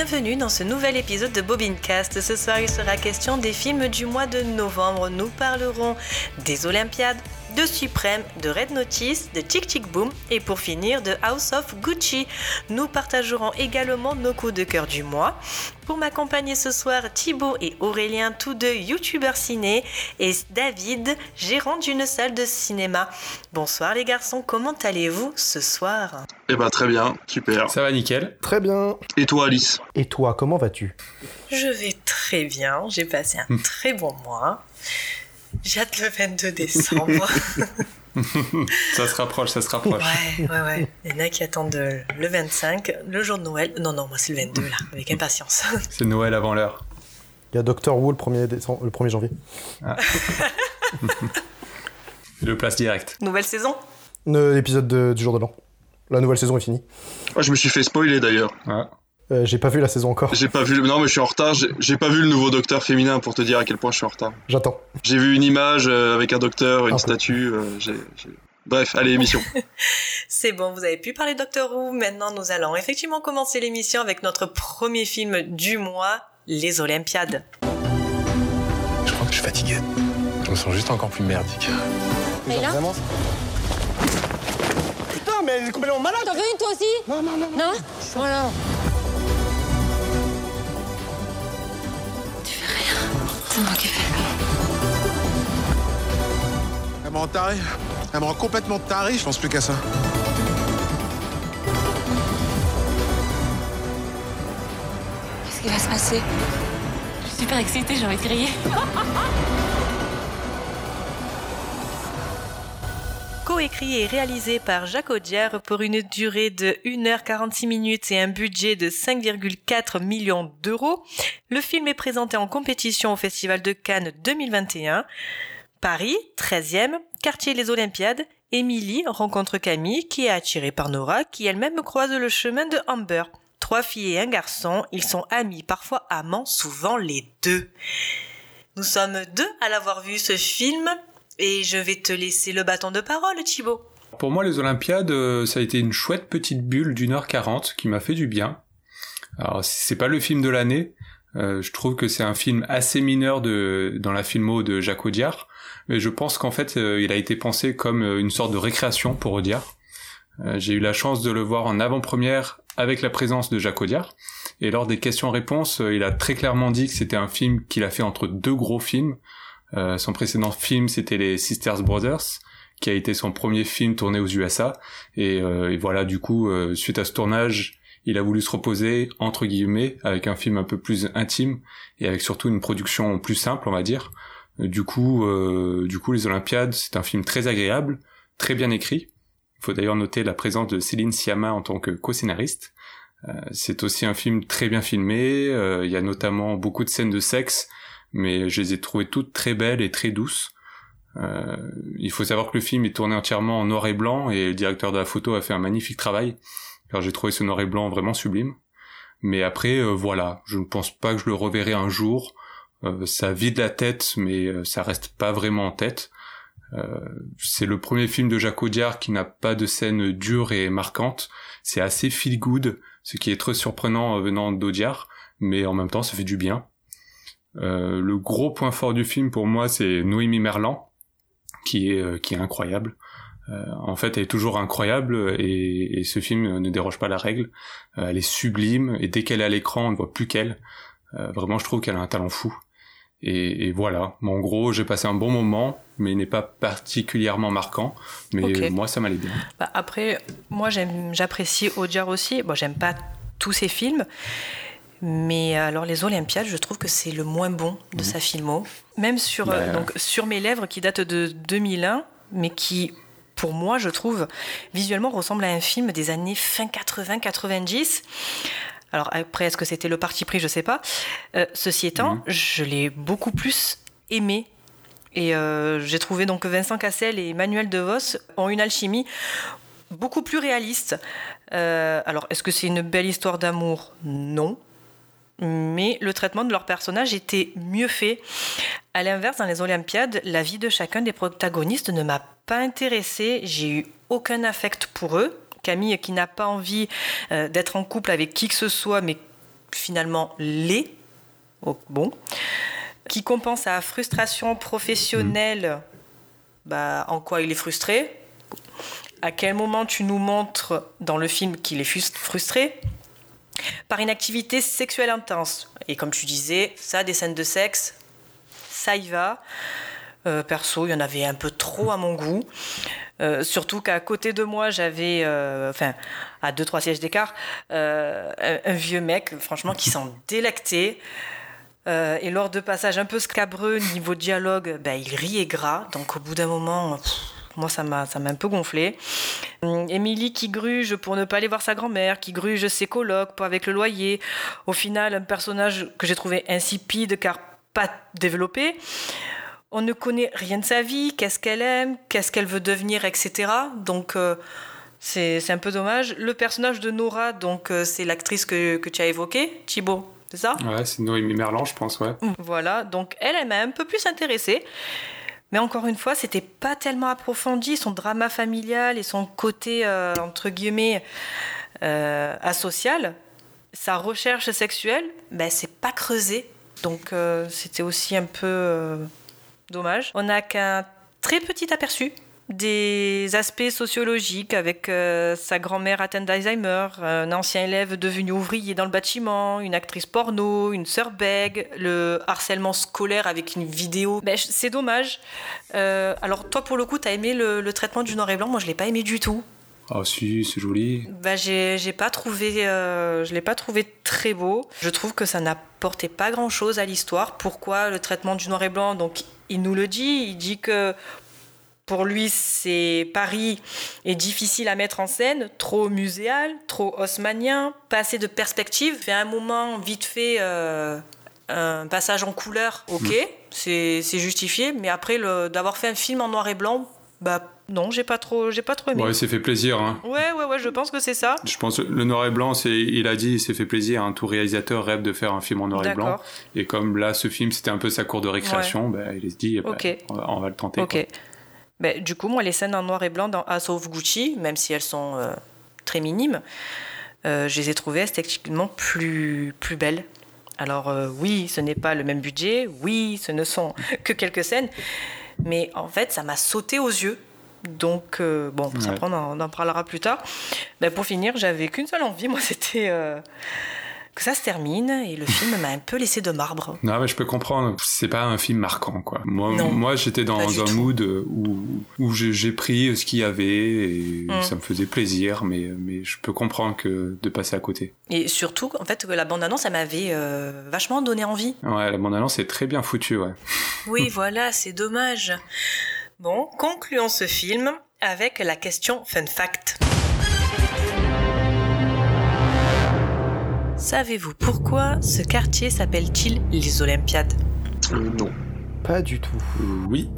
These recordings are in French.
Bienvenue dans ce nouvel épisode de Bobincast. Ce soir, il sera question des films du mois de novembre. Nous parlerons des Olympiades, de Suprême, de Red Notice, de Tic Tic Boom et pour finir de House of Gucci. Nous partagerons également nos coups de cœur du mois. Pour m'accompagner ce soir, Thibaut et Aurélien, tous deux youtubeurs ciné, et David, gérant d'une salle de cinéma. Bonsoir les garçons, comment allez-vous ce soir? Eh ben très bien, super. Ça va nickel. Très bien. Et toi Alice? Et toi, comment vas-tu? Je vais très bien, j'ai passé un très bon mois. J'ai hâte le 22 décembre. ça se rapproche, ça se rapproche. Ouais, ouais, ouais. Il y en a qui attendent le 25, le jour de Noël. Non, non, moi c'est le 22 là, avec impatience. C'est Noël avant l'heure. Il y a Doctor Who le 1er, décembre, le 1er janvier. Ah. le place direct. Nouvelle saison? L'épisode du jour de l'an. La nouvelle saison est finie. Ah, je me suis fait spoiler d'ailleurs. Ah. Euh, j'ai pas vu la saison encore. J'ai pas vu. Non, mais je suis en retard. J'ai pas vu le nouveau docteur féminin pour te dire à quel point je suis en retard. J'attends. J'ai vu une image euh, avec un docteur, une statue. Euh, Bref, allez, émission. C'est bon, vous avez pu parler Docteur Who. Maintenant, nous allons effectivement commencer l'émission avec notre premier film du mois, Les Olympiades. Je crois que je suis fatigué. Je me sens juste encore plus merdique. Et là Vraiment Putain, mais elle est complètement malade T'en veux une toi aussi Non, non, non. Non Voilà. Elle me rend taré. Elle me rend complètement taré, je pense plus qu'à ça. Qu'est-ce qui va se passer? Je suis super excitée, j'ai envie de crier. coécrit et réalisé par Jacques Audiard pour une durée de 1h46 minutes et un budget de 5,4 millions d'euros. Le film est présenté en compétition au Festival de Cannes 2021. Paris, 13e, quartier Les Olympiades, Émilie rencontre Camille qui est attirée par Nora qui elle-même croise le chemin de Amber. Trois filles et un garçon, ils sont amis, parfois amants, souvent les deux. Nous sommes deux à l'avoir vu ce film et je vais te laisser le bâton de parole, Thibaut. Pour moi, les Olympiades, euh, ça a été une chouette petite bulle d'une heure quarante qui m'a fait du bien. Alors, c'est pas le film de l'année. Euh, je trouve que c'est un film assez mineur de dans la filmo de Jacques Audiard, mais je pense qu'en fait, euh, il a été pensé comme une sorte de récréation pour Audiard. J'ai eu la chance de le voir en avant-première avec la présence de Jacques Audiard. Et lors des questions-réponses, il a très clairement dit que c'était un film qu'il a fait entre deux gros films, euh, son précédent film, c'était les Sisters Brothers, qui a été son premier film tourné aux USA. Et, euh, et voilà, du coup, euh, suite à ce tournage, il a voulu se reposer entre guillemets avec un film un peu plus intime et avec surtout une production plus simple, on va dire. Du coup, du coup, les Olympiades, c'est un film très agréable, très bien écrit. Il faut d'ailleurs noter la présence de Céline Sciamma en tant que co-scénariste. c'est aussi un film très bien filmé. Il y a notamment beaucoup de scènes de sexe mais je les ai trouvées toutes très belles et très douces. Euh, il faut savoir que le film est tourné entièrement en noir et blanc et le directeur de la photo a fait un magnifique travail. car j'ai trouvé ce noir et blanc vraiment sublime. Mais après, euh, voilà, je ne pense pas que je le reverrai un jour. Euh, ça vide la tête, mais euh, ça reste pas vraiment en tête. Euh, c'est le premier film de Jacques Audiard qui n'a pas de scène dure et marquante. C'est assez feel good, ce qui est très surprenant venant d'Audiard, mais en même temps ça fait du bien. Euh, le gros point fort du film pour moi, c'est Noémie Merlan, qui est euh, qui est incroyable. Euh, en fait, elle est toujours incroyable et, ce film ne déroge pas la règle. elle est sublime et dès qu'elle est à l'écran, on ne voit plus qu'elle. vraiment, je trouve qu'elle a un talent fou. Et, voilà. en gros, j'ai passé un bon moment, mais il n'est pas particulièrement marquant. Mais moi, ça m'allait bien. Bah, après, moi, j'apprécie Audiard aussi. Bon, j'aime pas tous ses films, mais alors les Olympiades, je trouve que c'est le moins bon de mhm. sa filmo. Même sur, euh, donc, sur mes lèvres qui date de 2001, mais qui, pour moi, je trouve, visuellement ressemble à un film des années fin 80-90. Alors après, est-ce que c'était le parti pris? Je sais pas. Euh, ceci étant, mhm. je l'ai beaucoup plus aimé. Et euh, j'ai trouvé donc que Vincent Cassel et Emmanuel DeVos ont une alchimie beaucoup plus réaliste. alors, est-ce que c'est une belle histoire d'amour? Non mais le traitement de leurs personnages était mieux fait. À l'inverse, dans les Olympiades, la vie de chacun des protagonistes ne m'a pas intéressée, j'ai eu aucun affect pour eux, Camille qui n'a pas envie euh, d'être en couple avec qui que ce soit, mais finalement l'est. Oh, bon. Qui compense sa frustration professionnelle. Bah, en quoi il est frustré? À quel moment tu nous montres dans le film qu'il est frustré? Par une activité sexuelle intense. Et comme tu disais, ça, des scènes de sexe, ça y va. Euh, perso, il y en avait un peu trop à mon goût. Euh, surtout qu'à côté de moi, j'avais, euh, enfin, à 2-3 sièges d'écart, un, un, vieux mec, franchement, qui s'en délectait. et lors de passages un peu scabreux, niveau dialogue, ben, il riait gras. Donc au bout d'un moment, moi, ça m'a, ça m'a un peu gonflé. Hum, Émilie qui gruge pour ne pas aller voir sa grand-mère, qui gruge ses colocs pour avec le loyer. Au final, un personnage que j'ai trouvé insipide car pas développé. On ne connaît rien de sa vie, qu'est-ce qu'elle aime, qu'est-ce qu'elle veut devenir, etc. Donc euh, c'est un peu dommage. Le personnage de Nora, donc euh, c'est l'actrice que, que, tu as évoquée, Thibaut, c'est ça? Ouais, c'est Noémie Merlan, je pense, ouais. Voilà, donc elle, elle m'a un peu plus intéressée. Mais encore une fois, c'était pas tellement approfondi. Son drama familial et son côté, euh, entre guillemets, asocial, sa recherche sexuelle, ben, c'est pas creusé. Donc c'était aussi un peu Dommage. On n'a qu'un très petit aperçu des aspects sociologiques avec euh, sa grand-mère atteinte d'Alzheimer, un ancien élève devenu ouvrier dans le bâtiment, une actrice porno, une sœur bègue, le harcèlement scolaire avec une vidéo. Ben, c'est dommage. Euh, alors toi pour le coup, tu as aimé le, traitement du noir et blanc, moi je l'ai pas aimé du tout. Ah si, c'est joli. Bah j'ai, pas trouvé, euh, je l'ai pas trouvé très beau. Je trouve que ça n'apportait pas grand chose à l'histoire. Pourquoi le traitement du noir et blanc? Donc il nous le dit, il dit que pour lui, c'est Paris est difficile à mettre en scène, trop muséal, trop haussmanien, pas assez de perspective. Fait un moment vite fait euh, un passage en couleur, ok, mm. c'est justifié, mais après d'avoir fait un film en noir et blanc, bah non, j'ai pas trop, j'ai pas trop aimé. Ouais, il s'est fait plaisir. Hein. Ouais, ouais, ouais, je pense que c'est ça. Je pense le noir et blanc, c'est, il a dit, il s'est fait plaisir. Hein. Tout réalisateur rêve de faire un film en noir et blanc. Et comme là, ce film, c'était un peu sa cour de récréation, bah, il s'est dit, bah, on, va, le tenter. Ok. Bah, du coup, moi, les scènes en noir et blanc dans House of Gucci, même si elles sont euh, très minimes, euh, je les ai trouvées esthétiquement plus, plus belles. Alors euh, oui, ce n'est pas le même budget, oui, ce ne sont que quelques scènes, mais en fait, ça m'a sauté aux yeux donc, bon, ça on, en, parlera plus tard. Mais pour finir, j'avais qu'une seule envie, moi, c'était que ça se termine et le film m'a un peu laissé de marbre. Non, mais je peux comprendre. C'est pas un film marquant, quoi. Moi, moi j'étais dans un mood où, où j'ai pris ce qu'il y avait et mm. ça me faisait plaisir, mais, mais je peux comprendre que de passer à côté. Et surtout, en fait, que la bande-annonce, ça m'avait euh, vachement donné envie. Ouais, la bande-annonce est très bien foutue, ouais. Oui, voilà, c'est dommage. Bon, concluons ce film avec la question fun fact. Savez-vous pourquoi ce quartier s'appelle-t-il les Olympiades euh, Non. Pas du tout. oui.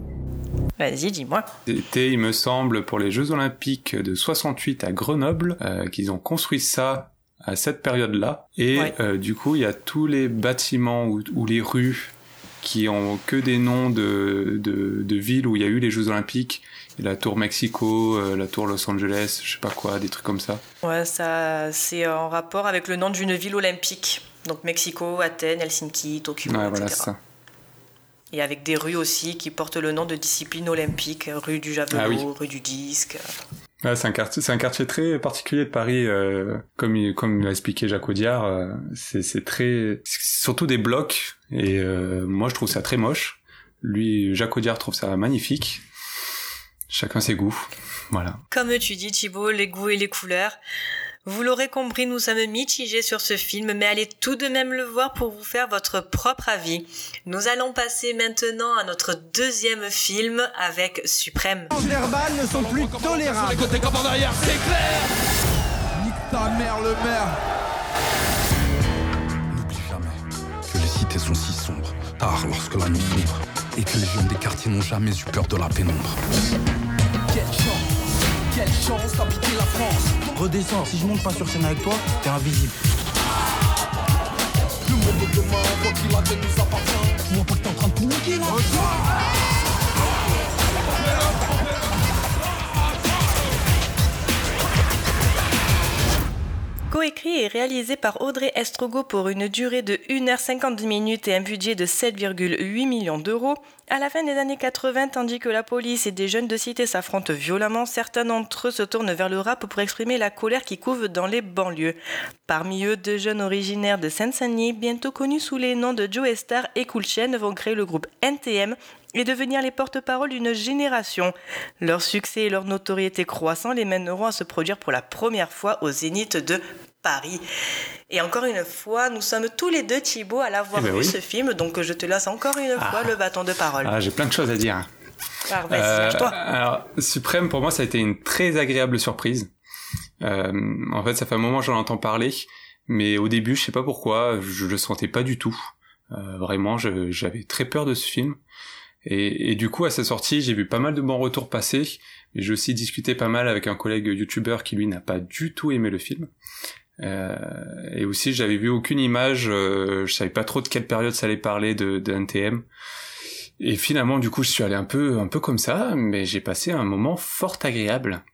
Vas-y, dis-moi. C'était, il me semble, pour les Jeux Olympiques de 68 à Grenoble, euh, qu'ils ont construit ça à cette période-là. Et euh, du coup, il y a tous les bâtiments ou les rues qui ont que des noms de, de, de, villes où il y a eu les Jeux Olympiques. La tour Mexico, euh, la tour Los Angeles, je sais pas quoi, des trucs comme ça. Ouais, ça, c'est en rapport avec le nom d'une ville olympique. Donc Mexico, Athènes, Helsinki, Tokyo, ouais, etc. Voilà, ça. Et avec des rues aussi qui portent le nom de disciplines olympiques, rue du javelot, ah rue du disque. Ouais, c'est un quartier, c'est un quartier très particulier de Paris, euh, comme comme l'a expliqué Jacques Audiard. Euh, c'est c'est très, surtout des blocs. Et euh, moi, je trouve ça très moche. Lui, Jacques Audiard trouve ça magnifique. Chacun ses goûts, voilà. Comme tu dis Thibault, les goûts et les couleurs. Vous l'aurez compris, nous sommes mitigés sur ce film, mais allez tout de même le voir pour vous faire votre propre avis. Nous allons passer maintenant à notre deuxième film avec Suprême. Les verbales ne sont plus tolérables. Côté comme en arrière, c'est clair Nique ta mère, le maire N'oublie jamais que les cités sont si sombres, tard lorsque la nuit sombre, et que les jeunes des quartiers n'ont jamais eu peur de la pénombre. Chance d'habiter la France. Redescends, si je monte pas sur scène avec toi, t'es invisible. Tu Coécrit et réalisé par Audrey Estrogo pour une durée de 1h50 minutes et un budget de 7,8 millions d'euros, à la fin des années 80, tandis que la police et des jeunes de cité s'affrontent violemment, certains d'entre eux se tournent vers le rap pour exprimer la colère qui couve dans les banlieues. Parmi eux, deux jeunes originaires de Seine-Saint-Denis, bientôt connus sous les noms de Joe Star et Cool vont créer le groupe NTM et devenir les porte-parole d'une génération. Leur succès et leur notoriété croissant les mèneront à se produire pour la première fois au Zénith de Paris. Et encore une fois, nous sommes tous les deux, Thibaut, à l'avoir Eh ben vu oui. ce film, donc je te laisse encore une fois le bâton de parole. Ah, j'ai plein de choses à dire. Euh, alors, Suprême, pour moi, ça a été une très agréable surprise. Euh, en fait, ça fait un moment que j'en entends parler, mais au début, je sais pas pourquoi, je le sentais pas du tout. Euh, vraiment, j'avais très peur de ce film. Et, et du coup, à sa sortie, j'ai vu pas mal de bons retours passer. J'ai aussi discuté pas mal avec un collègue youtubeur qui, lui, n'a pas du tout aimé le film. Euh, et aussi, j'avais vu aucune image, euh, je savais pas trop de quelle période ça allait parler de, de NTM. Et finalement, du coup, je suis allé un peu, un peu comme ça, mais j'ai passé un moment fort agréable.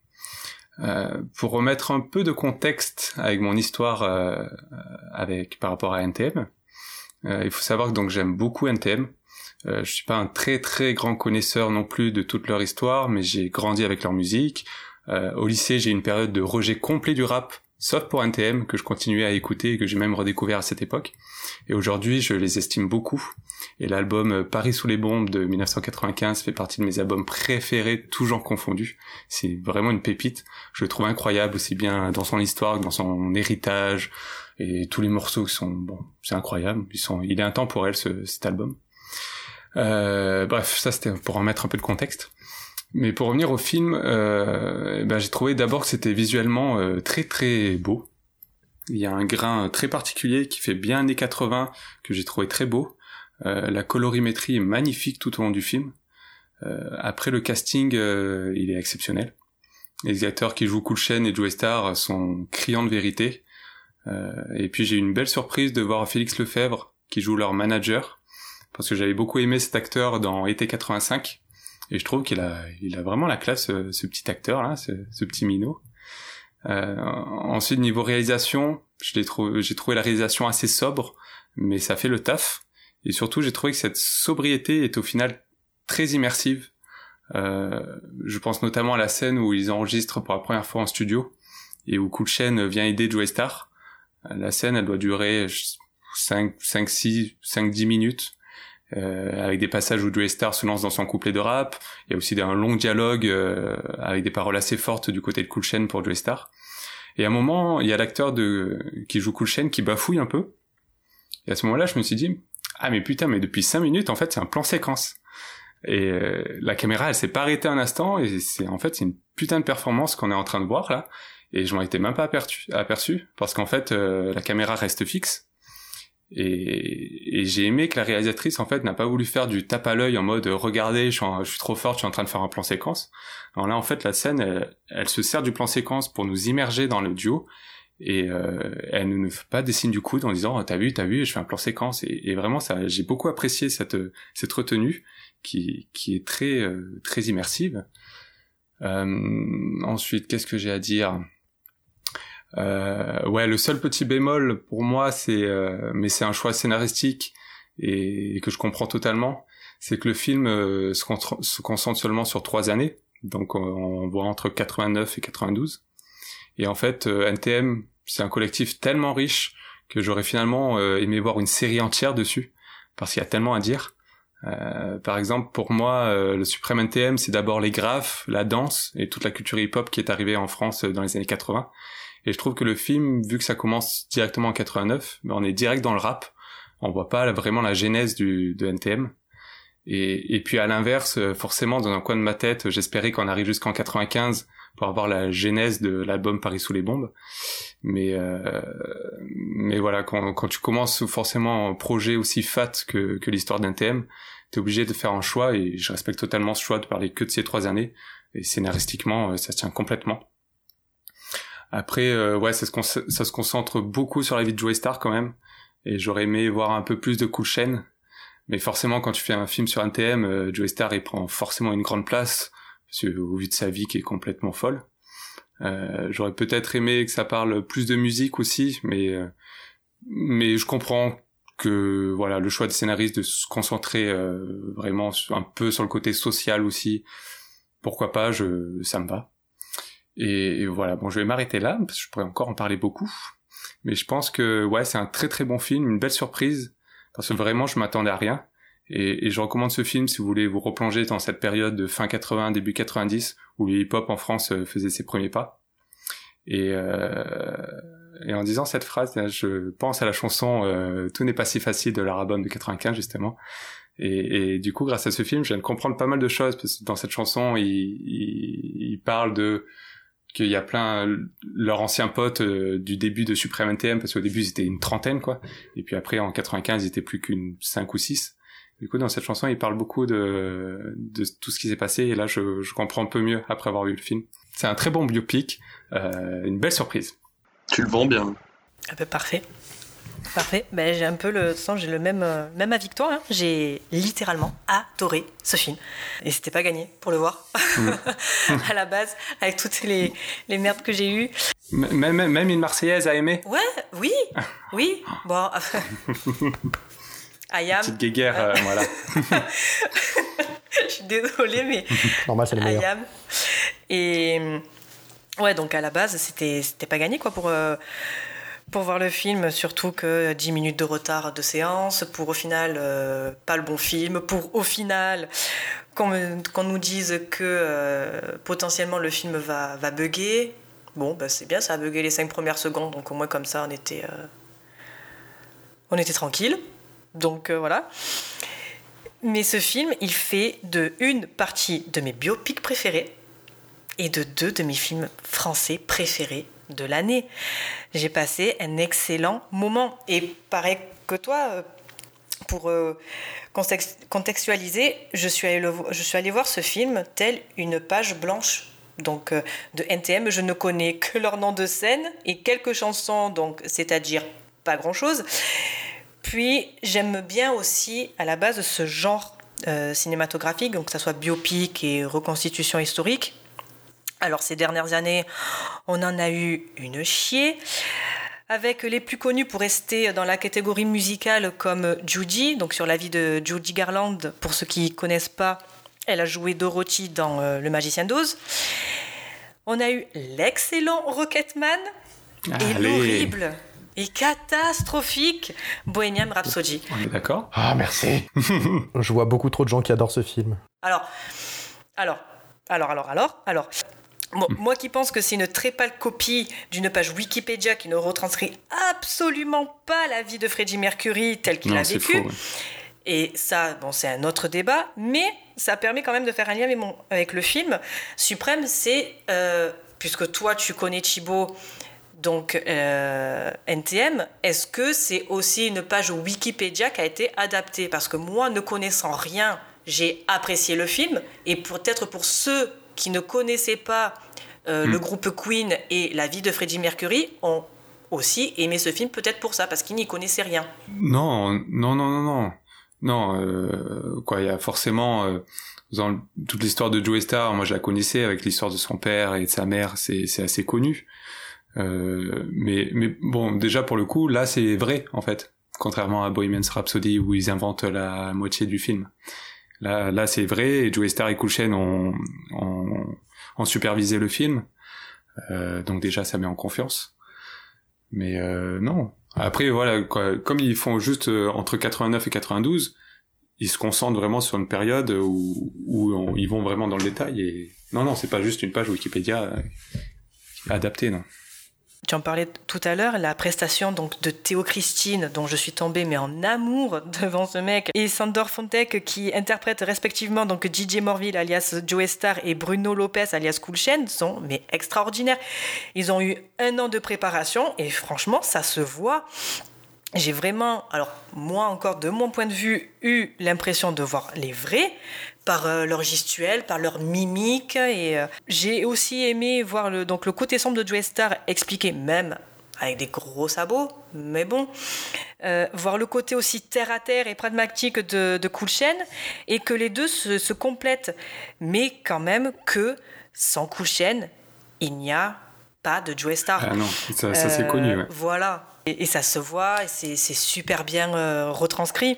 Euh, pour remettre un peu de contexte avec mon histoire euh, avec par rapport à NTM, euh, il faut savoir que donc j'aime beaucoup NTM. Euh, je suis pas un très très grand connaisseur non plus de toute leur histoire, mais j'ai grandi avec leur musique. Euh, au lycée, j'ai une période de rejet complet du rap, sauf pour NTM que je continuais à écouter et que j'ai même redécouvert à cette époque. Et aujourd'hui, je les estime beaucoup. Et l'album euh, Paris sous les bombes de 1995 fait partie de mes albums préférés, tous genres confondus. C'est vraiment une pépite. Je le trouve incroyable aussi bien dans son histoire que dans son héritage et tous les morceaux qui sont bon, c'est incroyable. Ils sont, il est intemporel ce, cet album. Euh, bref, ça c'était pour en mettre un peu de contexte. Mais pour revenir au film, euh, ben, j'ai trouvé d'abord que c'était visuellement euh, très très beau. Il y a un grain très particulier qui fait bien années 80 que j'ai trouvé très beau. Euh, la colorimétrie est magnifique tout au long du film. Euh, après le casting, euh, il est exceptionnel. Les acteurs qui jouent Cool Chain et Joe Star sont criants de vérité. Euh, et puis j'ai eu une belle surprise de voir Félix Lefebvre qui joue leur manager, parce que j'avais beaucoup aimé cet acteur dans Été 85. Et je trouve qu'il a, il a vraiment la classe, ce, ce petit acteur là, ce, ce petit minot. Euh, ensuite niveau réalisation, je l'ai trouvé, j'ai trouvé la réalisation assez sobre, mais ça fait le taf. Et surtout, j'ai trouvé que cette sobriété est au final très immersive. Euh, je pense notamment à la scène où ils enregistrent pour la première fois en studio et où Chain vient aider Joey Star. La scène, elle doit durer 5, 5, 6, 5, 10 minutes. Euh, avec des passages où Joey Star se lance dans son couplet de rap. Il y a aussi un long dialogue euh, avec des paroles assez fortes du côté de Cool Chain pour Joey Star. Et à un moment, il y a l'acteur de qui joue Cool Chain qui bafouille un peu. Et à ce moment-là, je me suis dit, ah mais putain, mais depuis 5 minutes, en fait, c'est un plan séquence. Et euh, la caméra, elle s'est pas arrêtée un instant, et c'est en fait c'est une putain de performance qu'on est en train de voir là. Et je m'en étais même pas aperçu, aperçu parce qu'en fait, euh, la caméra reste fixe. Et, et j'ai aimé que la réalisatrice en fait n'a pas voulu faire du tape à l'œil en mode regardez je suis, trop forte je suis en train de faire un plan séquence. Alors là en fait la scène elle, elle se sert du plan séquence pour nous immerger dans le duo. Et euh, elle ne nous fait pas des signes du coude en disant oh, t'as vu t'as vu je fais un plan séquence. Et, et vraiment ça j'ai beaucoup apprécié cette cette retenue qui qui est très euh, très immersive. Euh, ensuite qu'est-ce que j'ai à dire? Euh, ouais, le seul petit bémol pour moi, c'est, euh, mais c'est un choix scénaristique et, que je comprends totalement, c'est que le film euh, se, concentre seulement sur trois années, donc on, on voit entre 89 et 92. Et en fait, euh, NTM, c'est un collectif tellement riche que j'aurais finalement euh, aimé voir une série entière dessus, parce qu'il y a tellement à dire. Euh, par exemple, pour moi, le suprême NTM, c'est d'abord les graphes, la danse et toute la culture hip-hop qui est arrivée en France dans les années 80. Et je trouve que le film, vu que ça commence directement en 89, ben on est direct dans le rap. On voit pas vraiment la genèse du, de NTM. Et, et puis à l'inverse, euh, forcément, dans un coin de ma tête, j'espérais qu'on arrive jusqu'en 95 pour avoir la genèse de l'album Paris sous les bombes. Mais euh, mais voilà, quand, quand tu commences forcément un projet aussi fat que, que l'histoire d'NTM, t'es obligé de faire un choix et je respecte totalement ce choix de parler que de ces trois années. Et scénaristiquement, euh, ça tient complètement. Après, euh, ouais, ça se, ça se concentre beaucoup sur la vie de Joey Star quand même. Et j'aurais aimé voir un peu plus de Chain. Mais forcément, quand tu fais un film sur NTM, euh, Joey Star, il prend forcément une grande place, parce que, au vu de sa vie qui est complètement folle. Euh, J'aurais peut-être aimé que ça parle plus de musique aussi, mais euh, mais je comprends que voilà le choix des scénaristes de se concentrer euh, vraiment un peu sur le côté social aussi. Pourquoi pas Je ça me va. Et, et voilà, bon, je vais m'arrêter là parce que je pourrais encore en parler beaucoup. Mais je pense que ouais, c'est un très très bon film, une belle surprise parce que vraiment je m'attendais à rien. Et, et, je recommande ce film si vous voulez vous replonger dans cette période de fin 80, début 90 où le hip-hop en France euh, faisait ses premiers pas. Et, euh, et en disant cette phrase, je pense à la chanson euh, Tout n'est pas si facile de la Rabonne de 95 justement. Et, et, du coup, grâce à ce film, je viens de comprendre pas mal de choses parce que dans cette chanson, il, il, il parle de qu'il y a plein leurs anciens potes euh, du début de Supreme NTM parce qu'au début ils étaient une trentaine quoi. Et puis après en 95 ils étaient plus qu'une cinq ou six. Du coup dans cette chanson il parle beaucoup de de tout ce qui s'est passé. Et là je, je comprends un peu mieux après avoir vu le film. C'est un très bon biopic. Euh, une belle surprise. Tu le vends bien. Ah ben parfait Parfait. Ben, j'ai un peu le sens, j'ai le même, euh, même avis que toi. Hein. J'ai littéralement adoré ce film. Et c'était pas gagné pour le voir. Mm. à la base, avec toutes les, les merdes que j'ai eues. Même, même une Marseillaise a aimé Ouais, oui, oui. Bon. Ayam. Petite guéguerre, euh, voilà. Je suis désolée, mais. Normal, c'est le meilleur. Ayam. Et. Ouais, donc à la base, c'était pas gagné, quoi, pour. Euh, pour voir le film, surtout que 10 minutes de retard de séance, pour au final euh, pas le bon film, pour au final qu'on qu nous dise que euh, potentiellement le film va, va bugger. Bon, bah, c'est bien, ça a bugué les 5 premières secondes, donc au moins comme ça on était, euh, on était tranquille. Donc voilà. Mais ce film, il fait de une partie de mes biopics préférés et de deux de mes films français préférés de l'année. J'ai passé un excellent moment. Et pareil que toi, euh, pour euh, contextualiser, je suis, allée voir ce film tel une page blanche. Donc euh, de NTM, je ne connais que leur nom de scène et quelques chansons, donc c'est-à-dire pas grand-chose. Puis j'aime bien aussi à la base ce genre cinématographique, donc que ça soit biopic et reconstitution historique. Alors ces dernières années, on en a eu une chier. Avec les plus connus pour rester dans la catégorie musicale comme Judy, donc sur la vie de Judy Garland, pour ceux qui ne connaissent pas, elle a joué Dorothy dans euh, Le Magicien d'Oz. On a eu l'excellent Rocketman et l'horrible et catastrophique Bohemian Rhapsody. on est d'accord? Ah, merci. Je vois beaucoup trop de gens qui adorent ce film. Alors, alors, alors, alors, alors, alors. Bon, moi qui pense que c'est une très pâle copie d'une page Wikipédia qui ne retranscrit absolument pas la vie de Freddie Mercury tel qu'il Non, a c'est vécu. faux. ouais. Et ça, bon, c'est un autre débat, mais ça permet quand même de faire un lien avec, le film. Suprême, c'est, euh, puisque toi tu connais Thibaut, donc euh, NTM, est-ce que c'est aussi une page Wikipédia qui a été adaptée? Parce que moi, ne connaissant rien, j'ai apprécié le film, et peut-être pour ceux qui ne connaissaient pas euh, Hmm. le groupe Queen et la vie de Freddie Mercury, ont aussi aimé ce film, peut-être pour ça, parce qu'ils n'y connaissaient rien. Non, non, non, non, non. Non, euh, quoi, il y a forcément euh, dans toute l'histoire de Joey Star, moi je la connaissais avec l'histoire de son père et de sa mère, c'est c'est assez connu. Euh, mais mais bon, déjà pour le coup, là c'est vrai en fait, contrairement à Bohemian Rhapsody où ils inventent la moitié du film. Là là c'est vrai et Joey Star et Cool Chain ont, ont ont supervisé le film, Euh, donc déjà ça met en confiance. Mais euh, non, après, voilà, quoi, comme ils font juste euh, entre 89 et 92, ils se concentrent vraiment sur une période où, où ils vont vraiment dans le détail. Et non, non, c'est pas juste une page Wikipédia euh, adaptée, non. Tu en parlais tout à l'heure, la prestation donc de Théo Christine, dont je suis tombée mais en amour devant ce mec, et Sandor Fontek qui interprète respectivement donc DJ Morville alias Joe Star et Bruno Lopez alias Cool Chain sont mais extraordinaires. Ils ont eu un an de préparation et franchement ça se voit. J'ai vraiment, alors moi encore de mon point de vue, eu l'impression de voir les vrais par euh, leur gestuelle, par leur mimique. Et euh, j'ai aussi aimé voir le, donc, le côté sombre de Joe Star expliqué même avec des gros sabots, mais bon. Euh, voir le côté aussi terre à terre et pragmatique de, de Cool Chain et que les deux se, se complètent. Mais quand même que sans Cool Chain, il n'y a pas de Joe Star. Ah non, ça, ça c'est connu. Ouais. Voilà. Et, et, ça se voit, et c'est super bien euh, retranscrit.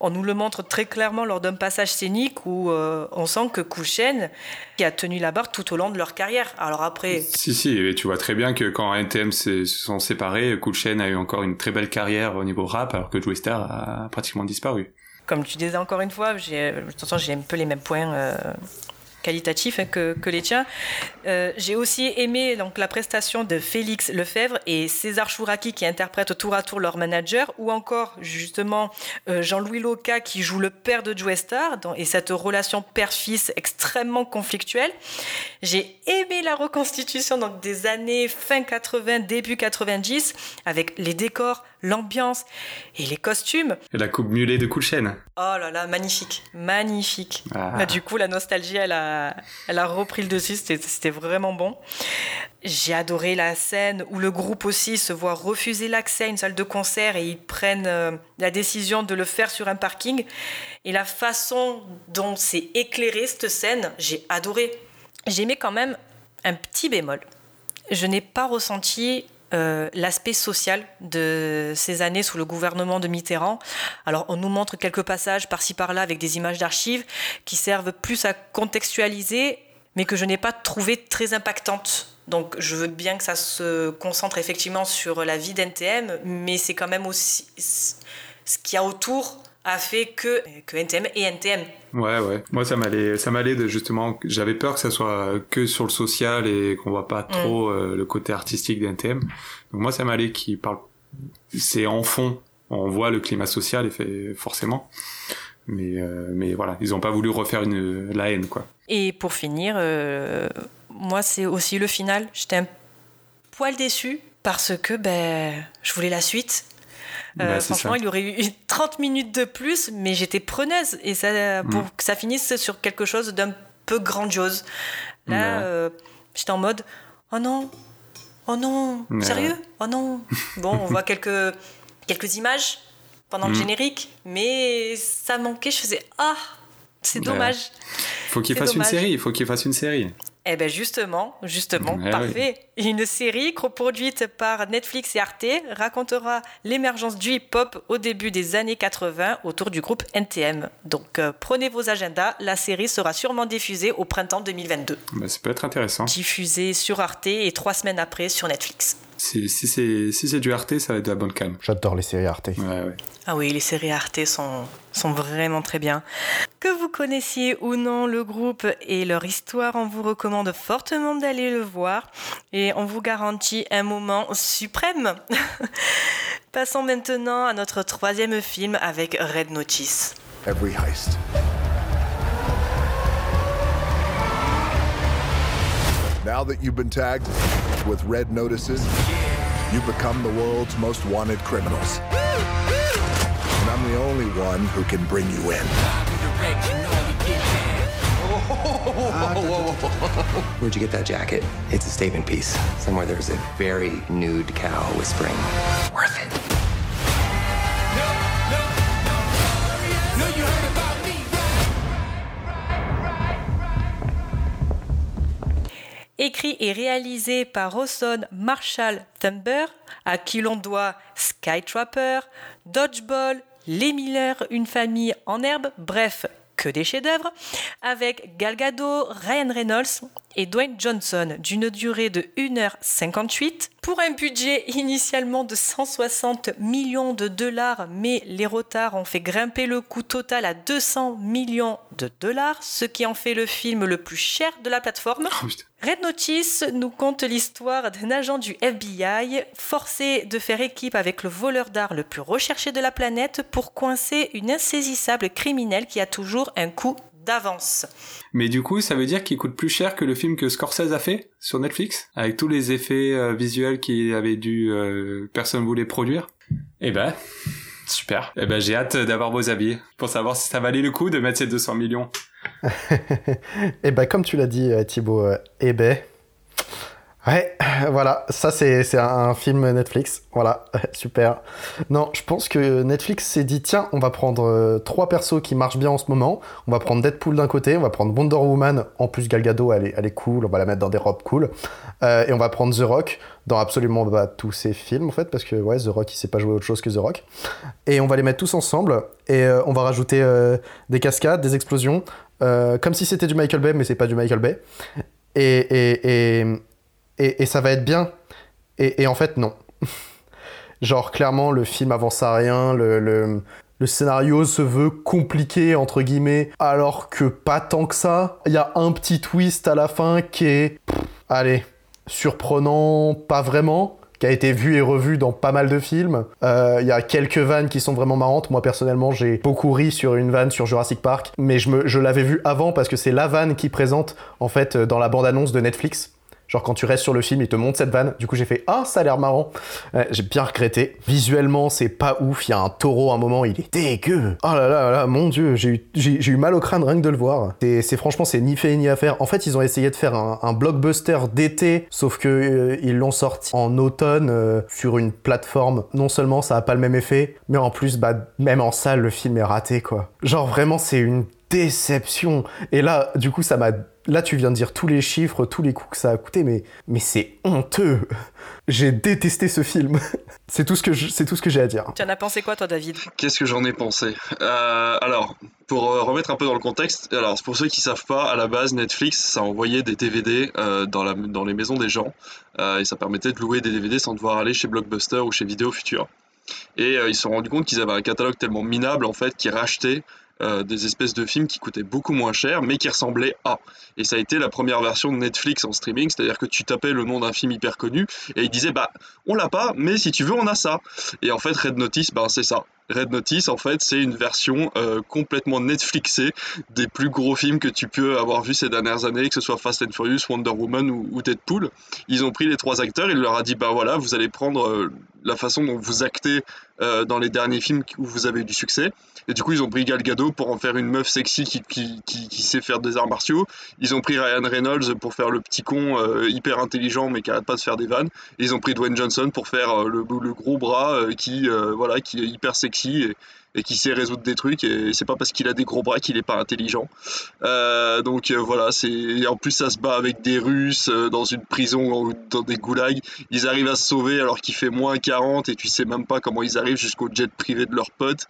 On nous le montre très clairement lors d'un passage scénique où euh, on sent que Kulchen qui a tenu la barre tout au long de leur carrière. Alors après. Si, si, et tu vois très bien que quand NTM se sont séparés, Kulchen a eu encore une très belle carrière au niveau rap, alors que Joe Star a pratiquement disparu. Comme tu disais encore une fois, j'ai un peu les mêmes points. Euh qualitatif hein, que, les tiens. Euh, J'ai aussi aimé donc, la prestation de Félix Lefebvre et César Chouraki qui interprètent tour à tour leur manager, ou encore justement euh, Jean-Louis Loca qui joue le père de Joe Star dans, et cette relation père-fils extrêmement conflictuelle. J'ai aimé la reconstitution donc, des années fin 80, début 90 avec les décors, l'ambiance et les costumes. Et la coupe mulet de Kulchen. Oh là là, magnifique, magnifique. Ah. Bah, du coup, la nostalgie, elle a, elle a repris le dessus, c'était vraiment bon. J'ai adoré la scène où le groupe aussi se voit refuser l'accès à une salle de concert et ils prennent euh, la décision de le faire sur un parking. Et la façon dont c'est éclairé cette scène, j'ai adoré. J'ai aimé quand même un petit bémol. Je n'ai pas ressenti euh, l'aspect social de ces années sous le gouvernement de Mitterrand. Alors on nous montre quelques passages par-ci par-là avec des images d'archives qui servent plus à contextualiser, mais que je n'ai pas trouvé très impactantes. Donc je veux bien que ça se concentre effectivement sur la vie d'NTM, mais c'est quand même aussi ce qu'il y a autour a fait que, que NTM et NTM. Ouais, ouais. Moi, ça m'allait, ça m'allait de justement, j'avais peur que ça soit que sur le social et qu'on voit pas trop mm. euh, le côté artistique d'NTM. Donc moi, ça m'allait qui parle, c'est en fond, on voit le climat social et fait forcément. Mais, euh, mais voilà, ils ont pas voulu refaire une, la haine, quoi. Et pour finir, euh, moi, c'est aussi le final. J'étais un poil déçu parce que ben, je voulais la suite bah, euh, franchement, il y aurait eu 30 minutes de plus, mais j'étais preneuse et ça, pour mm. que ça finisse sur quelque chose d'un peu grandiose. Là, euh, j'étais en mode Oh non, oh non, sérieux Oh non. Bon, on voit quelques, quelques images pendant le mm. générique, mais ça manquait. Je faisais Ah, c'est dommage. Faut qu'il fasse une série. Il faut qu'il fasse une série. Eh bien justement, justement, eh parfait. Une série coproduite par Netflix et Arte racontera l'émergence du hip-hop au début des années 80 autour du groupe NTM. Donc euh, prenez vos agendas, la série sera sûrement diffusée au printemps 2022. Bah, ça peut être intéressant. Diffusée sur Arte et trois semaines après sur Netflix. Si, si c'est du Arte, ça va être de la bonne calme. J'adore les séries Arte. Ouais, ouais. Ah oui, les séries Arte sont, sont vraiment très bien. Que vous connaissiez ou non le groupe et leur histoire, on vous recommande fortement d'aller le voir et on vous garantit un moment suprême. Passons maintenant à notre troisième film avec Red Notice. Now that you've been tagged with red notices, become the world's most wanted criminals. The only one who can bring you in. Where'd you get that jacket? It's a statement piece. Somewhere there's a very nude cow whispering, worth it. écrit et réalisé par Rosson Marshall Thumber, à qui l'on doit Skytrapper, Dodgeball, Les Miller, Une famille en herbe, bref, que des chefs-d'œuvre, avec Gal Gadot, Ryan Reynolds et Dwayne Johnson, d'une durée de 1h58, pour un budget initialement de 160 millions de dollars, mais les retards ont fait grimper le coût total à 200 millions de dollars, ce qui en fait le film le plus cher de la plateforme. Oh, Red Notice nous conte l'histoire d'un agent du FBI forcé de faire équipe avec le voleur d'art le plus recherché de la planète pour coincer une insaisissable criminelle qui a toujours un coup d'avance. Mais du coup, ça veut dire qu'il coûte plus cher que le film que Scorsese a fait sur Netflix, avec tous les effets euh, visuels qu'il avait dû, euh, personne voulait produire? Eh ben, super. Eh ben, j'ai hâte d'avoir vos avis pour savoir si ça valait le coup de mettre ces 200 millions. eh ben, comme tu l'as dit, euh, Thibaut, eh ben, Ouais, voilà, ça c'est un film Netflix, voilà, super. Non, je pense que Netflix s'est dit, tiens, on va prendre euh, trois persos qui marchent bien en ce moment, on va prendre Deadpool d'un côté, on va prendre Wonder Woman, en plus Gal Gadot, elle est, elle est cool, on va la mettre dans des robes cool, euh, et on va prendre The Rock dans absolument bah, tous ses films en fait, parce que ouais, The Rock il sait pas jouer autre chose que The Rock, et on va les mettre tous ensemble, et euh, on va rajouter des cascades, des explosions, comme si c'était du Michael Bay, mais c'est pas du Michael Bay, et et, ça va être bien. Et, en fait, non. Genre, clairement, le film avance à rien, le, scénario se veut compliqué, entre guillemets, alors que pas tant que ça. Il y a un petit twist à la fin qui est, allez, surprenant, pas vraiment, qui a été vu et revu dans pas mal de films. Il euh, y a quelques vannes qui sont vraiment marrantes. Moi, personnellement, j'ai beaucoup ri sur une vanne sur Jurassic Park, mais je, je l'avais vu avant parce que c'est la vanne qui présente, en fait, dans la bande-annonce de Netflix. Genre quand tu restes sur le film, il te montre cette vanne. Du coup, j'ai fait ah, ça a l'air marrant. Euh, j'ai bien regretté. Visuellement, c'est pas ouf. Il y a un taureau à un moment, il est dégueu. Oh là là là, mon dieu, j'ai eu, j'ai, eu mal au crâne rien que de le voir. C'est, c'est franchement, c'est ni fait ni à faire. En fait, ils ont essayé de faire un, un blockbuster d'été, sauf que euh, ils l'ont sorti en automne euh, sur une plateforme. Non seulement ça a pas le même effet, mais en plus, bah même en salle, le film est raté quoi. Genre vraiment, c'est une déception. Et là, du coup, ça m'a. Là, tu viens de dire tous les chiffres, tous les coûts que ça a coûté, mais, mais c'est honteux. J'ai détesté ce film. c'est tout ce que je... c'est tout ce que j'ai à dire. Tu en as pensé quoi, toi, David? Qu'est-ce que j'en ai pensé? Euh, Alors, pour euh, remettre un peu dans le contexte, alors pour ceux qui savent pas, à la base, Netflix, ça envoyait des DVD euh, dans, la, dans les maisons des gens euh, et ça permettait de louer des DVD sans devoir aller chez Blockbuster ou chez Vidéo Future. Et euh, ils se sont rendus compte qu'ils avaient un catalogue tellement minable en fait qu'ils rachetaient euh, des espèces de films qui coûtaient beaucoup moins cher, mais qui ressemblaient à. Et ça a été la première version de Netflix en streaming, c'est-à-dire que tu tapais le nom d'un film hyper connu et il disait bah on l'a pas, mais si tu veux on a ça. Et en fait Red Notice, bah, c'est ça. Red Notice, en fait, c'est une version euh, complètement Netflixée des plus gros films que tu peux avoir vu ces dernières années, que ce soit Fast and Furious, Wonder Woman ou, ou Deadpool. Ils ont pris les trois acteurs, il leur a dit bah voilà, vous allez prendre euh, la façon dont vous actez euh, dans les derniers films où vous avez eu du succès. Et du coup, ils ont pris Gal Gadot pour en faire une meuf sexy qui, sait faire des arts martiaux. Ils ont pris Ryan Reynolds pour faire le petit con hyper intelligent mais qui arrête pas de faire des vannes. Et ils ont pris Dwayne Johnson pour faire le, le, gros bras qui, voilà, qui est hyper sexy et, qui sait résoudre des trucs. Et c'est pas parce qu'il a des gros bras qu'il est pas intelligent. Euh, donc euh, voilà c'est en plus ça se bat avec des russes euh, dans une prison dans des goulags. Ils arrivent à se sauver alors qu'il fait moins 40 et tu sais même pas comment ils arrivent jusqu'au jet privé de leurs potes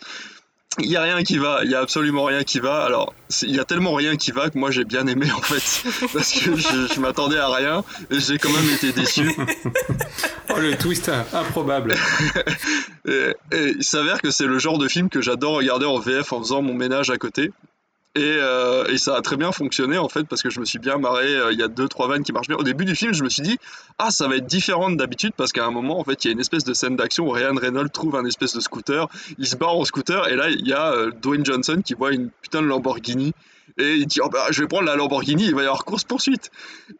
il y a rien qui va, il y a absolument rien qui va. Alors, il y a tellement rien qui va que moi j'ai bien aimé en fait, parce que je, je m'attendais à rien et j'ai quand même été déçu. oh le twist improbable. et, et il s'avère que c'est le genre de film que j'adore regarder en VF en faisant mon ménage à côté. Et, euh, et, ça a très bien fonctionné en fait parce que je me suis bien marré. Euh, il y a deux trois vannes qui marchent bien. Au début du film, je me suis dit ah ça va être différent d'habitude parce qu'à un moment en fait il y a une espèce de scène d'action où Ryan Reynolds trouve un espèce de scooter, il se barre en scooter et là il y a euh, Dwayne Johnson qui voit une putain de Lamborghini et il dit oh bah je vais prendre la Lamborghini, il va y avoir course poursuite.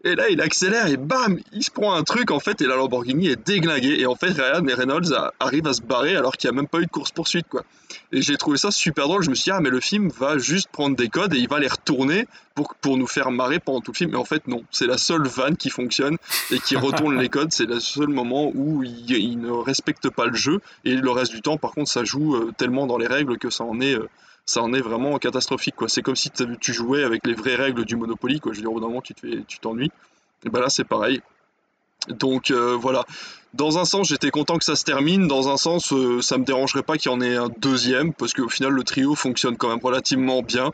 Et là il accélère et bam il se prend un truc en fait et la Lamborghini est déglinguée et en fait Ryan Reynolds a, arrive à se barrer alors qu'il n'y a même pas eu de course poursuite quoi. Et j'ai trouvé ça super drôle. Je me suis dit ah mais le film va juste prendre des codes et il va les retourner pour, pour nous faire marrer pendant tout le film. Mais en fait, non. C'est la seule vanne qui fonctionne et qui retourne les codes. C'est le seul moment où il, il, ne respecte pas le jeu. Et le reste du temps, par contre, ça joue euh, tellement dans les règles que ça en est. Euh, ça en est vraiment catastrophique. C'est comme si tu jouais avec les vraies règles du Monopoly. Quoi. Je veux au bout d'un moment, tu, tu t'ennuies. Et ben là, c'est pareil. Donc euh, voilà. Dans un sens, j'étais content que ça se termine. Dans un sens, euh, ça me dérangerait pas qu'il y en ait un deuxième, parce qu'au final, le trio fonctionne quand même relativement bien.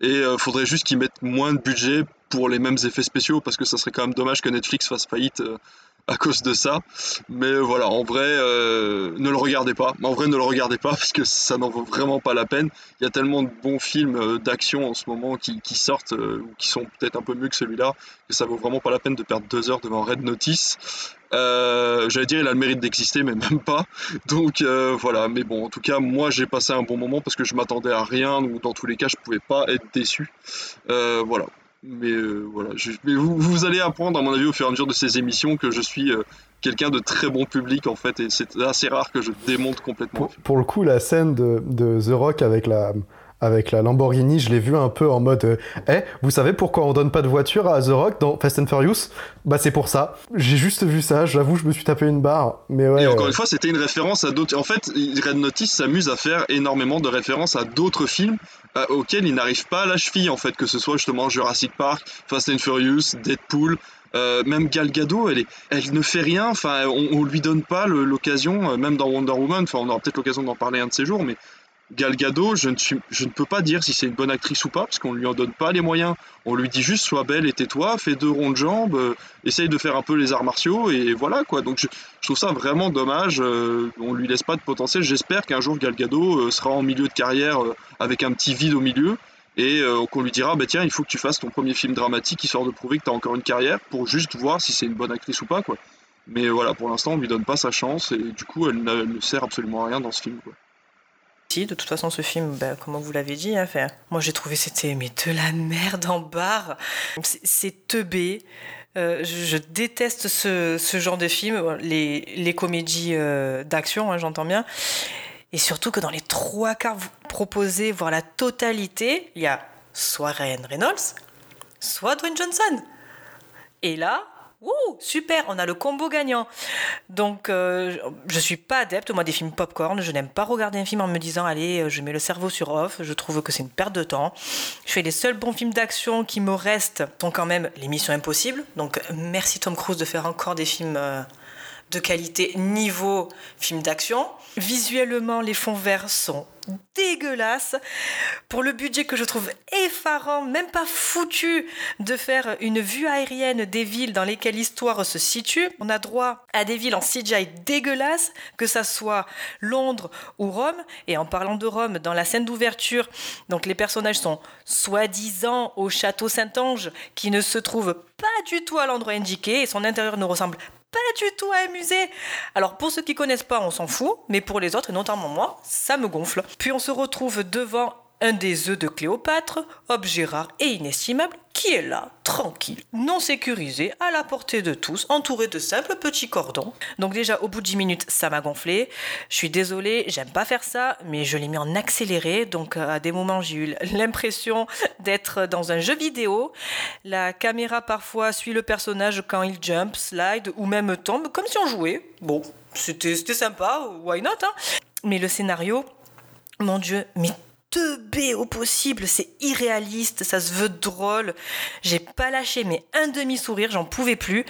Et euh, faudrait juste qu'ils mettent moins de budget pour les mêmes effets spéciaux, parce que ça serait quand même dommage que Netflix fasse faillite euh, à cause de ça. Mais voilà, en vrai, euh, ne le regardez pas. En vrai, ne le regardez pas, parce que ça n'en vaut vraiment pas la peine. Il y a tellement de bons films euh, d'action en ce moment qui, sortent, euh, ou qui sont peut-être un peu mieux que celui-là, que ça vaut vraiment pas la peine de perdre deux heures devant Red Notice. Euh, j'allais dire il a le mérite d'exister mais même pas donc voilà mais bon en tout cas moi j'ai passé un bon moment parce que je m'attendais à rien ou dans tous les cas je pouvais pas être déçu voilà mais euh, voilà je, mais vous, vous, allez apprendre à mon avis au fur et à mesure de ces émissions que je suis euh, quelqu'un de très bon public en fait et c'est assez rare que je démonte complètement. Pour, le coup la scène de, de The Rock avec la avec la Lamborghini, je l'ai vu un peu en mode euh, Eh, vous savez pourquoi on donne pas de voiture à The Rock dans Fast and Furious? Bah c'est pour ça. J'ai juste vu ça, j'avoue, je me suis tapé une barre. Mais ouais, Et encore euh, une fois, c'était une référence à d'autres. En fait, Red Notice s'amuse à faire énormément de références à d'autres films euh, auxquels il n'arrive pas à la cheville, en fait, que ce soit justement Jurassic Park, Fast and Furious, Deadpool. euh, même Gal Gadot, elle, est, elle ne fait rien. Enfin, on, on lui donne pas l'occasion, même dans Wonder Woman. Enfin, on aura peut-être l'occasion d'en parler un de ces jours, mais Gal Gadot, je ne, suis, je ne peux pas dire si c'est une bonne actrice ou pas, parce qu'on lui en donne pas les moyens. On lui dit juste sois belle et tais-toi, fais deux ronds de jambes, euh, essaye de faire un peu les arts martiaux, et voilà quoi. Donc je, je trouve ça vraiment dommage. euh, on lui laisse pas de potentiel. J'espère qu'un jour Gal Gadot euh, sera en milieu de carrière euh, avec un petit vide au milieu. Et euh, qu'on lui dira, bah tiens, il faut que tu fasses ton premier film dramatique histoire de prouver que tu as encore une carrière pour juste voir si c'est une bonne actrice ou pas, quoi. Mais voilà, pour l'instant, on lui donne pas sa chance et du coup, elle ne, ne sert absolument à rien dans ce film, quoi. Si, de toute façon, ce film, ben, comme vous l'avez dit, hein, moi j'ai trouvé c'était mais de la merde en barre. C'est- teubé. Euh, je, déteste ce, genre de film, les, les comédies euh, d'action, hein, j'entends bien. Et surtout que dans les trois quarts proposés, voire la totalité, il y a soit Ryan Reynolds, soit Dwayne Johnson. Et là, Super, on a le combo gagnant. Donc, euh, je suis pas adepte, moi, des films popcorn. Je n'aime pas regarder un film en me disant, allez, euh, je mets le cerveau sur off. Je trouve que c'est une perte de temps. Je fais les seuls bons films d'action qui me restent sont quand même Les Missions Impossibles. Donc, merci Tom Cruise de faire encore des films euh, de qualité niveau film d'action. Visuellement, les fonds verts sont dégueulasses. Pour le budget que je trouve effarant, même pas foutu de faire une vue aérienne des villes dans lesquelles l'histoire se situe. On a droit à des villes en CGI dégueulasses, que ça soit Londres ou Rome. Et en parlant de Rome, dans la scène d'ouverture, donc les personnages sont soi-disant au château Saint-Ange, qui ne se trouve pas du tout à l'endroit indiqué, et son intérieur ne ressemble pas du tout à un musée. Alors pour ceux qui connaissent pas, on s'en fout, mais pour les autres, et notamment moi, ça me gonfle. Puis on se retrouve devant un des œufs de Cléopâtre, objet rare et inestimable, qui est là, tranquille, non sécurisé, à la portée de tous, entouré de simples petits cordons. Donc déjà, au bout de 10 minutes, ça m'a gonflé. Je suis désolée, j'aime pas faire ça, mais je l'ai mis en accéléré, donc euh, à des moments, j'ai eu l'impression d'être dans un jeu vidéo. La caméra parfois suit le personnage quand il jump, slide ou même tombe, comme si on jouait. Bon, c'était c'était sympa, why not hein Mais le scénario, mon Dieu, mais teubé au possible, c'est irréaliste, ça se veut drôle. J'ai pas lâché mais un demi-sourire, j'en pouvais plus.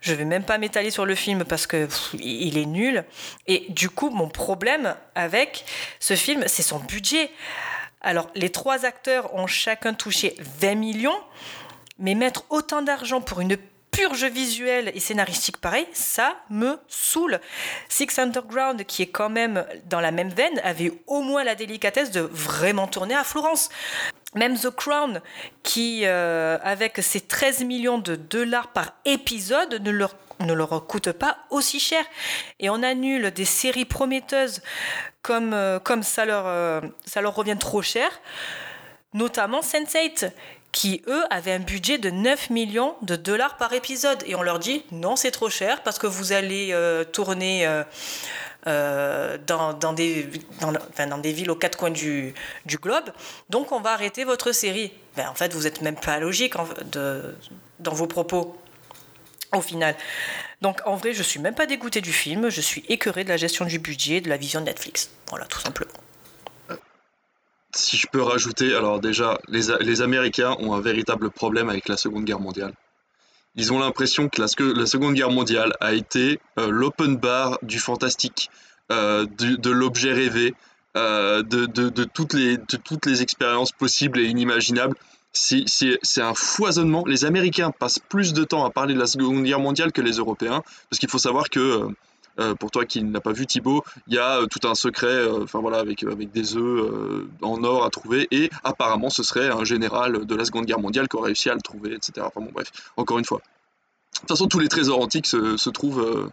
Je vais même pas m'étaler sur le film parce que il est nul. Et du coup, mon problème avec ce film, c'est son budget. Alors, les trois acteurs ont chacun touché 20 millions, mais mettre autant d'argent pour une purge visuelle et scénaristique pareil, ça me saoule. Six Underground, qui est quand même dans la même veine, avait au moins la délicatesse de vraiment tourner à Florence. Même The Crown, qui, euh, avec ses 13 millions de dollars par épisode, ne leur, ne leur coûte pas aussi cher. Et on annule des séries prometteuses comme, euh, comme ça, leur, euh, ça leur revient trop cher, notamment Sense8 qui, eux, avaient un budget de 9 millions de dollars par épisode. Et on leur dit, non, c'est trop cher parce que vous allez euh, tourner euh, euh, dans, des, villes aux quatre coins du, globe. Donc, on va arrêter votre série. Ben, en fait, vous n'êtes même pas logique dans vos propos, au final. Donc, en vrai, je suis même pas dégoûté du film. Je suis écœuré de la gestion du budget, de la vision de Netflix. Voilà, tout simplement si je peux rajouter, alors déjà, les, Américains ont un véritable problème avec la Seconde Guerre mondiale. Ils ont l'impression que la, Seconde Guerre mondiale a été euh, l'open bar du fantastique, euh, de, l'objet rêvé, euh, de, toutes les, de toutes les expériences possibles et inimaginables. C'est un foisonnement. Les Américains passent plus de temps à parler de la Seconde Guerre mondiale que les Européens, parce qu'il faut savoir que euh, pour toi qui n'a pas vu Thibaut, il y a euh, tout un secret, enfin voilà, avec, des œufs euh, en or à trouver, et apparemment ce serait un général de la Seconde Guerre mondiale qui aurait réussi à le trouver, etc. Enfin bon, bref, encore une fois. De toute façon, tous les trésors antiques se trouvent,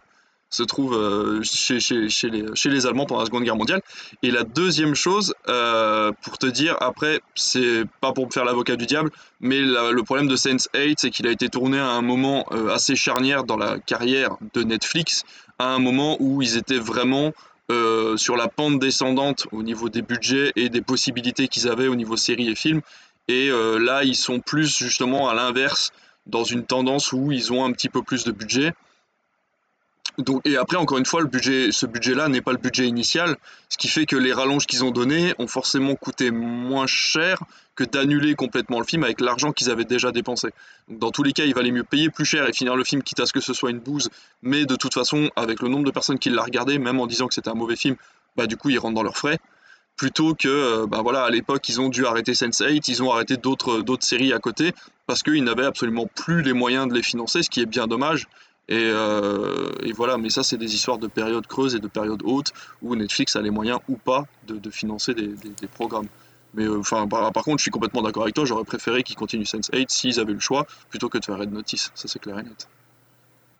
se trouvent chez, chez, les, Allemands pendant la Seconde Guerre mondiale. Et la deuxième chose, pour te dire, après, c'est pas pour me faire l'avocat du diable, mais le problème de Sense8, c'est qu'il a été tourné à un moment assez charnière dans la carrière de Netflix, à un moment où ils étaient vraiment euh, sur la pente descendante au niveau des budgets et des possibilités qu'ils avaient au niveau séries et films. Et euh, là, ils sont plus justement à l'inverse, dans une tendance où ils ont un petit peu plus de budget. Et après, encore une fois, ce budget-là n'est pas le budget initial, ce qui fait que les rallonges qu'ils ont donnés ont forcément coûté moins cher que d'annuler complètement le film avec l'argent qu'ils avaient déjà dépensé. Dans tous les cas, il valait mieux payer plus cher et finir le film quitte à ce que ce soit une bouse, mais de toute façon, avec le nombre de personnes qui l'ont regardé, même en disant que c'était un mauvais film, bah du coup, ils rentrent dans leurs frais. Plutôt que, euh, bah voilà, à l'époque, ils ont dû arrêter Sense8, ils ont arrêté d'autres séries à côté parce qu'ils n'avaient absolument plus les moyens de les financer, ce qui est bien dommage. Et, euh, et, voilà, mais ça, c'est des histoires de périodes creuses et de périodes hautes où Netflix a les moyens ou pas de, financer des, programmes. Mais euh, enfin, par, par, contre, je suis complètement d'accord avec toi. J'aurais préféré qu'ils continuent Sense8 s'ils avaient le choix plutôt que de faire Red Notice. Ça, c'est clair et net.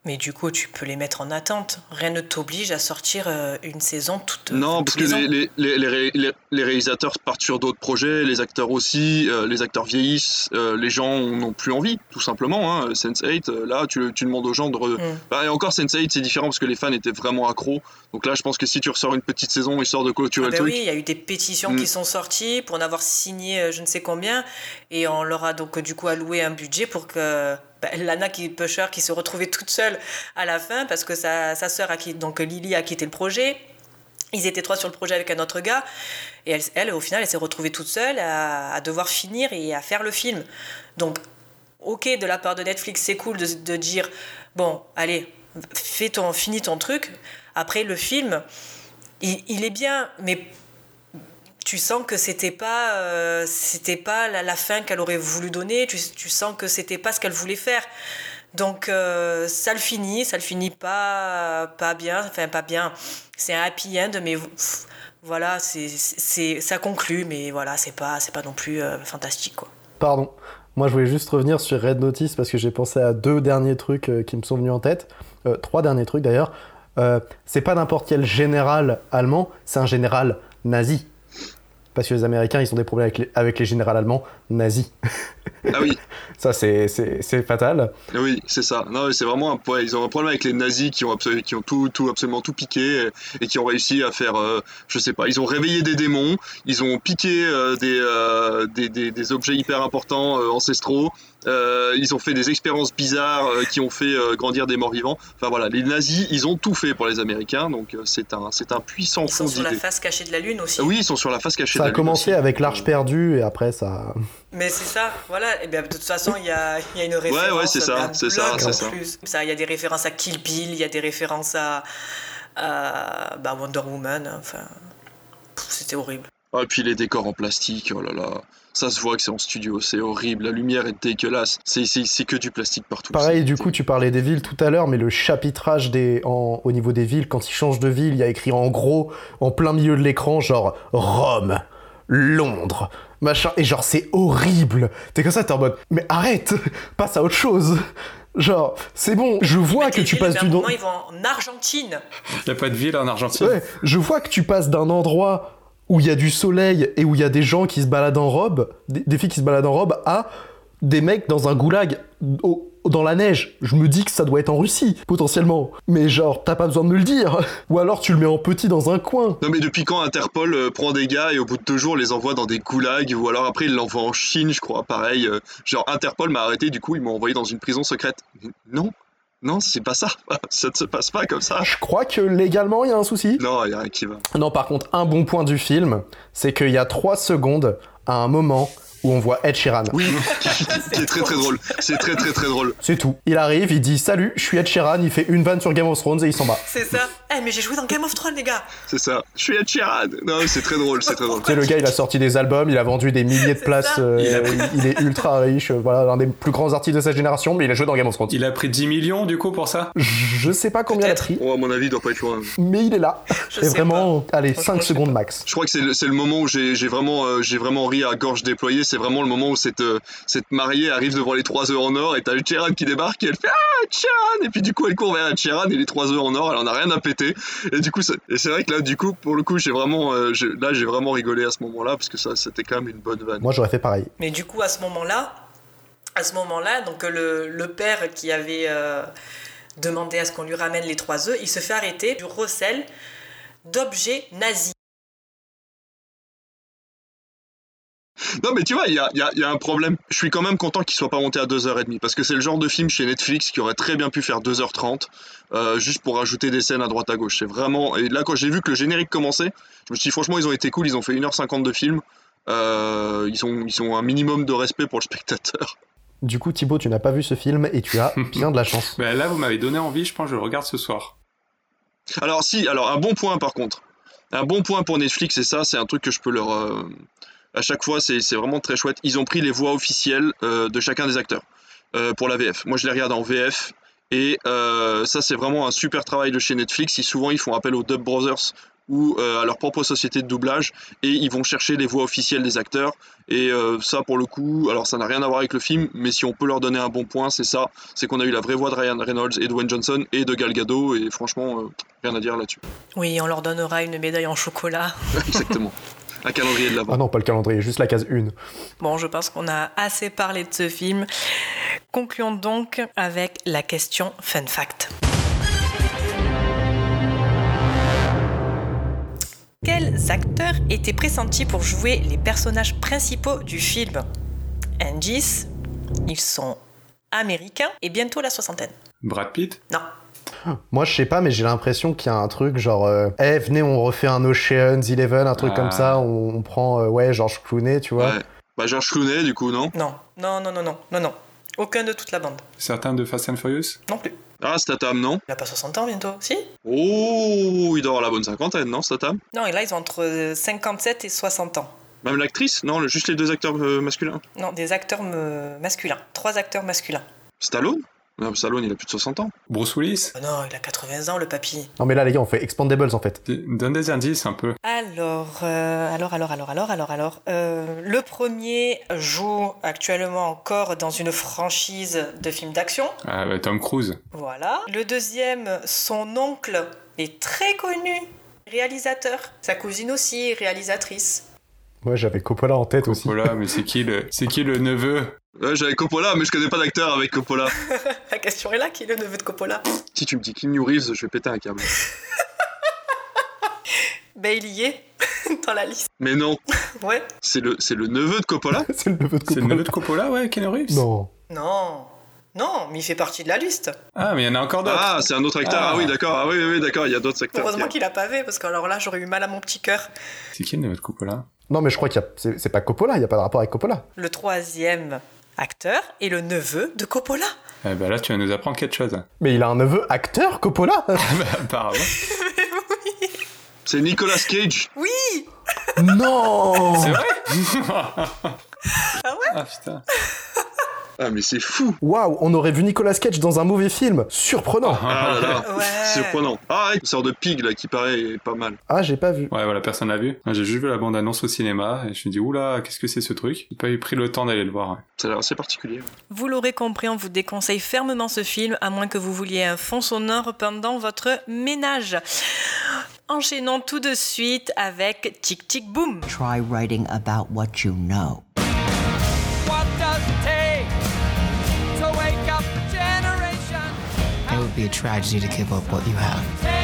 Mais du coup, tu peux les mettre en attente. Rien ne t'oblige à sortir euh, une saison toute. Non, parce que les, les, les, les, les, réalisateurs partent sur d'autres projets, les acteurs aussi, euh, les acteurs vieillissent, euh, les gens n'ont plus envie, tout simplement. Hein. Sense8, euh, là, tu, tu, demandes aux gens de. Re... Mm. Bah, et encore, Sense8, c'est différent parce que les fans étaient vraiment accros. Donc là, je pense que si tu ressors une petite saison histoire de clôturer ah le truc. Oui, il y a eu des pétitions mm. qui sont sorties pour en avoir signé je ne sais combien. Et on leur a donc du coup alloué un budget pour que Lana qui Pusher qui se retrouvait toute seule à la fin parce que sa, sa sœur a quitté, donc Lily a quitté le projet. Ils étaient trois sur le projet avec un autre gars et elle, au final elle s'est retrouvée toute seule à, devoir finir et à faire le film. Donc ok de la part de Netflix c'est cool de, dire bon allez fais ton finis ton truc. Après le film il, il est bien mais tu sens que c'était pas euh, c'était pas la, fin qu'elle aurait voulu donner tu, sens que c'était pas ce qu'elle voulait faire. Donc euh, ça le finit ça le finit pas pas bien enfin pas bien. C'est un happy end mais voilà c'est ça conclut mais voilà c'est pas c'est pas non plus euh, fantastique quoi. Pardon. Moi je voulais juste revenir sur Red Notice parce que j'ai pensé à deux derniers trucs qui me sont venus en tête. Trois derniers trucs d'ailleurs. C'est pas n'importe quel général allemand c'est un général nazi parce que les Américains, ils ont des problèmes avec les, avec les généraux allemands nazis. Ah oui. ça, c'est fatal. Oui, c'est ça. Non, c'est vraiment un Ils ont un problème avec les nazis qui ont, absolu, qui ont tout, tout, absolument tout piqué et, et qui ont réussi à faire, euh, je sais pas, ils ont réveillé des démons, ils ont piqué euh, des, euh, des, des, des, objets hyper importants euh, ancestraux, euh, ils ont fait des expériences bizarres euh, qui ont fait grandir des morts vivants. Enfin voilà, les nazis, ils ont tout fait pour les Américains, donc c'est un, c'est un puissant. Ils sont sur la face cachée de la Lune aussi. Oui, ils sont sur la face cachée ça de la Lune. Ça a commencé aussi. avec l'Arche perdue et après ça. Mais c'est ça, voilà. Et bien, de toute façon, il y a, y a, une référence. Ouais, ouais, c'est ça, c'est ça, c'est ça. ça. Il y a des références à Kill Bill, il y a des références à, à bah, Wonder Woman. Enfin, c'était horrible. Ah, et puis les décors en plastique, oh là là. Ça se voit que c'est en studio, c'est horrible. La lumière est dégueulasse. C'est que du plastique partout. Pareil, du coup, tu parlais des villes tout à l'heure, mais le chapitrage des, en, au niveau des villes, quand ils changent de ville, il y a écrit en gros, en plein milieu de l'écran, genre Rome, Londres, machin. Et genre, c'est horrible. T'es comme ça, t'es en mode, mais arrête, passe à autre chose. Genre, c'est bon, je vois que tu passes du. Moment, ils vont en Argentine. Il n'y a pas de ville en Argentine. Ouais, je vois que tu passes d'un endroit où il y a du soleil et où il y a des gens qui se baladent en robe, des, des, filles qui se baladent en robe, à des mecs dans un goulag au, dans la neige. Je me dis que ça doit être en Russie, potentiellement. Mais genre, t'as pas besoin de me le dire. Ou alors tu le mets en petit dans un coin. Non mais depuis quand Interpol euh, prend des gars et au bout de deux jours les envoie dans des goulags ou alors après il l'envoie en Chine, je crois, pareil. Euh, genre Interpol m'a arrêté, du coup ils m'ont envoyé dans une prison secrète. Non, non, c'est pas ça. Ça ne se passe pas comme ça. Je crois que légalement, il y a un souci. Non, il y a rien qui va. Non, par contre, un bon point du film, c'est qu'il y a 3 secondes à un moment où on voit Ed Sheeran. Oui, c'est très très drôle. C'est très très très drôle. C'est tout. Il arrive, il dit salut, je suis Ed Sheeran, il fait une vanne sur Game of Thrones et il s'en va. C'est ça. Eh, hey, mais j'ai joué dans Game of Thrones, les gars. C'est ça. Je suis Ed Sheeran. Non, c'est très drôle, c'est très drôle. Tu sais, le gars, il a sorti des albums, il a vendu des milliers de places, euh, il, pris... il, est ultra riche, euh, voilà, l'un des plus grands artistes de sa génération, mais il a joué dans Game of Thrones. Il a pris 10 millions du coup pour ça? Je sais pas combien il a pris. Oh, à mon avis, il doit pas être loin. Mais il est là. Je et vraiment, pas. allez, 5 secondes max. Je crois que c'est le, le, moment où j'ai vraiment, euh, vraiment ri à gorge déployée. C'est vraiment le moment où cette, euh, cette mariée arrive devant les 3 œufs en or et t'as Sheeran qui débarque et elle fait Ah, Sheeran Et puis du coup, elle court vers Sheeran et les 3 œufs en or, elle en a rien à péter. Et du coup, c'est vrai que là, du coup, pour le coup, j'ai vraiment, euh, là, j'ai vraiment rigolé à ce moment-là parce que ça, c'était quand même une bonne vanne. Moi, j'aurais fait pareil. Mais du coup, à ce moment-là, à ce moment-là, donc le, le, père qui avait euh, demandé à ce qu'on lui ramène les trois œufs, il se fait arrêter, du recèle d'objets nazis. Non, mais tu vois, il y a, y a- y a un problème. Je suis quand même content qu'il soit pas monté à 2h30 parce que c'est le genre de film chez Netflix qui aurait très bien pu faire 2h30 euh, juste pour rajouter des scènes à droite à gauche. C'est vraiment. Et là, quand j'ai vu que le générique commençait, je me suis dit, franchement, ils ont été cool. Ils ont fait 1h50 de film. Euh, ils, ont, ils ont un minimum de respect pour le spectateur. Du coup, Thibaut, tu n'as pas vu ce film et tu as bien de la chance. Bah, là, vous m'avez donné envie, je pense que je le regarde ce soir. Alors, si, alors un bon point par contre. Un bon point pour Netflix, et ça, c'est un truc que je peux leur. euh, à chaque fois, c'est vraiment très chouette. Ils ont pris les voix officielles euh, de chacun des acteurs euh, pour la VF. Moi, je les regarde en VF. Et euh, ça, c'est vraiment un super travail de chez Netflix. Ils, souvent, ils font appel aux Dub Brothers ou à leur propre société de doublage et ils vont chercher les voix officielles des acteurs. Et euh, ça, pour le coup, alors ça n'a rien à voir avec le film, mais si on peut leur donner un bon point, c'est ça c'est qu'on a eu la vraie voix de Ryan Reynolds et Dwayne Johnson et de Gal Gadot. Et franchement, euh, rien à dire là-dessus. Oui, on leur donnera une médaille en chocolat. Exactement. Un calendrier de l'avant. Ah non, pas le calendrier, juste la case 1. Bon, je pense qu'on a assez parlé de ce film. Concluons donc avec la question fun fact. Quels acteurs étaient pressentis pour jouer les personnages principaux du film? Indice, ils sont américains et bientôt la soixantaine. Brad Pitt? Non. Moi, je sais pas, mais j'ai l'impression qu'il y a un truc genre, euh, eh, venez, on refait un Ocean's Eleven, un truc Ah. comme ça, on, on prend, euh, ouais, George Clooney, tu vois. Ouais. Bah, George Clooney, du coup, non? Non, non, non, non, non, non, non. Aucun de toute la bande. Certains de Fast and Furious? Non plus. Ah, Statham, non? Il a pas 60 ans bientôt, si? Oh, il doit avoir la bonne cinquantaine, non, Statham? Non, et là, ils ont entre 57 et 60 ans. Même l'actrice? Non, juste les deux acteurs euh, masculins. Non, des acteurs me- masculins. Trois acteurs masculins. Stallone? Non, Stallone, il a plus de 60 ans. Bruce Willis Oh non, il a 80 ans, le papy. Non, mais là, les gars, on fait Expandables en fait. Donne des indices un peu. Alors, euh, alors, alors, alors, alors, alors, alors. euh, le premier joue actuellement encore dans une franchise de films d'action. Ah, bah, Tom Cruise. Voilà. Le deuxième, son oncle est très connu, réalisateur. Sa cousine aussi, réalisatrice. Ouais, j'avais Coppola en tête aussi. Coppola, mais c'est qui le, c'est qui le neveu? Ouais, j'avais Coppola, mais je connais pas d'acteur avec Coppola. La question est là, qui est le neveu de Coppola? Si tu me dis Keanu Reeves, je vais péter un câble. Ben, il y est, dans la liste. Mais non, Ouais. c'est le, c'est le neveu de Coppola? C'est le neveu de C'est le Coppola. neveu de Coppola, ouais, Keanu Reeves Non. Non. Non, mais il fait partie de la liste. Ah, mais il y en a encore d'autres. Ah, c'est un autre acteur. Ah, Ah. oui, d'accord. Ah oui, oui, oui, d'accord. Il y a d'autres acteurs. Heureusement qu'il a pas fait, parce que alors là, j'aurais eu mal à mon petit cœur. C'est qui le neveu de Coppola? Non, mais je crois qu'il y a. C'est pas Coppola, il y a pas de rapport avec Coppola. Le troisième acteur est le neveu de Coppola. Eh ben là, tu vas nous apprendre quelque chose. Mais il a un neveu acteur, Coppola bah, apparemment. C'est Nicolas Cage. Oui Non C'est vrai? Ah ouais? Ah putain. Ah, mais c'est fou. Waouh, on aurait vu Nicolas Cage dans un mauvais film. Surprenant. Ah là là. Ouais. Surprenant. Ah, ouais, une sorte de pig là qui paraît pas mal. Ah, j'ai pas vu. Ouais, voilà, personne l'a vu. J'ai juste vu la bande-annonce au cinéma et je me dis, oula, qu'est-ce que c'est ce truc? J'ai pas eu pris le temps d'aller le voir. Ça a l'air assez particulier. Vous l'aurez compris, on vous déconseille fermement ce film, à moins que vous vouliez un fond sonore pendant votre ménage. Enchaînons tout de suite avec Tic Tic Boom. Try writing about what you know. Would be a tragedy to give up what you have.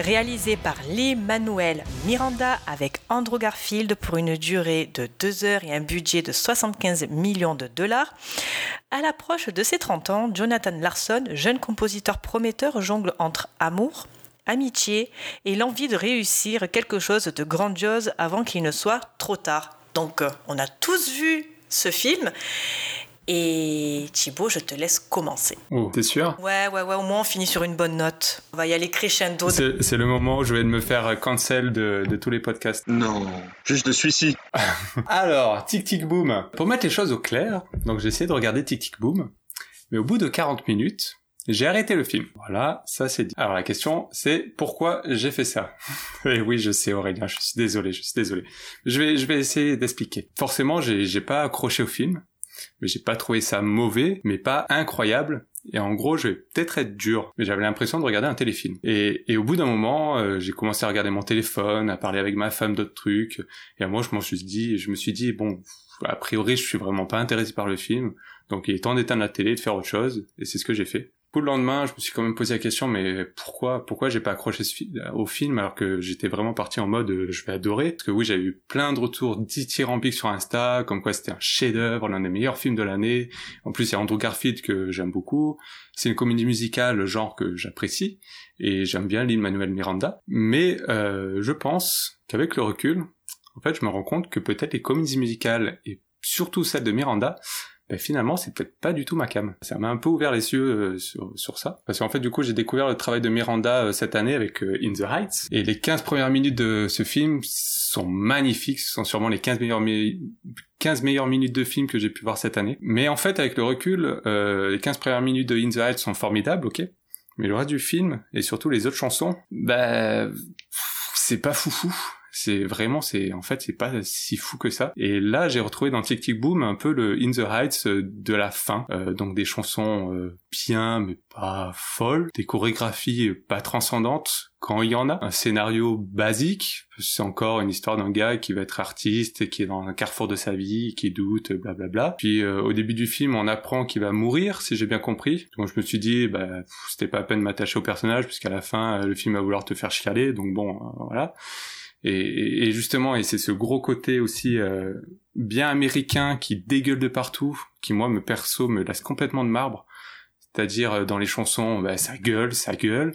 Réalisé par Lee Manuel Miranda avec Andrew Garfield pour une durée de 2 heures et un budget de 75 millions de dollars. À l'approche de ses 30 ans, Jonathan Larson, jeune compositeur prometteur, jongle entre amour, amitié et l'envie de réussir quelque chose de grandiose avant qu'il ne soit trop tard. Donc, euh, on a tous vu ce film. Et Thibaut, je te laisse commencer. Oh, t'es sûr Ouais, ouais, ouais, au moins on finit sur une bonne note. On va y aller crescendo. C'est c'est le moment où je vais me faire cancel de, de tous les podcasts. Non, juste de celui-ci. Alors, Tic Tic Boom. Pour mettre les choses au clair, donc j'ai essayé de regarder Tic Tic Boom, mais au bout de 40 minutes, J'ai arrêté le film. Voilà, ça c'est dit. Alors la question, c'est pourquoi j'ai fait ça? Et oui, je sais Aurélien, je suis désolé, je suis désolé. Je vais, je vais essayer d'expliquer. Forcément, j'ai, j'ai pas accroché au film, mais j'ai pas trouvé ça mauvais, mais pas incroyable. Et en gros, je vais peut-être être dur, mais j'avais l'impression de regarder un téléfilm. Et, et au bout d'un moment, euh, j'ai commencé à regarder mon téléphone, à parler avec ma femme d'autres trucs. Et à moi, je m'en suis dit, je me suis dit, bon, a priori, je suis vraiment pas intéressé par le film. Donc il est temps d'éteindre la télé, de faire autre chose. Et c'est ce que j'ai fait. Pour le lendemain, je me suis quand même posé la question, mais pourquoi, pourquoi j'ai pas accroché au film alors que j'étais vraiment parti en mode euh, je vais adorer? Parce que oui, j'ai eu plein de retours dithyrambiques sur Insta, comme quoi c'était un chef-d'œuvre, l'un des meilleurs films de l'année. En plus, il y a Andrew Garfield que j'aime beaucoup. C'est une comédie musicale, le genre que j'apprécie, et j'aime bien Lin Manuel Miranda. Mais euh, je pense qu'avec le recul, en fait, je me rends compte que peut-être les comédies musicales et surtout celle de Miranda ben finalement c'est peut-être pas du tout ma cam. Ça m'a un peu ouvert les yeux euh, sur, sur, ça. Parce qu'en fait du coup j'ai découvert le travail de Miranda euh, cette année avec euh, In the Heights. Et les 15 premières minutes de ce film sont magnifiques. Ce sont sûrement les 15 meilleures, 15 meilleures minutes de film que j'ai pu voir cette année. Mais en fait avec le recul, les 15 premières minutes de In the Heights sont formidables, ok mais le reste du film, et surtout les autres chansons, bah, c'est pas foufou c'est vraiment, c'est en fait, c'est pas si fou que ça. Et là, j'ai retrouvé dans Tic Tic Boom un peu le In the Heights euh, de la fin, euh, donc des chansons euh, bien mais pas folles, des chorégraphies pas transcendantes quand il y en a, un scénario basique, c'est encore une histoire d'un gars qui va être artiste qui est dans un carrefour de sa vie, qui doute, blablabla. Bla bla. Puis au début du film, on apprend qu'il va mourir, si j'ai bien compris. Donc je me suis dit, bah c'était pas à peine m'attacher au personnage, puisqu'à la fin, le film va vouloir te faire chialer, donc bon, voilà. Et, et, justement, et c'est ce gros côté aussi euh, bien américain qui dégueule de partout, qui moi me perso me laisse complètement de marbre. C'est-à-dire euh, dans les chansons, bah, ça gueule, ça gueule.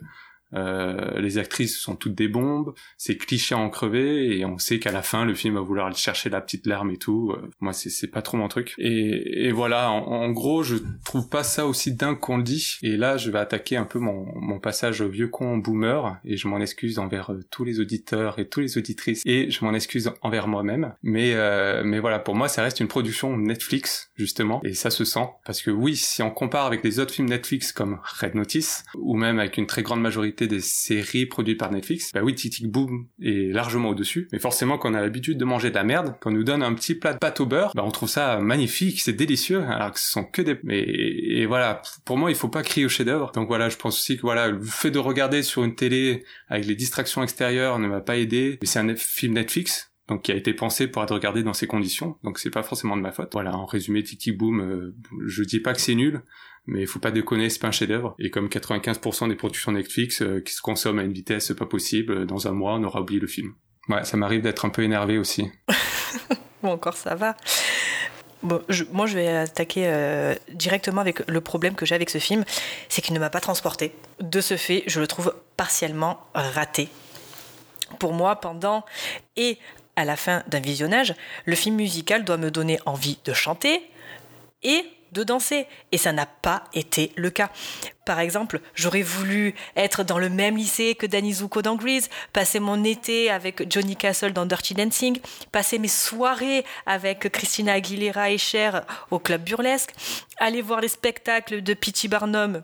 Euh, les actrices sont toutes des bombes, c'est cliché en crevé et on sait qu'à la fin le film va vouloir aller chercher la petite larme et tout. Euh, moi c'est pas trop mon truc. Et, voilà, en, gros je trouve pas ça aussi dingue qu'on le dit. Et là je vais attaquer un peu mon, mon passage vieux con boomer et je m'en excuse envers euh, tous les auditeurs et toutes les auditrices et je m'en excuse envers moi-même. Mais mais voilà pour moi ça reste une production Netflix justement et ça se sent parce que oui si on compare avec les autres films Netflix comme Red Notice ou même avec une très grande majorité des séries produites par Netflix, bah oui, Tic Boom est largement au-dessus. Mais forcément, quand on a l'habitude de manger de la merde, quand on nous donne un petit plat de pâte au beurre, bah on trouve ça magnifique, c'est délicieux, alors que ce sont que des... Mais, et voilà, pour moi, il faut pas crier au chef-d'œuvre. Donc voilà, je pense aussi que voilà, le fait de regarder sur une télé avec les distractions extérieures ne m'a pas aidé. C'est un film Netflix, donc qui a été pensé pour être regardé dans ces conditions, donc c'est pas forcément de ma faute. Voilà, en résumé, Tiki Boom, euh, je dis pas que c'est nul, mais il faut pas déconner, c'est pas un chef-d'œuvre. Et comme 95% des productions Netflix euh, qui se consomment à une vitesse pas possible, euh, dans un mois, on aura oublié le film. Ouais, ça m'arrive d'être un peu énervé aussi. bon, encore ça va. Bon, moi, je vais attaquer directement avec le problème que j'ai avec ce film, c'est qu'il ne m'a pas transporté. De ce fait, je le trouve partiellement raté. Pour moi, pendant et à la fin d'un visionnage, le film musical doit me donner envie de chanter et de danser. Et ça n'a pas été le cas. Par exemple, j'aurais voulu être dans le même lycée que Danny Zuko dans Grease, passer mon été avec Johnny Castle dans Dirty Dancing, passer mes soirées avec Christina Aguilera et Cher au club burlesque, aller voir les spectacles de P.T. Barnum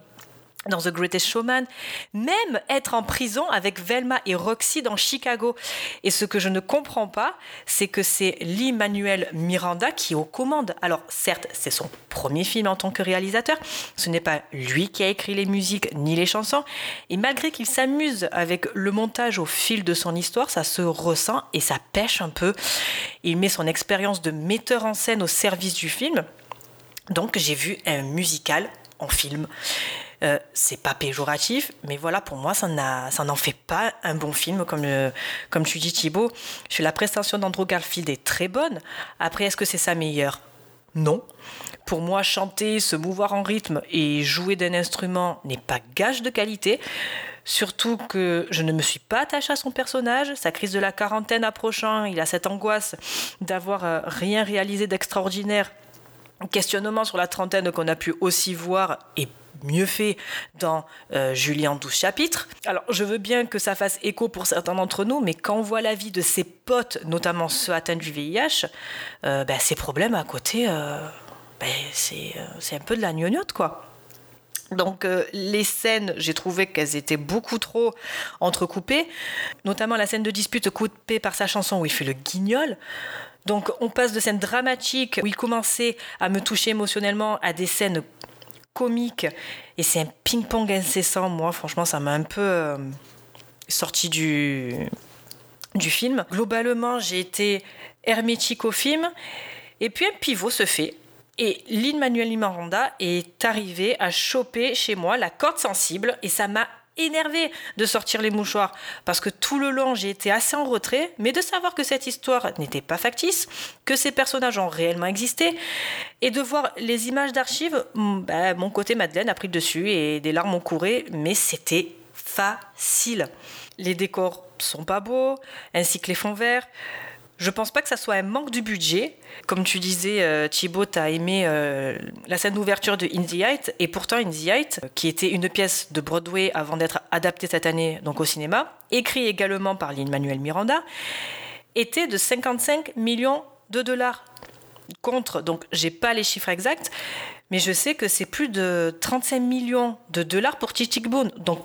dans The Greatest Showman, même être en prison avec Velma et Roxy dans Chicago. Et ce que je ne comprends pas, c'est que c'est Lee Manuel Miranda qui est aux commandes. Alors certes, c'est son premier film en tant que réalisateur, ce n'est pas lui qui a écrit les musiques ni les chansons, et malgré qu'il s'amuse avec le montage au fil de son histoire, ça se ressent et ça pêche un peu. Il met son expérience de metteur en scène au service du film. Donc j'ai vu un musical en film. Euh, c'est pas péjoratif, mais voilà, pour moi, ça n'en fait pas un bon film, comme, tu dis Thibaut. La prestation d'Andrew Garfield est très bonne. Après, est-ce que c'est sa meilleure? Non. Pour moi, chanter, se mouvoir en rythme et jouer d'un instrument n'est pas gage de qualité. Surtout que je ne me suis pas attachée à son personnage. Sa crise de la quarantaine approchant, il a cette angoisse d'avoir euh, rien réalisé d'extraordinaire. Questionnement sur la trentaine qu'on a pu aussi voir et mieux fait dans euh, Julien 12 chapitres. Alors, je veux bien que ça fasse écho pour certains d'entre nous, mais quand on voit la vie de ses potes, notamment ceux atteints du VIH, euh, ben, ces problèmes à côté, euh, ben, c'est un peu de la gnognotte, quoi. Donc euh, les scènes, j'ai trouvé qu'elles étaient beaucoup trop entrecoupées, notamment la scène de dispute coupée par sa chanson où il fait le guignol. Donc on passe de scènes dramatiques où il commençait à me toucher émotionnellement à des scènes comiques et c'est un ping-pong incessant. Moi, franchement, ça m'a un peu euh, sorti du, du film. Globalement, j'ai été hermétique au film et puis un pivot se fait. Et Lin-Manuel Miranda est arrivé à choper chez moi la corde sensible et ça m'a énervé de sortir les mouchoirs parce que tout le long j'ai été assez en retrait, mais de savoir que cette histoire n'était pas factice, que ces personnages ont réellement existé et de voir les images d'archives, mm, bah, mon côté Madeleine a pris le dessus et des larmes ont couru, mais c'était facile. Les décors sont pas beaux, ainsi que les fonds verts. Je pense pas que ça soit un manque du budget. Comme tu disais, euh, Thibaut, tu as aimé euh, la scène d'ouverture de In the Height, et pourtant In the Height, qui était une pièce de Broadway avant d'être adaptée cette année donc au cinéma, écrit également par Lin-Manuel Miranda, était de 55 millions de dollars contre, donc j'ai pas les chiffres exacts, mais je sais que c'est plus de 35 millions de dollars pour Titic Boone. Donc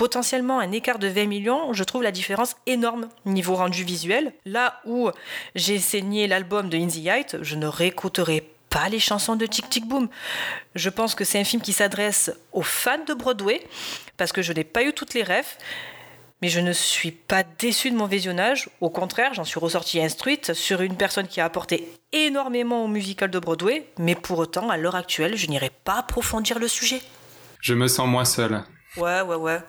potentiellement un écart de 20 millions, je trouve la différence énorme niveau rendu visuel. Là où j'ai saigné l'album de In the Height, je ne réécouterai pas les chansons de Tic Tic Boom. Je pense que c'est un film qui s'adresse aux fans de Broadway, parce que je n'ai pas eu toutes les rêves, mais je ne suis pas déçue de mon visionnage. Au contraire, j'en suis ressortie instruite sur une personne qui a apporté énormément au musical de Broadway, mais pour autant, à l'heure actuelle, je n'irai pas approfondir le sujet. Je me sens moins seul. Ouais, ouais, ouais.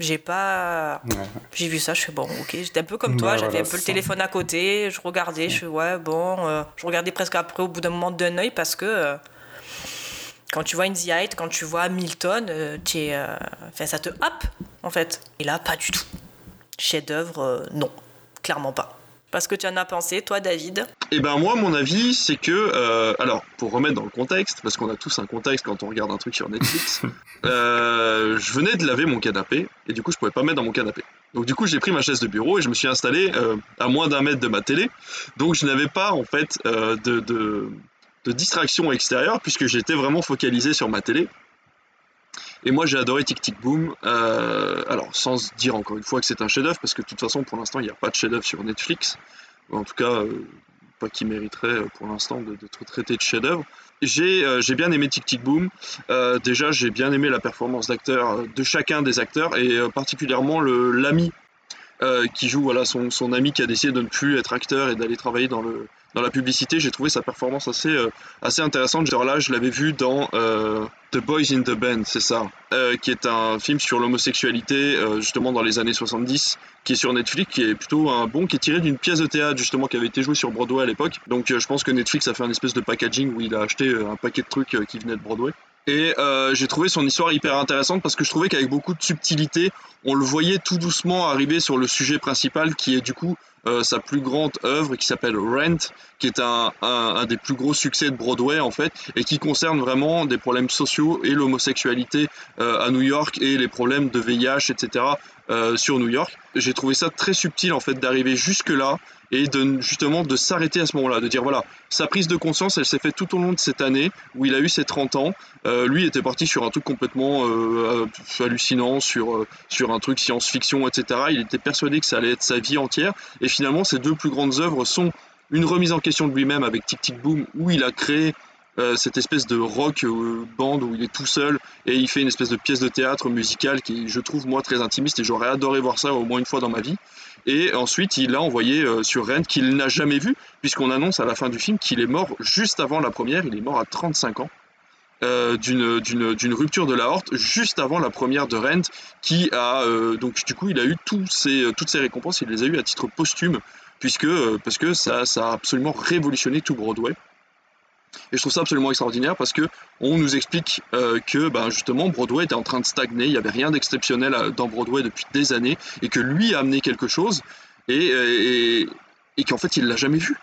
J'ai pas. Ouais. J'ai vu ça, je fais bon, ok. J'étais un peu comme toi, Ouais, j'avais voilà, un peu le téléphone à côté, je regardais, je fais ouais, bon. euh, je regardais presque après au bout d'un moment d'un œil parce que euh, quand tu vois In the Height, quand tu vois Hamilton, euh, tu es, euh, enfin, ça te happe en fait. Et là, pas du tout. Chef-d'œuvre, euh, non, clairement pas. Parce que tu en as pensé, toi, David Et ben moi, mon avis, c'est que, euh, alors, pour remettre dans le contexte, parce qu'on a tous un contexte quand on regarde un truc sur Netflix, euh, je venais de laver mon canapé, et du coup, je pouvais pas mettre dans mon canapé. Donc du coup, j'ai pris ma chaise de bureau et je me suis installé euh, à moins d'un mètre de ma télé. Donc je n'avais pas en fait euh, de, de, de distraction extérieure puisque j'étais vraiment focalisé sur ma télé. Et moi, j'ai adoré Tic Tic Boom. Euh, alors, sans dire encore une fois que c'est un chef-d'œuvre, parce que de toute façon, pour l'instant, il n'y a pas de chef-d'œuvre sur Netflix. En tout cas, euh, pas qui mériterait euh, pour l'instant d'être traité de chef-d'œuvre. J'ai bien aimé Tic Tic Boom. Déjà, j'ai bien aimé la performance d'acteur de chacun des acteurs et particulièrement l'ami qui joue voilà son, son ami qui a décidé de ne plus être acteur et d'aller travailler dans le dans la publicité. J'ai trouvé sa performance assez euh, assez intéressante. Genre là, je l'avais vu dans euh, The Boys in the Band, c'est ça, euh, qui est un film sur l'homosexualité euh, justement dans les années 70, qui est sur Netflix, qui est plutôt un bon, qui est tiré d'une pièce de théâtre justement qui avait été jouée sur Broadway à l'époque. Donc euh, je pense que Netflix a fait un espèce de packaging où il a acheté euh, un paquet de trucs qui venaient de Broadway. Et euh, j'ai trouvé son histoire hyper intéressante parce que je trouvais qu'avec beaucoup de subtilité, on le voyait tout doucement arriver sur le sujet principal qui est du coup euh, sa plus grande œuvre qui s'appelle Rent, qui est un, des plus gros succès de Broadway en fait, et qui concerne vraiment des problèmes sociaux et l'homosexualité euh, à New York et les problèmes de VIH, etc. euh, sur New York. J'ai trouvé ça très subtil en fait d'arriver jusque là et de justement de s'arrêter à ce moment-là, de dire voilà, sa prise de conscience, elle s'est faite tout au long de cette année où il a eu ses 30 ans. Euh, lui était parti sur un truc complètement euh, hallucinant, sur, sur un truc science-fiction, etc. Il était persuadé que ça allait être sa vie entière. Et finalement, ces deux plus grandes œuvres sont une remise en question de lui-même avec Tic Tic Boom, où il a créé euh, cette espèce de rock euh, band où il est tout seul et il fait une espèce de pièce de théâtre musicale qui, je trouve, moi, très intimiste et j'aurais adoré voir ça au moins une fois dans ma vie. Et ensuite, il a envoyé euh, sur Rent qu'il n'a jamais vu, puisqu'on annonce à la fin du film qu'il est mort juste avant la première, il est mort à 35 ans. d'une rupture de l'aorte juste avant la première de Rent qui a donc du coup il a eu toutes ses récompenses il les a eu à titre posthume puisque parce que ça a absolument révolutionné tout Broadway et je trouve ça absolument extraordinaire parce que on nous explique euh, que ben, justement Broadway était en train de stagner, il n'y avait rien d'exceptionnel à- dans Broadway depuis des années et que lui a amené quelque chose et, et, qu'en fait il l'a jamais vu.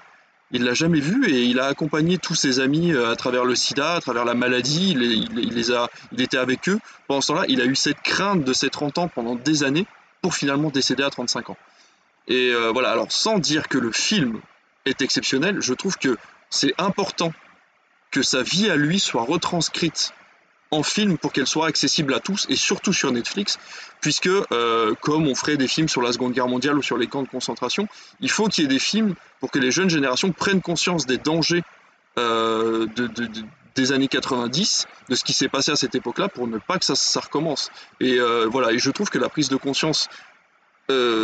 Il l'a jamais vu et il a accompagné tous ses amis euh, à travers le sida, à travers la maladie, il, les- a, il était avec eux. Pendant ce temps-là, il a eu cette crainte de ses 30 ans pendant des années pour finalement décéder à 35 ans. Et euh, voilà, alors sans dire que le film est exceptionnel, je trouve que c'est important que sa vie à lui soit retranscrite en film pour qu'elle soit accessible à tous et surtout sur Netflix, puisque euh, comme on ferait des films sur la Seconde Guerre mondiale ou sur les camps de concentration, il faut qu'il y ait des films pour que les jeunes générations prennent conscience des dangers euh, de, de- de- des années 90, de ce qui s'est passé à cette époque-là, pour ne pas que ça, recommence. Et euh, voilà, et je trouve que la prise de conscience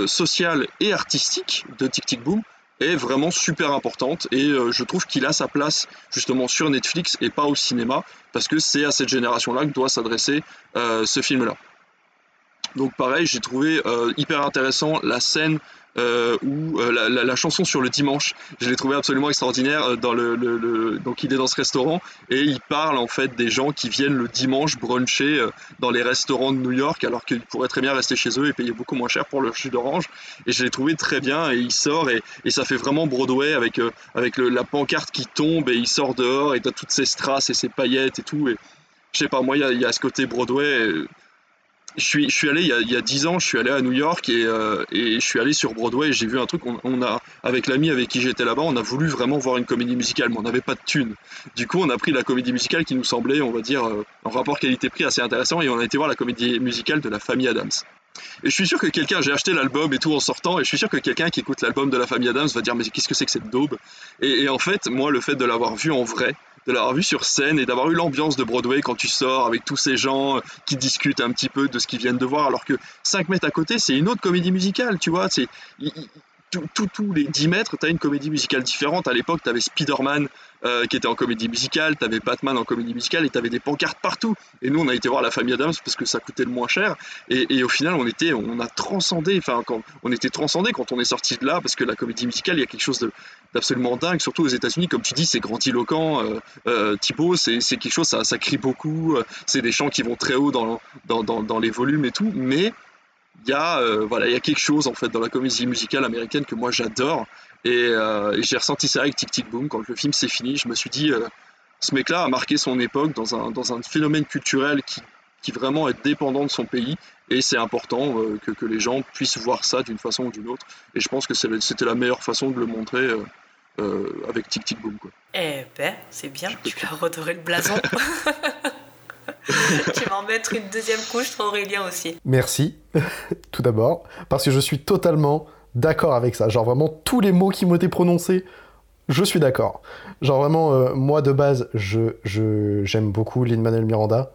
sociale et artistique de Tic Tic Boom est vraiment super importante et euh, je trouve qu'il a sa place justement sur Netflix et pas au cinéma parce que c'est à cette génération-là que doit s'adresser euh, ce film-là. Donc pareil, j'ai trouvé euh, hyper intéressant la scène euh, où euh, la, la- la chanson sur le dimanche, je l'ai trouvé absolument extraordinaire. euh, Dans le, le- le- donc il est dans ce restaurant et il parle en fait des gens qui viennent le dimanche bruncher euh, dans les restaurants de New York alors qu'ils pourraient très bien rester chez eux et payer beaucoup moins cher pour leur jus d'orange. Et je l'ai trouvé très bien et il sort et, et ça fait vraiment Broadway avec, euh, avec la pancarte qui tombe et il sort dehors et t'as toutes ces strass et ces paillettes et tout. Et je sais pas, moi il y y a ce côté Broadway. Je suis, je suis allé il y, a, il y a 10 ans, je suis allé à New York et, euh, et je suis allé sur Broadway et j'ai vu un truc. On, on a, avec l'ami avec qui j'étais là-bas, on a voulu vraiment voir une comédie musicale, mais on n'avait pas de thunes. Du coup, on a pris la comédie musicale qui nous semblait, on va dire, euh, en rapport qualité-prix assez intéressant et on a été voir la comédie musicale de la famille Adams. Et je suis sûr que quelqu'un, j'ai acheté l'album et tout en sortant, et je suis sûr que quelqu'un qui écoute l'album de la famille Adams va dire mais qu'est-ce que c'est que cette daube? Et, et en fait, moi, le fait de l'avoir vu en vrai, de l'avoir vu sur scène et d'avoir eu l'ambiance de Broadway quand tu sors avec tous ces gens euh, qui discutent un petit peu de ce qu'ils viennent de voir, alors que 5 mètres à côté, c'est une autre comédie musicale, tu vois. C'est tous les 10 mètres, tu as une comédie musicale différente. À l'époque, tu avais Spider-Man euh, qui était en comédie musicale, tu avais Batman en comédie musicale et tu avais des pancartes partout. Et nous, on a été voir la famille Adams parce que ça coûtait le moins cher. Et, au final, on était, on a transcendé, enfin, on était transcendé quand on est sorti de là parce que la comédie musicale, il y a quelque chose de- d'absolument dingue, surtout aux États-Unis. Comme tu dis, c'est grandiloquent. Euh, euh, c'est quelque chose, ça, crie beaucoup. euh, C'est des chants qui vont très haut dans, dans, dans, les volumes et tout. Mais il y a euh, voilà il y a quelque chose en fait dans la comédie musicale américaine que moi j'adore et, j'ai ressenti ça avec Tic Tic Boom quand le film s'est fini je me suis dit ce mec là a marqué son époque dans un, dans un phénomène culturel qui, qui vraiment est dépendant de son pays et c'est important euh, que, que les gens puissent voir ça d'une façon ou d'une autre et je pense que c'était la meilleure façon de le montrer euh, euh, avec Tic Tic Boom quoi. Eh ben, c'est bien, tu vas redorer le blason. tu vas en mettre une deuxième couche pour Aurélien aussi. Merci, tout d'abord, parce que je suis totalement d'accord avec ça. Genre vraiment, tous les mots qui m'ont été prononcés, je suis d'accord. Genre vraiment, euh, moi de base, je, je, j'aime beaucoup Lin-Manuel Miranda.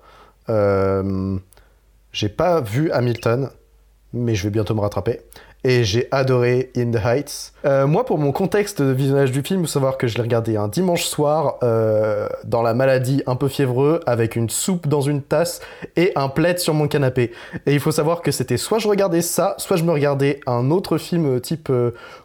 Euh, j'ai pas vu Hamilton, mais je vais bientôt me rattraper. Et j'ai adoré In the Heights. Euh, moi, pour mon contexte de visionnage du film, il faut savoir que je l'ai regardé un dimanche soir, euh, dans la maladie un peu fiévreux, avec une soupe dans une tasse et un plaid sur mon canapé. Et il faut savoir que c'était soit je regardais ça, soit je me regardais un autre film euh, type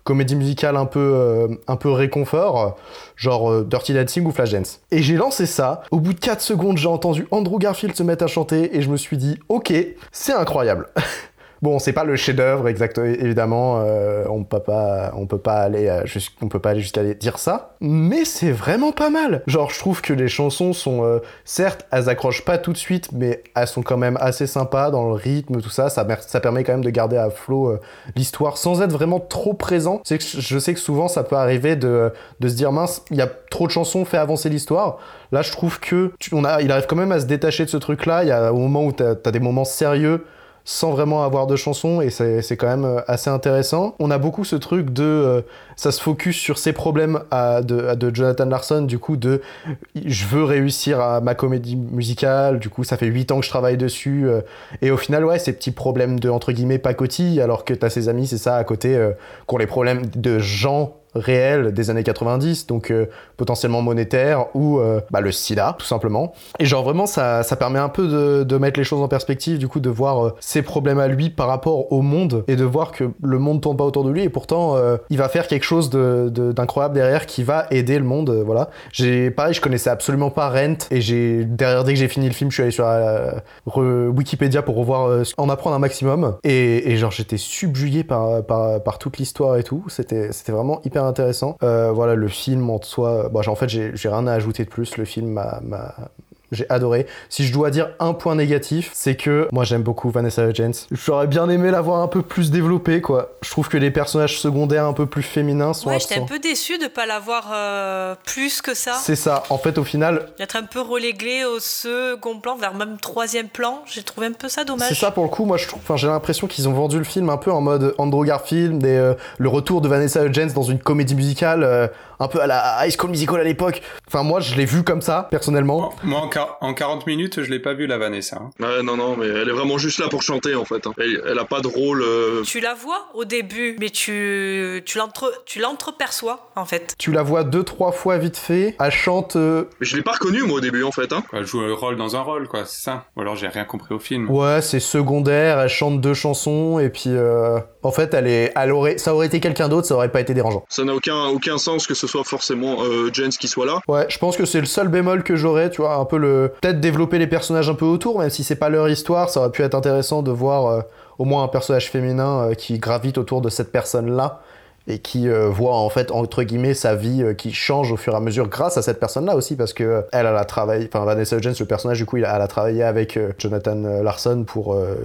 comédie musicale un peu, un peu réconfort, genre Dirty Dancing ou Flashdance. Et j'ai lancé ça. Au bout de 4 secondes, j'ai entendu Andrew Garfield se mettre à chanter et je me suis dit, ok, c'est incroyable. Bon, c'est pas le chef-d'œuvre exact, évidemment. euh, on peut pas, on peut pas aller, euh, on peut pas aller jusqu'à dire ça. Mais c'est vraiment pas mal. Genre, je trouve que les chansons sont, euh, certes, elles accrochent pas tout de suite, mais elles sont quand même assez sympas dans le rythme, tout ça. Ça, ça permet quand même de garder à flot euh, l'histoire sans être vraiment trop présent. Que je sais que souvent ça peut arriver de, de se dire mince, il y a trop de chansons, fait avancer l'histoire. Là, je trouve que tu- on a, il arrive quand même à se détacher de ce truc-là. Il y a au moment où t'as as des moments sérieux sans vraiment avoir de chansons et c'est quand même euh, assez intéressant. On a beaucoup ce truc de euh, ça se focus sur ses problèmes de, de Jonathan Larson du coup de je veux réussir à ma comédie musicale du coup ça fait 8 ans que je travaille dessus euh, et au final ouais ces petits problèmes de entre guillemets pacotille alors que t'as ses amis c'est ça à côté euh, qui ont les problèmes de gens réels des années 90 donc euh, potentiellement monétaires ou euh, bah, le sida tout simplement. Et genre vraiment ça, ça permet un peu de, mettre les choses en perspective du coup de voir euh, ses problèmes à lui par rapport au monde et de voir que le monde tourne pas autour de lui. Et pourtant il va faire quelque chose d'incroyable derrière qui va aider le monde voilà. J'ai pareil je connaissais absolument pas Rent et j'ai derrière dès que j'ai fini le film je suis allé sur Wikipédia pour revoir en apprendre un maximum. Et, genre j'étais subjugué par, par, par toute l'histoire et tout. C'était vraiment hyper intéressant. Euh, voilà le film en soi bon, en fait j'ai rien à ajouter de plus. Le film m'a J'ai adoré. Si je dois dire un point négatif, c'est que moi j'aime beaucoup Vanessa Hudgens. J'aurais bien aimé la voir un peu plus développée, quoi. Je trouve que les personnages secondaires un peu plus féminins sont Ouais, j'étais un peu déçue de pas l'avoir euh, plus que ça. C'est ça. En fait, au final, D'être un peu relégué au second plan, vers même troisième plan. J'ai trouvé un peu ça dommage. C'est ça pour le coup, moi je trouve, enfin j'ai l'impression qu'ils ont vendu le film un peu en mode Andrew Garfield et euh, le retour de Vanessa Hudgens dans une comédie musicale, euh, un peu à la High School Musical à l'époque. Enfin moi je l'ai vu comme ça personnellement. Moi, en, quar- en 40 minutes, je l'ai pas vu la Vanessa. hein. Ouais, non, non, mais elle est vraiment juste là pour chanter en fait. hein. Elle, elle a pas de rôle. euh, Tu la vois au début, mais tu, tu l'entre- tu l'entreperçois en fait. Tu la vois deux trois fois vite fait, elle chante. euh, Je l'ai pas reconnue moi au début en fait. Hein. Elle joue un rôle dans un rôle, quoi, c'est ça. Ou alors j'ai rien compris au film. Ouais, c'est secondaire, elle chante deux chansons et puis euh, en fait elle est, elle aurait, ça aurait été quelqu'un d'autre, ça aurait pas été dérangeant. Ça n'a aucun, aucun sens que ce soit forcément euh, Jens qui soit là. Ouais, je pense que c'est le seul bémol que j'aurais, tu vois, un peu le peut-être développer les personnages un peu autour, même si c'est pas leur histoire, ça aurait pu être intéressant de voir euh, au moins un personnage féminin euh, qui gravite autour de cette personne-là et qui euh, voit en fait entre guillemets sa vie euh, qui change au fur et à mesure grâce à cette personne-là aussi parce que euh, elle, a travaillé, enfin Vanessa Hudgens, le personnage du coup, il a- elle a travaillé avec Jonathan Larson pour euh,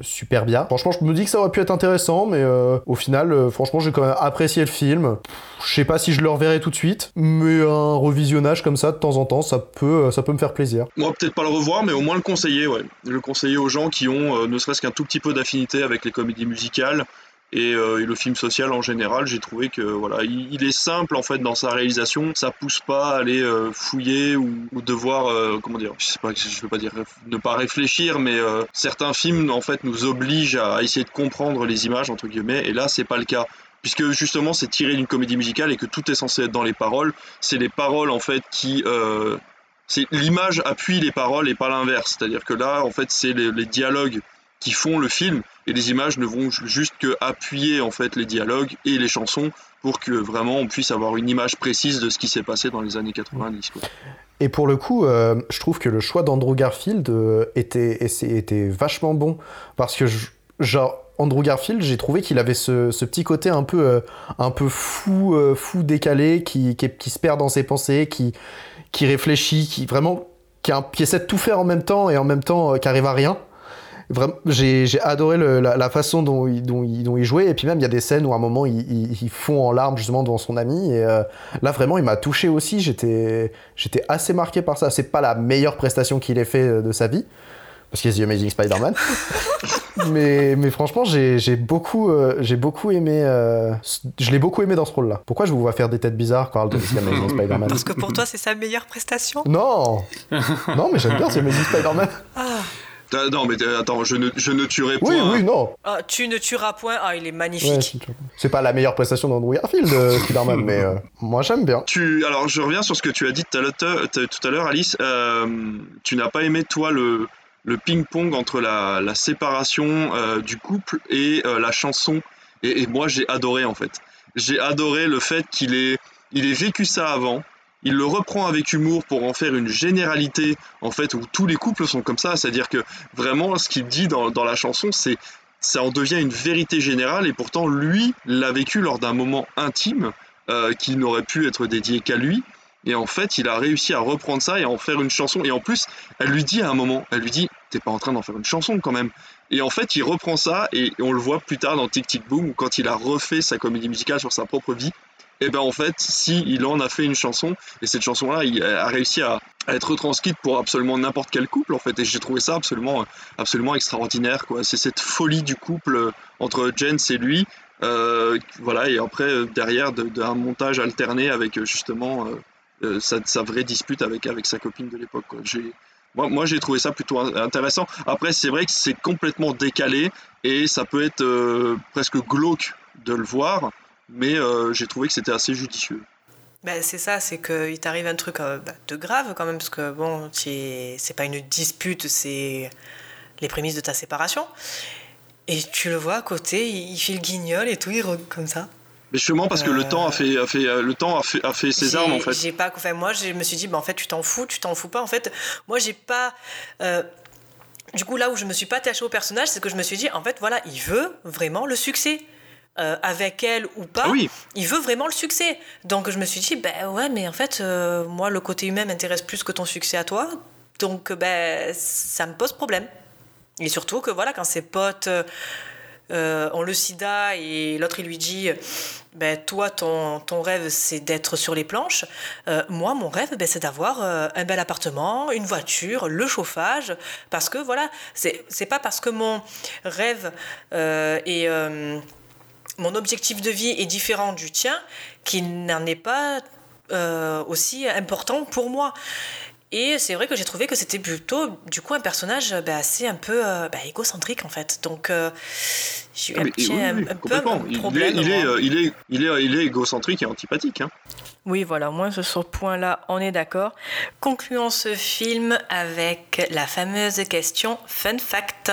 Superbia. Franchement, je me dis que ça aurait pu être intéressant, mais au final, franchement, j'ai quand même apprécié le film. Je sais pas si je le reverrai tout de suite, mais un revisionnage comme ça de temps en temps, ça peut, ça peut me faire plaisir. Moi, peut-être pas le revoir, mais au moins le conseiller, ouais. Le conseiller aux gens qui ont ne serait-ce qu'un tout petit peu d'affinité avec les comédies musicales et, euh, et le film social en général. J'ai trouvé que voilà, il, est simple en fait dans sa réalisation. Ça pousse pas à aller euh, fouiller ou, devoir, euh, comment dire, je sais pas, je veux pas dire ne pas réfléchir, mais certains films en fait nous obligent à essayer de comprendre les images entre guillemets, et là c'est pas le cas. Puisque justement c'est tiré d'une comédie musicale et que tout est censé être dans les paroles, c'est les paroles en fait qui c'est l'image appuie les paroles et pas l'inverse. C'est-à-dire que là, en fait, c'est les dialogues qui font le film et les images ne vont ju- juste que appuyer en fait les dialogues et les chansons pour que vraiment on puisse avoir une image précise de ce qui s'est passé dans les années 90. quoi. Et pour le coup, euh, je trouve que le choix d'Andrew Garfield euh, était, était vachement bon. Parce que, genre, Andrew Garfield, j'ai trouvé qu'il avait ce, petit côté un peu, euh, un peu fou, fou décalé, qui, qui, se perd dans ses pensées, qui, qui réfléchit, qui vraiment qui, essaie de tout faire en même temps et en même temps qui arrive à rien. Vraiment, j'ai adoré le- la, la façon dont il, dont, il, dont il jouait. Et puis même, il y a des scènes où à un moment, il, il, il fond en larmes justement devant son ami. Et euh, là, vraiment, il m'a touché aussi. J'étais assez marqué par ça. C'est pas la meilleure prestation qu'il ait fait euh, de sa vie. Parce qu'il y a The Amazing Spider-Man. mais, mais franchement, j'ai beaucoup, euh, j'ai beaucoup aimé. euh, je l'ai beaucoup aimé dans ce rôle-là. Pourquoi je vous vois faire des têtes bizarres quand de The Amazing Spider-Man Parce que pour toi, c'est sa meilleure prestation? Non Non, mais j'aime bien The Amazing Spider-Man. Ah, Non, mais euh, attends, je ne, je ne tuerai Oui, point. oui, non. Ah, tu ne tueras point. Ah, il est magnifique. c'est- c'est pas la meilleure prestation d'Andrew Garfield, euh, Spider-Man, mais euh, moi j'aime bien. Tu, alors, je reviens sur ce que tu as dit tout à l'heure, t- tout à l'heure, Alice. Euh, tu n'as pas aimé, toi, le, le ping-pong entre la, la séparation euh, du couple et euh, la chanson. Et, et moi, j'ai adoré, en fait. J'ai adoré le fait qu'il ait, il ait vécu ça avant. Il le reprend avec humour pour en faire une généralité, en fait, où tous les couples sont comme ça. C'est-à-dire que vraiment, ce qu'il dit dans, la chanson, c'est ça en devient une vérité générale. Et pourtant, lui l'a vécu lors d'un moment intime euh, qui n'aurait pu être dédié qu'à lui. Et en fait, il a réussi à reprendre ça et à en faire une chanson. Et en plus, elle lui dit à un moment, elle lui dit, t'es pas en train d'en faire une chanson quand même. Et en fait, il reprend ça et on le voit plus tard dans Tic Tic Boom, quand il a refait sa comédie musicale sur sa propre vie. Et ben en fait, si il en a fait une chanson, et cette chanson-là, il a réussi à, être retranscrite pour absolument n'importe quel couple en fait. Et j'ai trouvé ça absolument, absolument extraordinaire. quoi. C'est cette folie du couple euh, entre Jens et lui. Euh, voilà, et après, euh, derrière, de- d'un montage alterné avec justement sa, vraie dispute avec, avec sa copine de l'époque. Moi, moi j'ai trouvé ça plutôt in- intéressant. Après, c'est vrai que c'est complètement décalé et ça peut être presque glauque de le voir, mais euh, j'ai trouvé que c'était assez judicieux. Ben, c'est ça, c'est qu'il t'arrive un truc euh, bah, de grave quand même, parce que bon, c'est c'est pas une dispute, c'est les prémices de ta séparation. Et tu le vois à côté, il, il fait le guignol et tout, il re- comme ça. Mais justement parce que le Euh, temps a fait, a fait, euh, le temps a fait, a fait ses armes en fait. J'ai pas, enfin, moi, je me suis dit, bah, en fait, tu t'en fous, tu t'en fous pas. En fait, moi, j'ai pas. euh, du coup, là où je me suis pas attachée au personnage, c'est que je me suis dit, en fait, voilà, il veut vraiment le succès. Euh, avec elle ou pas, oui. il veut vraiment le succès. Donc je me suis dit, ben ouais, mais en fait, euh, moi, le côté humain m'intéresse plus que ton succès à toi. Donc, ben, ça me pose problème. Et surtout que voilà, quand ses potes euh, ont le sida et l'autre il lui dit ben, Toi, ton, ton rêve c'est d'être sur les planches. Euh, moi, mon rêve ben, c'est d'avoir euh, un bel appartement, une voiture, le chauffage. Parce que voilà, c'est pas parce que mon rêve euh, euh, mon objectif de vie est différent du tien qu'il n'en est pas euh, aussi important pour moi. Et c'est vrai que j'ai trouvé que c'était plutôt, du coup, un personnage ben, assez un peu euh, ben, égocentrique, en fait. Donc, euh, j'ai eu Ah, un, mais petit- oui, un- oui, un peu un Il est, problème. il, est, euh, il, est, il, est, il est égocentrique et antipathique. Hein. Oui, voilà, au moins sur ce point-là, on est d'accord. Concluons ce film avec la fameuse question Fun Fact.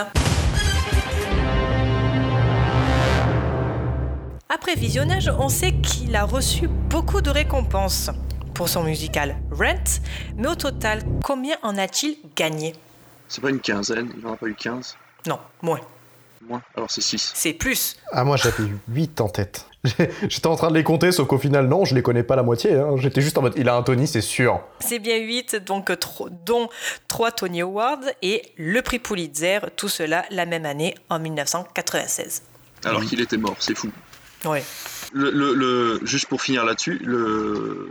Après visionnage, on sait qu'il a reçu beaucoup de récompenses pour son musical Rent, mais au total, combien en a-t-il gagné? C'est pas une quinzaine, il en a pas eu 15. Non, moins. Moins, alors c'est 6. C'est plus. Ah, moi j'avais 8 en tête. J'étais en train de les compter, sauf qu'au final, non, je les connais pas la moitié. hein. J'étais juste en mode, il a un Tony, c'est sûr. C'est bien 8, donc tro- dont 3 Tony Awards et le prix Pulitzer, tout cela la même année en 1996. Alors qu'il était mort, c'est fou. Ouais. Le, le- juste pour finir là-dessus, le,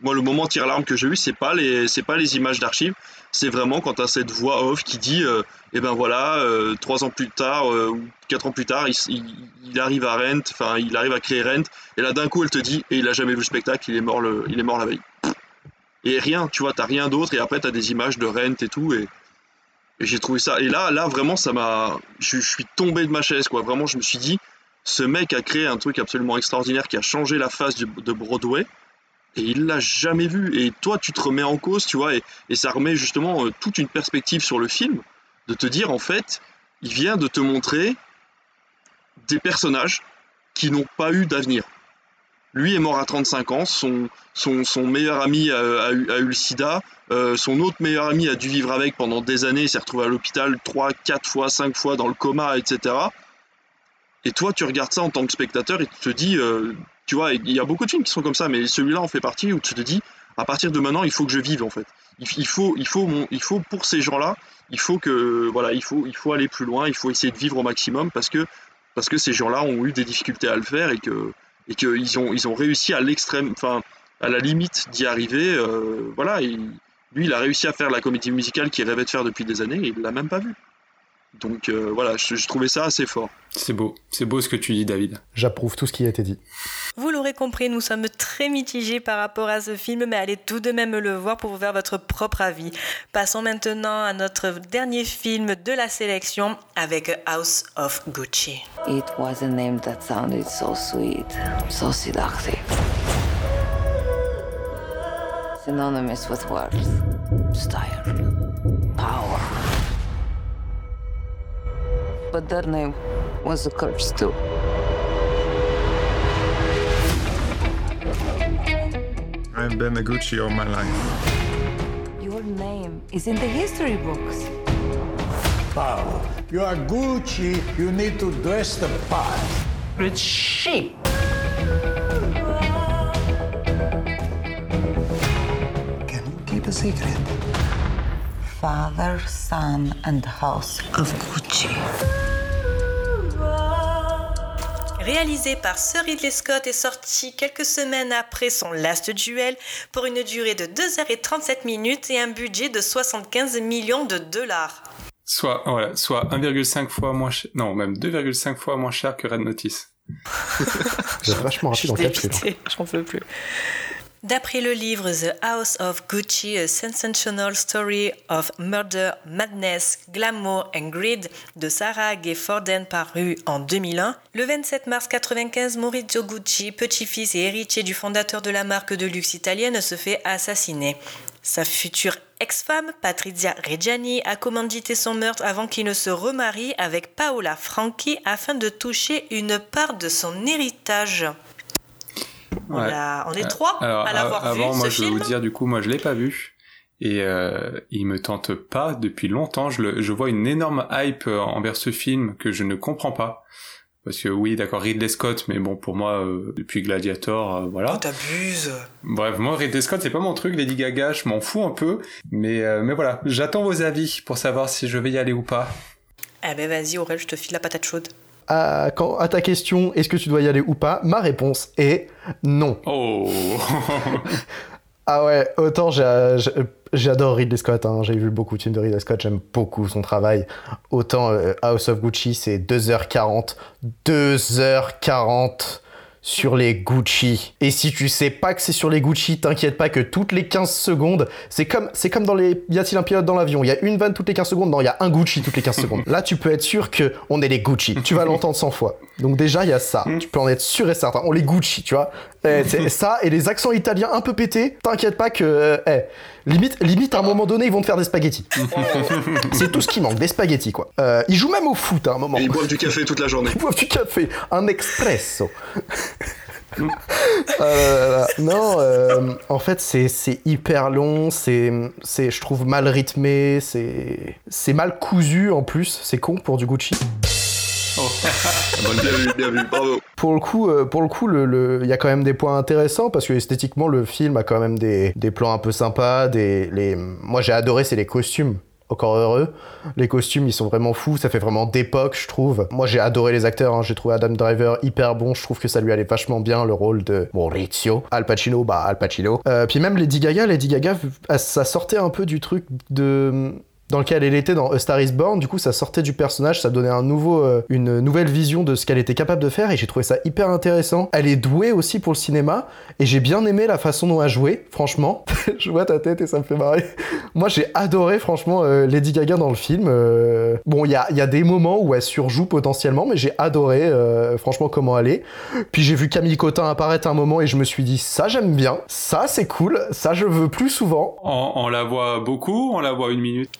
moi le moment tire-larme que j'ai eu, c'est pas les, c'est pas les images d'archives, c'est vraiment quand t'as cette voix off qui dit, euh, eh ben voilà, euh, trois ans plus tard euh, ou quatre ans plus tard, il, il- arrive à Rent, enfin il arrive à créer Rent, et là d'un coup elle te dit, et il a jamais vu le spectacle, il est mort le, il est mort la veille. Et rien, tu vois, t'as rien d'autre, et après t'as des images de Rent et tout, et, et j'ai trouvé ça. Et là, là vraiment, ça m'a, je, je suis tombé de ma chaise, quoi. Vraiment, je me suis dit, ce mec a créé un truc absolument extraordinaire qui a changé la face de Broadway et il l'a jamais vu. Et toi, tu te remets en cause, tu vois, et, ça remet justement euh, toute une perspective sur le film, de te dire en fait, il vient de te montrer des personnages qui n'ont pas eu d'avenir. Lui est mort à 35 ans, son, meilleur ami a, eu, le sida, euh, son autre meilleur ami a dû vivre avec pendant des années, s'est retrouvé à l'hôpital 3, 4 fois, 5 fois dans le coma, etc. Et toi, tu regardes ça en tant que spectateur et tu te dis, euh, tu vois, il y a beaucoup de films qui sont comme ça, mais celui-là en fait partie où tu te dis, à partir de maintenant, il faut que je vive en fait. Il, faut, il faut, il faut pour ces gens-là, il faut que, voilà, il faut, il faut aller plus loin, il faut essayer de vivre au maximum parce que, parce que ces gens-là ont eu des difficultés à le faire et que, et qu'ils ont, ils ont réussi à l'extrême, enfin, à la limite d'y arriver. euh, voilà, et lui, il a réussi à faire la comédie musicale qu'il rêvait de faire depuis des années et il l'a même pas vu. Donc euh, voilà, je, je trouvais ça assez fort. C'est beau, c'est beau ce que tu dis, David. J'approuve tout ce qui a été dit. Vous l'aurez compris, nous sommes très mitigés par rapport à ce film, mais allez tout de même le voir pour vous faire votre propre avis. Passons maintenant à notre dernier film de la sélection avec House of Gucci. It was a name that sounded so sweet, so seductive. Synonymous with worth, style, power. But that name was a curse too. I've been a Gucci all my life. Your name is in the history books. Power. You are Gucci, you need to dress the part. It's chic. Can you keep a secret? Father, Son, and House of Gucci. Réalisé par Sir Ridley Scott et sorti quelques semaines après son Last Duel pour une durée de 2h37 minutes et un budget de 75 millions de dollars. Soit, voilà, soit 1,5 fois moins cher, non, même 2,5 fois moins cher que Red Notice. Êtes vachement rapide en calcul. dépité, j'en peux plus. D'après le livre The House of Gucci, A Sensational Story of Murder, Madness, Glamour and Greed de Sarah Gay Forden paru en 2001, le 27 mars 1995, Maurizio Gucci, petit-fils et héritier du fondateur de la marque de luxe italienne, se fait assassiner. Sa future ex-femme, Patrizia Reggiani, a commandité son meurtre avant qu'il ne se remarie avec Paola Franchi afin de toucher une part de son héritage. On, Ouais. l'a- on est Euh, trois alors, à l'avoir vu, Avant, ce moi, je vais vous dire, du coup, moi, je l'ai pas vu. Et euh, il me tente pas depuis longtemps. Je, le, je vois une énorme hype euh, envers ce film que je ne comprends pas. Parce que oui, d'accord, Ridley Scott, mais bon, pour moi, euh, depuis Gladiator, euh, voilà. Oh, t'abuses Bref, moi, Ridley Scott, c'est pas mon truc. Lady Gaga, je m'en fous un peu. Mais, euh, mais voilà, j'attends vos avis pour savoir si je vais y aller ou pas. Eh ben vas-y Aurel, je te file la patate chaude. À, quand- à ta question, est-ce que tu dois y aller ou pas Ma réponse est non. Oh Ah ouais, autant j'adore Ridley Scott, hein, j'ai vu beaucoup de films de Ridley Scott, j'aime beaucoup son travail. Autant euh, House of Gucci, c'est 2h40. 2h40 sur les Gucci. Et si tu sais pas que c'est sur les Gucci, t'inquiète pas que toutes les 15 secondes, c'est comme, c'est comme dans les. Y a-t-il un pilote dans l'avion? Il y a une vanne toutes les 15 secondes? Non, il y a un Gucci toutes les 15 secondes. Là, tu peux être sûr que on est les Gucci. Tu vas l'entendre 100 fois. Donc, déjà, il y a ça. Tu peux en être sûr et certain. On les Gucci, tu vois. Eh, c'est ça et les accents italiens un peu pétés, t'inquiète pas que. euh, eh, limite, limite, à un moment donné, ils vont te faire des spaghettis. c'est tout ce qui manque, des spaghettis, quoi. Euh, ils jouent même au foot à un moment. Et ils boivent du café toute la journée. Ils boivent du café, un expresso. Euh, non, euh, en fait, c'est c'est hyper long, c'est, c'est, je trouve, mal rythmé, c'est c'est mal cousu en plus, c'est con pour du Gucci. bien vu, bien vu, bravo. Pour le coup, euh, pour le coup, le- le- il y a quand même des points intéressants parce que esthétiquement, le film a quand même des, des plans un peu sympas. Des, les... Moi, j'ai adoré, c'est les costumes. Encore heureux. Les costumes, ils sont vraiment fous. Ça fait vraiment d'époque, je trouve. Moi, j'ai adoré les acteurs. hein. J'ai trouvé Adam Driver hyper bon. Je trouve que ça lui allait vachement bien le rôle de Maurizio. Al Pacino, bah Al Pacino. Euh, puis même Lady Gaga, Lady Gaga, ça sortait un peu du truc de dans lequel elle était dans A Star Is Born. Du coup, ça sortait du personnage, ça donnait un nouveau, euh, une nouvelle vision de ce qu'elle était capable de faire et j'ai trouvé ça hyper intéressant. Elle est douée aussi pour le cinéma et j'ai bien aimé la façon dont elle jouait, franchement. Je vois ta tête et ça me fait marrer. Moi, j'ai adoré, franchement, euh, Lady Gaga dans le film. Euh, Bon, il y a, y a des moments où elle surjoue potentiellement, mais j'ai adoré, franchement, comment elle est. Puis j'ai vu Camille Cotin apparaître un moment et je me suis dit, ça, j'aime bien. Ça, c'est cool. Ça, je veux plus souvent. On, on la voit beaucoup, on la voit une minute.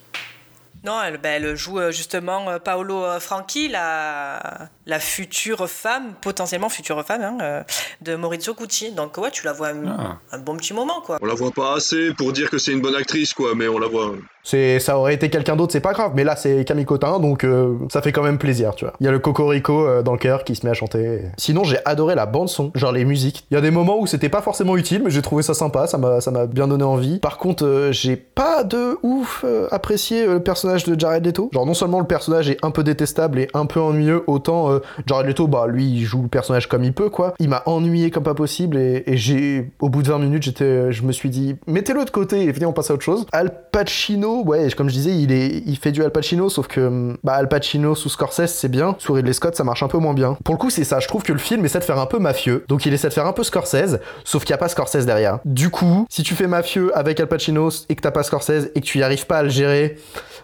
Non, elle, ben, elle joue euh, justement euh, Paolo euh, Franchi, la, la future femme, potentiellement future femme, hein, de Maurizio Gucci. Donc ouais, tu la vois un, Ah. un bon petit moment, quoi. On la voit pas assez pour dire que c'est une bonne actrice, quoi, mais on la voit. C'est, ça aurait été quelqu'un d'autre, c'est pas grave. Mais là, c'est Camille Cotin, donc euh, ça fait quand même plaisir, tu vois. Il y a le Cocorico euh, dans le cœur qui se met à chanter. Sinon, j'ai adoré la bande son, genre les musiques. Il y a des moments où c'était pas forcément utile, mais j'ai trouvé ça sympa, ça m'a, ça m'a bien donné envie. Par contre, euh, j'ai pas de ouf euh, apprécié euh, le personnage de Jared Leto. Genre non seulement le personnage est un peu détestable et un peu ennuyeux, autant euh, Jared Leto, bah lui, il joue le personnage comme il peut, quoi. Il m'a ennuyé comme pas possible et, et j'ai, au bout de 20 minutes, j'étais, je me suis dit, mettez-le de côté et venez, on passe à autre chose. Al Pacino, ouais, comme je disais, il, fait du Al Pacino, sauf que bah, Al Pacino sous Scorsese, c'est bien. Sous Ridley Scott, ça marche un peu moins bien. Pour le coup, c'est ça. Je trouve que le film essaie de faire un peu mafieux. Donc il essaie de faire un peu Scorsese, sauf qu'il n'y a pas Scorsese derrière. Du coup, si tu fais mafieux avec Al Pacino et que t'as pas Scorsese et que tu y arrives pas à le gérer,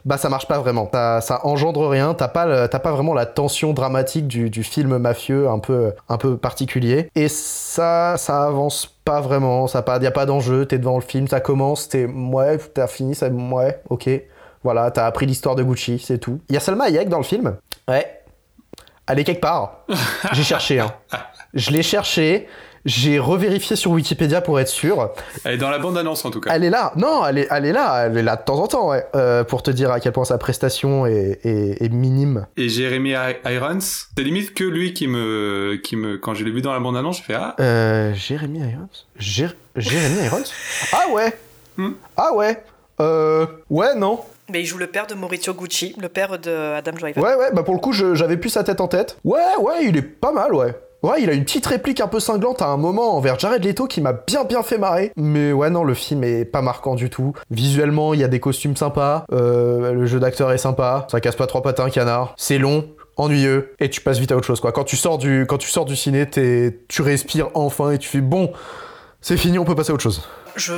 bah ça marche pas vraiment. Ça, engendre rien. T'as pas, pas vraiment la tension dramatique du, film mafieux un peu, un peu particulier. Et ça, ça avance pas vraiment. Ça pas, y a pas d'enjeu. T'es devant le film, ça commence, t'es ouais, t'as fini, ça, ouais, ok. Voilà, t'as appris l'histoire de Gucci, c'est tout. Il y a Salma Hayek dans le film? Ouais. Elle est quelque part. J'ai cherché, hein. Je l'ai cherché. J'ai revérifié sur Wikipédia pour être sûr. Elle est dans la bande-annonce en tout cas. Elle est là. Non, elle est, elle est là. Elle est là de temps en temps, ouais. Euh, pour te dire à quel point sa prestation est, est- est minime. Et Jeremy Irons, c'est limite que lui qui me, qui me, quand je l'ai vu dans la bande-annonce, je fais ah. Euh, Jérémy Irons? Jé- Jérémy Irons? Ah ouais Ah ouais Euh... Ouais, non. Mais il joue le père de Maurizio Gucci, le père de Adam Driver. Ouais, ouais, bah pour le coup, j'avais plus sa tête en tête. Ouais, ouais, il est pas mal, ouais. Il a une petite réplique un peu cinglante à un moment envers Jared Leto qui m'a bien bien fait marrer. Mais ouais, non, le film est pas marquant du tout. Visuellement, il y a des costumes sympas, euh, le jeu d'acteur est sympa, ça casse pas trois un canard. C'est long, ennuyeux, et tu passes vite à autre chose, quoi. Quand tu sors du, quand tu ciné, tu respires enfin et tu fais bon, c'est fini, on peut passer à autre chose. Je.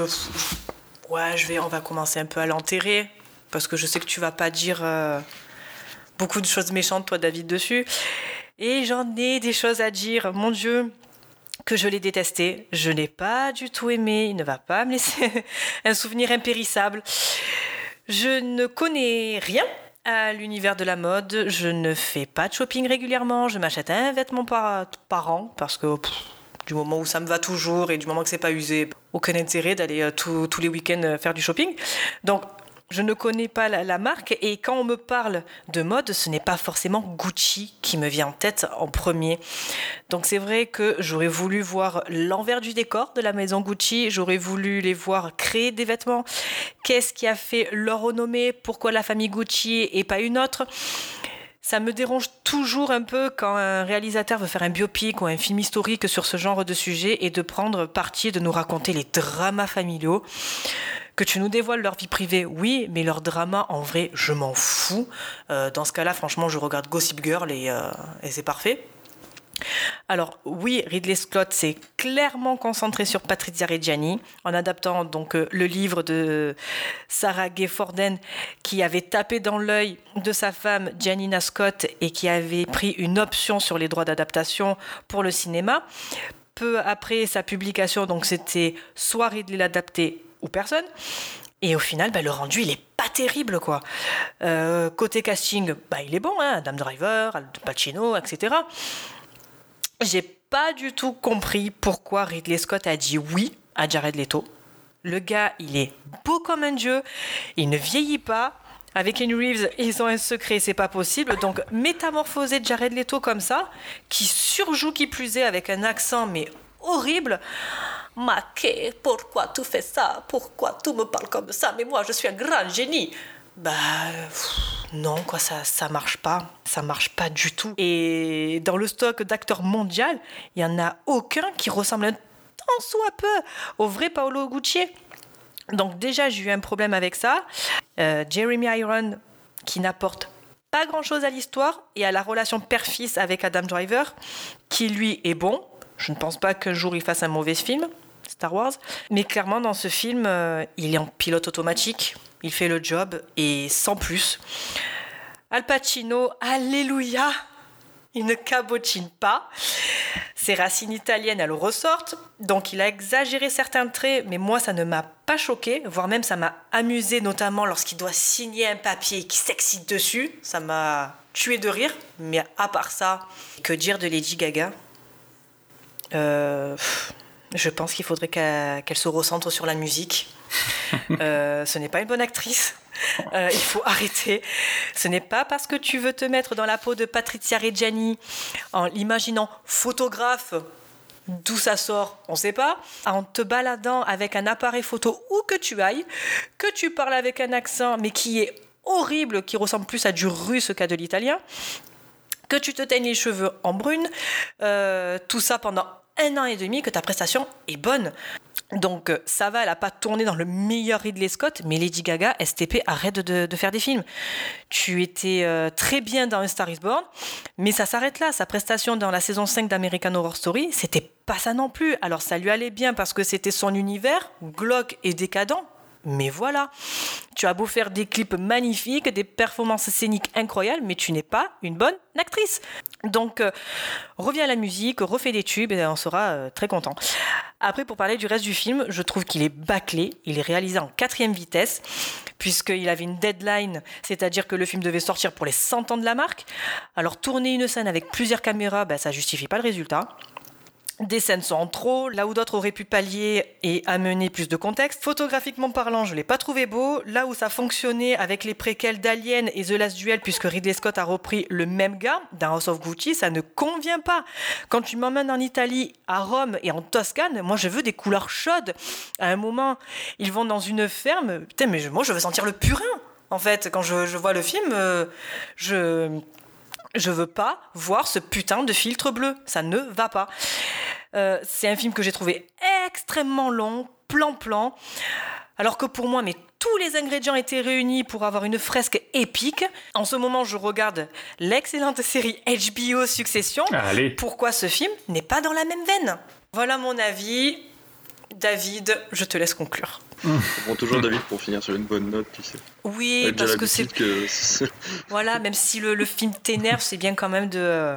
Ouais, je vais, on va commencer un peu à l'enterrer. Parce que je sais que tu vas pas dire euh, beaucoup de choses méchantes, toi, David, dessus. Et j'en ai des choses à dire. Mon Dieu, que je l'ai détesté. Je n'ai pas du tout aimé. Il ne va pas me laisser un souvenir impérissable. Je ne connais rien à l'univers de la mode. Je ne fais pas de shopping régulièrement. Je m'achète un vêtement par, par an parce que du moment où ça me va toujours et du moment que c'est pas usé, aucun intérêt d'aller euh, tous tous les week-ends euh, faire du shopping. Donc Je ne connais pas la, marque et quand on me parle de mode, ce n'est pas forcément Gucci qui me vient en tête en premier. Donc c'est vrai que j'aurais voulu voir l'envers du décor de la maison Gucci, j'aurais voulu les voir créer des vêtements. Qu'est-ce qui a fait leur renommée? Pourquoi la famille Gucci et pas une autre? Ça me dérange toujours un peu quand un réalisateur veut faire un biopic ou un film historique sur ce genre de sujet et de prendre parti et de nous raconter les dramas familiaux. Que tu nous dévoiles leur vie privée, oui, mais leur drama, en vrai, je m'en fous. Euh, dans ce cas-là, franchement, je regarde Gossip Girl et, euh, et c'est parfait. Alors oui, Ridley Scott s'est clairement concentré sur Patrizia Reggiani en adaptant donc euh, le livre de Sarah Gay Forden qui avait tapé dans l'œil de sa femme Janina Scott et qui avait pris une option sur les droits d'adaptation pour le cinéma. Peu après sa publication, donc c'était soit Ridley l'adapté ou personne. Et au final, bah, le rendu, il est pas terrible, quoi. Euh, côté casting, bah, il est bon, hein, Adam Driver, Al Pacino, etc. J'ai pas du tout compris pourquoi Ridley Scott a dit oui à Jared Leto. Le gars, il est beau comme un dieu, il ne vieillit pas. Avec Kenny Reeves, ils ont un secret, c'est pas possible. Donc, métamorphoser Jared Leto comme ça, qui surjoue qui plus est avec un accent, mais horrible. Maquet, pourquoi tu fais ça? Pourquoi tu me parles comme ça? Mais moi, je suis un grand génie. Bah pff, non quoi ça ça marche pas. Ça marche pas du tout. Et dans le stock d'acteurs mondial il y en a aucun qui ressemble un tant soit peu au vrai Paolo Gucci. Donc déjà j'ai eu un problème avec ça. Euh, Jeremy Iron qui n'apporte pas grand chose à l'histoire et à la relation père-fils avec Adam Driver qui lui est bon. Je ne pense pas qu'un jour il fasse un mauvais film Star Wars. Mais clairement, dans ce film, euh, il est en pilote automatique, il fait le job et sans plus. Al Pacino, alléluia, il ne cabotine pas. Ses racines italiennes, elles ressortent. Donc il a exagéré certains traits, mais moi, ça ne m'a pas choqué, voire même ça m'a amusé, notamment lorsqu'il doit signer un papier et qu'il s'excite dessus. Ça m'a tué de rire. Mais à part ça, que dire de Lady Gaga? Euh, je pense qu'il faudrait qu'elle se recentre sur la musique. Euh, ce n'est pas une bonne actrice. Euh, il faut arrêter. Ce n'est pas parce que tu veux te mettre dans la peau de Patrizia Reggiani en l'imaginant photographe, d'où ça sort, on ne sait pas, en te baladant avec un appareil photo où que tu ailles, que tu parles avec un accent mais qui est horrible, qui ressemble plus à du russe qu'à de l'italien, que tu te teignes les cheveux en brune, euh, tout ça pendant un an et demi, que ta prestation est bonne. Donc euh, ça va, elle n'a pas tourné dans le meilleur Ridley Scott, mais Lady Gaga, STP, arrête de, faire des films. Tu étais euh, très bien dans Star is Born, mais ça s'arrête là. Sa prestation dans la saison 5 d'American Horror Story, c'était pas ça non plus. Alors ça lui allait bien parce que c'était son univers, glauque et décadent, mais voilà, tu as beau faire des clips magnifiques, des performances scéniques incroyables, mais tu n'es pas une bonne actrice. Donc, euh, reviens à la musique, refais des tubes et on sera euh, très content. Après, pour parler du reste du film, je trouve qu'il est bâclé, il est réalisé en quatrième vitesse, puisqu'il avait une deadline, c'est-à-dire que le film devait sortir pour les 100 ans de la marque. Alors, tourner une scène avec plusieurs caméras, ben, ça justifie pas le résultat. Des scènes sont en trop, là où d'autres auraient pu pallier et amener plus de contexte. Photographiquement parlant, je l'ai pas trouvé beau. Là où ça fonctionnait avec les préquels d'Alien et The Last Duel, puisque Ridley Scott a repris le même gars dans House of Gucci, ça ne convient pas. Quand tu m'emmènes en Italie, à Rome et en Toscane, moi je veux des couleurs chaudes. À un moment, ils vont dans une ferme. Putain, mais moi je veux sentir le purin. En fait, quand je, je vois le film, euh, je je veux pas voir ce putain de filtre bleu. Ça ne va pas. Euh, c'est un film que j'ai trouvé extrêmement long, plan-plan. Alors que pour moi, mais tous les ingrédients étaient réunis pour avoir une fresque épique. En ce moment, je regarde l'excellente série HBO Succession. Allez. Pourquoi ce film n'est pas dans la même veine? Voilà mon avis. David, je te laisse conclure. On prend toujours David pour finir sur une bonne note, tu sais. Oui, parce que c'est que- Voilà, même si le, le film t'énerve, c'est bien quand même de,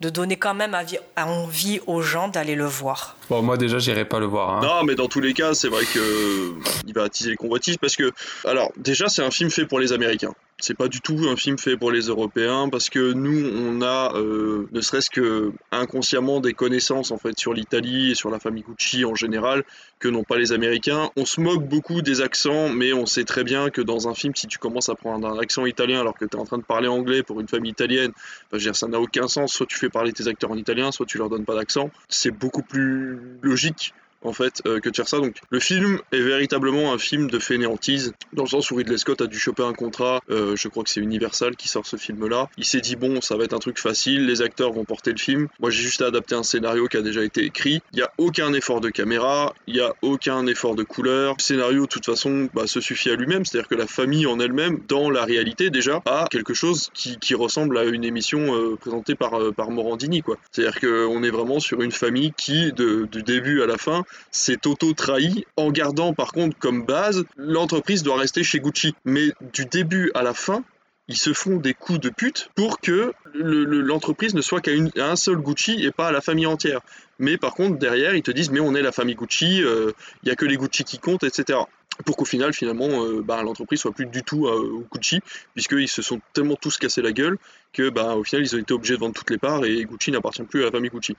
de donner quand même envie aux gens d'aller le voir. Bon, moi déjà, j'irai pas le voir. hein. Non, mais dans tous les cas, c'est vrai que il va attiser les convoitises parce que, alors, déjà, c'est un film fait pour les Américains. C'est pas du tout un film fait pour les Européens parce que nous, on a euh, ne serait-ce que inconsciemment des connaissances en fait sur l'Italie et sur la famille Gucci en général que n'ont pas les Américains. On se moque beaucoup des accents, mais on sait très bien que dans un film, si tu commences à prendre un accent italien alors que tu es en train de parler anglais pour une famille italienne, enfin, je veux dire, ça n'a aucun sens. Soit tu fais parler tes acteurs en italien, soit tu leur donnes pas d'accent. C'est beaucoup plus logique en fait euh, que de faire ça. Donc le film est véritablement un film de fainéantise, dans le sens où Ridley Scott a dû choper un contrat, euh, je crois que c'est Universal qui sort ce film-là. Il s'est dit bon, ça va être un truc facile, les acteurs vont porter le film. Moi j'ai juste à adapter un scénario qui a déjà été écrit. Il n'y a aucun effort de caméra, il n'y a aucun effort de couleur. Le scénario de toute façon bah, se suffit à lui-même, c'est-à-dire que la famille en elle-même, dans la réalité déjà, a quelque chose qui, ressemble à une émission euh, présentée par, par Morandini. C'est-à-dire qu'on est vraiment sur une famille qui, du début à la fin, s'est auto-trahi en gardant par contre comme base l'entreprise doit rester chez Gucci. Mais du début à la fin, ils se font des coups de pute pour que le- le- l'entreprise ne soit qu'à un seul Gucci et pas à la famille entière. Mais par contre, derrière, ils te disent, mais on est la famille Gucci, euh, il y a que les Gucci qui comptent, etc. Pour qu'au final, finalement, euh, bah, l'entreprise soit plus du tout euh, au Gucci, puisqu'ils se sont tellement tous cassés la gueule que, bah, au final, ils ont été obligés de vendre toutes les parts et Gucci n'appartient plus à la famille Gucci.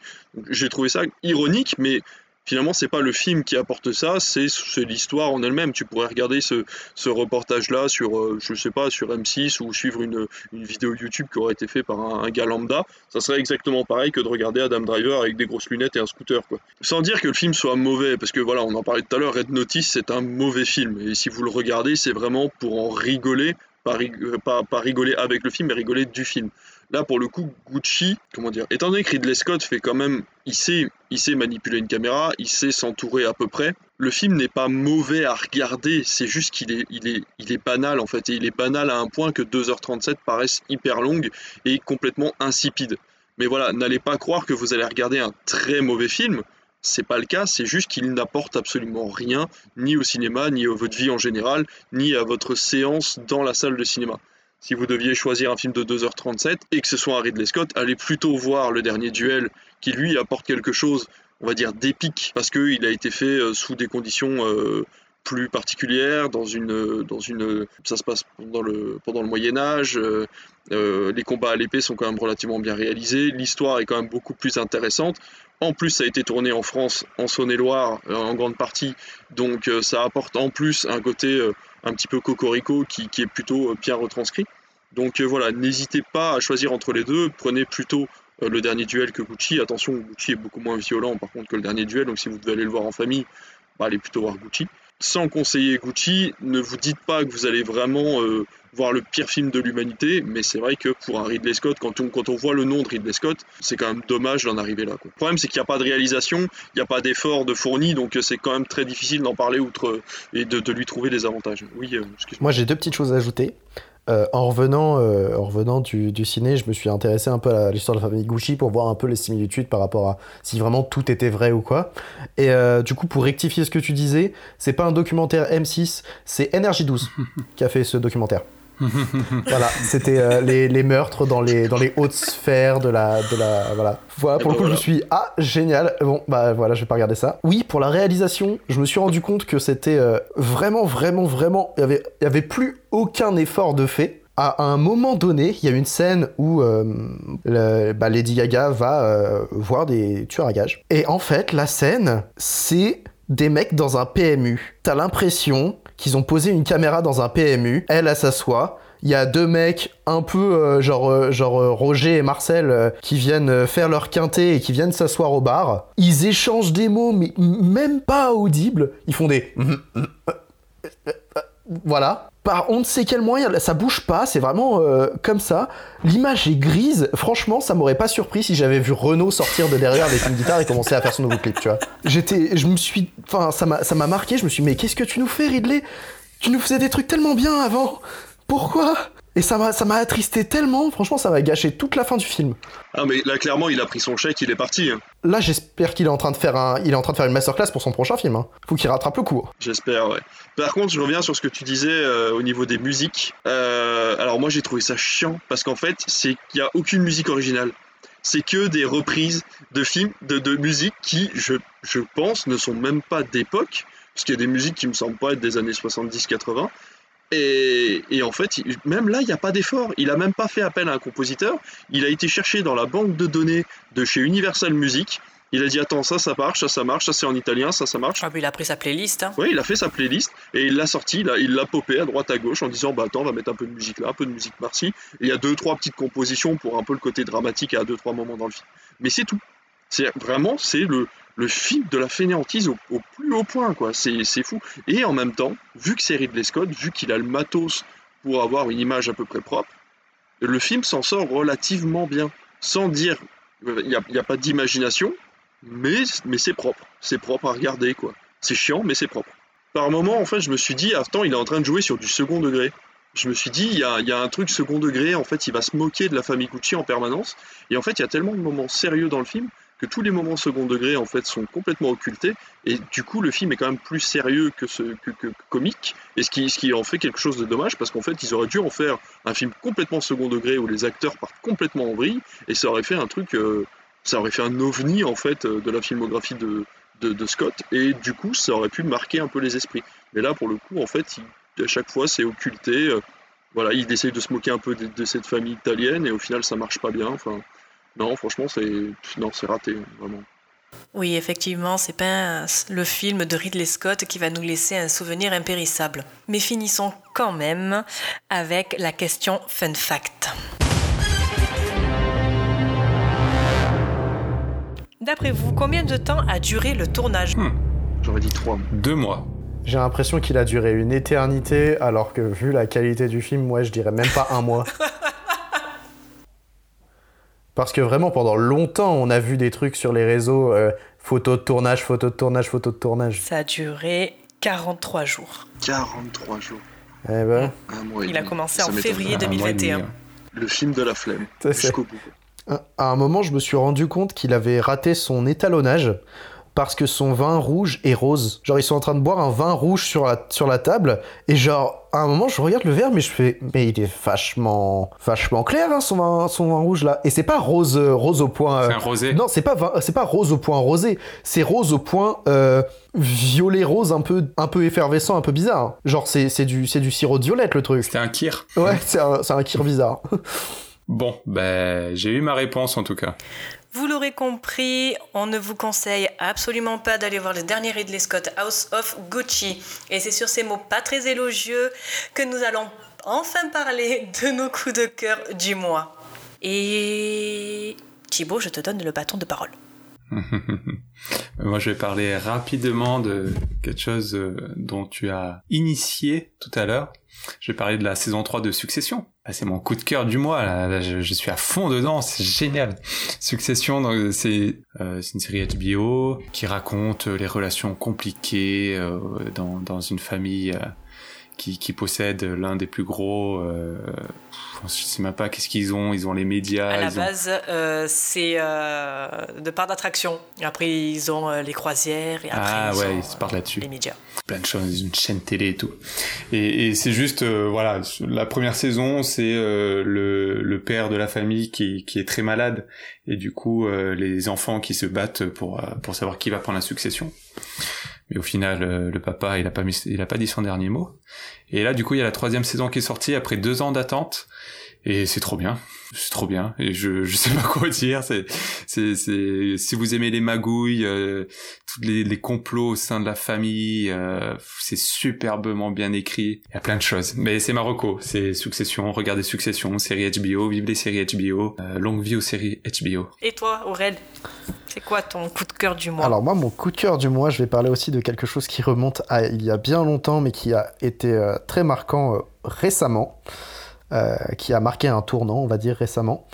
J'ai trouvé ça ironique, mais finalement c'est pas le film qui apporte ça, c'est l'histoire en elle-même. Tu pourrais regarder ce, reportage-là sur, euh, je sais pas, sur M6 ou suivre une, une vidéo YouTube qui aurait été faite par un, un gars lambda. Ça serait exactement pareil que de regarder Adam Driver avec des grosses lunettes et un scooter, quoi. Sans dire que le film soit mauvais, parce que voilà, on en parlait tout à l'heure, Red Notice c'est un mauvais film. Et si vous le regardez, c'est vraiment pour en rigoler, euh, pas rigoler avec le film, mais rigoler du film. Là, pour le coup, Gucci, comment dire, étant donné que Ridley Scott fait quand même, il sait, il sait manipuler une caméra, il sait s'entourer à peu près. Le film n'est pas mauvais à regarder, c'est juste qu'il est, il est, il est banal en fait, et il est banal à un point que 2h37 paraissent hyper longues et complètement insipides. Mais voilà, n'allez pas croire que vous allez regarder un très mauvais film. C'est pas le cas, c'est juste qu'il n'apporte absolument rien, ni au cinéma, ni à votre vie en général, ni à votre séance dans la salle de cinéma. Si vous deviez choisir un film de 2h37 et que ce soit un Ridley Scott, allez plutôt voir le dernier duel qui lui apporte quelque chose, on va dire, d'épique, parce qu'il a été fait euh, sous des conditions euh, plus particulières, dans une, dans une, ça se passe pendant le, pendant le Moyen Âge, euh, euh, les combats à l'épée sont quand même relativement bien réalisés, l'histoire est quand même beaucoup plus intéressante. En plus, ça a été tourné en France, en Saône-et-Loire, euh, en grande partie, donc ça apporte en plus un côté un petit peu cocorico qui, qui est plutôt bien retranscrit. Donc voilà, n'hésitez pas à choisir entre les deux, prenez plutôt le dernier duel que Gucci. Attention, Gucci est beaucoup moins violent par contre que le dernier duel, donc si vous devez aller le voir en famille, bah, allez plutôt voir Gucci. Sans conseiller Gucci, ne vous dites pas que vous allez vraiment euh, voir le pire film de l'humanité, mais c'est vrai que pour un Ridley Scott, quand on, quand on voit le nom de Ridley Scott, c'est quand même dommage d'en arriver là. Le problème, c'est qu'il n'y a pas de réalisation, il n'y a pas d'effort de fourni, donc euh, c'est quand même très difficile d'en parler outre et de, de lui trouver des avantages. Oui, euh, excuse-moi. Moi, j'ai deux petites choses à ajouter. Euh, en revenant, euh, en revenant du, du ciné, je me suis intéressé un peu à l'histoire de la famille Gucci pour voir un peu les similitudes par rapport à si vraiment tout était vrai ou quoi. Et euh, du coup, pour rectifier ce que tu disais, c'est pas un documentaire M6, c'est NRJ12 qui a fait ce documentaire. voilà, c'était euh, les, les meurtres dans les, dans les hautes sphères de la, de la. Voilà. Voilà, pour Et le ben coup, je me suis. Ah, génial. Bon, bah voilà, je vais pas regarder ça. Oui, pour la réalisation, je me suis rendu compte que c'était euh, vraiment, vraiment, vraiment. Il y avait, y avait plus aucun effort de fait. À un moment donné, il y a une scène où euh, le- bah, Lady Gaga va euh, voir des tueurs à gages. Et en fait, la scène, c'est des mecs dans un PMU. T'as l'impression qu'ils ont posé une caméra dans un PMU. Elle, elle s'assoit. Il y a deux mecs un peu euh, genre, euh, genre euh, Roger et Marcel qui viennent faire leur quintet et qui viennent s'asseoir au bar. Ils échangent des mots, mais même pas audibles. Ils font des... Voilà. Par on ne sait quel moyen, ça bouge pas, c'est vraiment euh, comme ça. L'image est grise. Franchement, ça m'aurait pas surpris si j'avais vu Renault sortir de derrière avec une guitare et commencer à faire son nouveau clip, tu vois. J'étais, je me suis, enfin, ça m'a, ça m'a marqué. Je me suis, dit, mais qu'est-ce que tu nous fais, Ridley? Tu nous faisais des trucs tellement bien avant. Pourquoi? Et ça m'a, ça m'a attristé tellement. Franchement, ça m'a gâché toute la fin du film. Ah mais là clairement il a pris son chèque, il est parti. hein. Là, j'espère qu'il est en train de faire un, il est en train de faire une masterclass pour son prochain film. hein. Faut qu'il rattrape le coup. J'espère, ouais. Par contre, je reviens sur ce que tu disais euh, au niveau des musiques. Euh, alors moi, j'ai trouvé ça chiant parce qu'en fait, c'est qu'il n'y a aucune musique originale. C'est que des reprises de films, de, de musique qui, je, je pense, ne sont même pas d'époque, parce qu'il y a des musiques qui me semblent pas être des années 70-80. Et, et en fait, même là, il n'y a pas d'effort. Il a même pas fait appel à un compositeur. Il a été cherché dans la banque de données de chez Universal Music. Il a dit attends ça ça marche, ça ça marche, ça c'est en italien, ça ça marche. Ah, puis il a pris sa playlist. hein. Oui, il a fait sa playlist et il l'a sorti, il l'a popé à droite à gauche en disant bah attends, on va mettre un peu de musique là, un peu de musique par-ci. Et il y a deux trois petites compositions pour un peu le côté dramatique à deux trois moments dans le film. Mais c'est tout. C'est vraiment c'est le le film de la fainéantise au, plus haut point quoi. C'est fou. Et en même temps, vu que c'est Ridley Scott, vu qu'il a le matos pour avoir une image à peu près propre, le film s'en sort relativement bien, sans dire il n'y a, a pas d'imagination, mais, mais c'est propre. C'est propre à regarder, quoi. C'est chiant, mais c'est propre. Par moment, en fait, je me suis dit, attends, il est en train de jouer sur du second degré. Je me suis dit, il y a, il y a un truc second degré, en fait, il va se moquer de la famille Gucci en permanence. Et en fait, il y a tellement de moments sérieux dans le film que tous les moments second degré, en fait, sont complètement occultés. Et du coup, le film est quand même plus sérieux que, ce, que, que- que comique. Et ce qui, ce qui en fait quelque chose de dommage, parce qu'en fait, ils auraient dû en faire un film complètement second degré où les acteurs partent complètement en vrille. Et ça aurait fait un truc. euh, ça aurait fait un ovni en fait euh, de la filmographie de, de, Scott et du coup ça aurait pu marquer un peu les esprits. Mais là pour le coup en fait à chaque fois c'est occulté. euh, voilà, il essaye de se moquer un peu de, de cette famille italienne et au final ça marche pas bien. Enfin non franchement c'est non c'est raté vraiment. Oui, effectivement, c'est pas un- le film de Ridley Scott qui va nous laisser un souvenir impérissable. Mais finissons quand même avec la question fun fact. D'après vous, combien de temps a duré le tournage? J'aurais dit trois. Deux mois. J'ai l'impression qu'il a duré une éternité, alors que vu la qualité du film, moi je dirais même pas un mois. Parce que vraiment, pendant longtemps, on a vu des trucs sur les réseaux, euh, photos de tournage, photos de tournage, photos de tournage. Ça a duré 43 jours. 43 jours. Eh ben, Un mois et Il a demi. commencé Ça en m'étonne février pas. 2021. Le film de la flemme. Ça, c'est- Jusqu'au bout. à un moment, je me suis rendu compte qu'il avait raté son étalonnage parce que son vin rouge est rose. Genre, ils sont en train de boire un vin rouge sur la, sur la table, et genre, à un moment, je regarde le verre, mais je fais, mais il est vachement, vachement clair, hein, son vin, son vin rouge là. Et c'est pas rose, euh, rose au point. euh, C'est un rosé. Non, c'est pas, c'est pas rose au point rosé, c'est rose au point euh, violet rose, un peu, un peu effervescent, un peu bizarre. Genre, c'est, c'est du, c'est du sirop de violette le truc. C'était un kir. Ouais, c'est un, c'est un kir bizarre. Bon, ben, j'ai eu ma réponse en tout cas. Vous l'aurez compris, on ne vous conseille absolument pas d'aller voir le dernier Ridley Scott House of Gucci. Et c'est sur ces mots pas très élogieux que nous allons enfin parler de nos coups de cœur du mois. Et Thibaut, je te donne le bâton de parole. Moi, je vais parler rapidement de quelque chose euh, dont tu as initié tout à l'heure. Je vais parler de la saison 3 de Succession. Ah, c'est mon coup de cœur du mois. Je, suis à fond dedans. C'est génial. Succession, euh, c'est une série HBO qui raconte les relations compliquées euh, dans, une famille qui, qui possède l'un des plus gros. Euh, je sais même pas qu'est-ce qu'ils ont. Ils ont les médias. À la ont- base, euh, c'est euh, de part d'attraction. Après, ils ont euh, les croisières et après, Ah ils ouais, ont ils se parlent là-dessus. les médias. plein de choses, une chaîne télé et tout. Et, et c'est juste, euh, voilà, la première saison, c'est euh, le, le père de la famille qui, qui est très malade, et du coup, euh, les enfants qui se battent pour, euh, pour savoir qui va prendre la succession. Mais au final, euh, le papa, il a pas mis, il a pas dit son dernier mot. Et là, du coup, il y a la troisième saison qui est sortie après deux ans d'attente. Et c'est trop bien, c'est trop bien. Et je je sais pas quoi dire. C'est c'est c'est si vous aimez les magouilles, euh, tous les, les complots au sein de la famille, euh, c'est superbement bien écrit. Il y a plein de choses. Mais c'est Marocco, c'est Succession. Regardez Succession, série HBO, vive les séries HBO, euh, longue vie aux séries HBO. Et toi, Aurel, c'est quoi ton coup de cœur du mois? Alors moi, mon coup de cœur du mois, je vais parler aussi de quelque chose qui remonte à il y a bien longtemps, mais qui a été euh, très marquant euh, récemment, qui a marqué un tournant, on va dire récemment,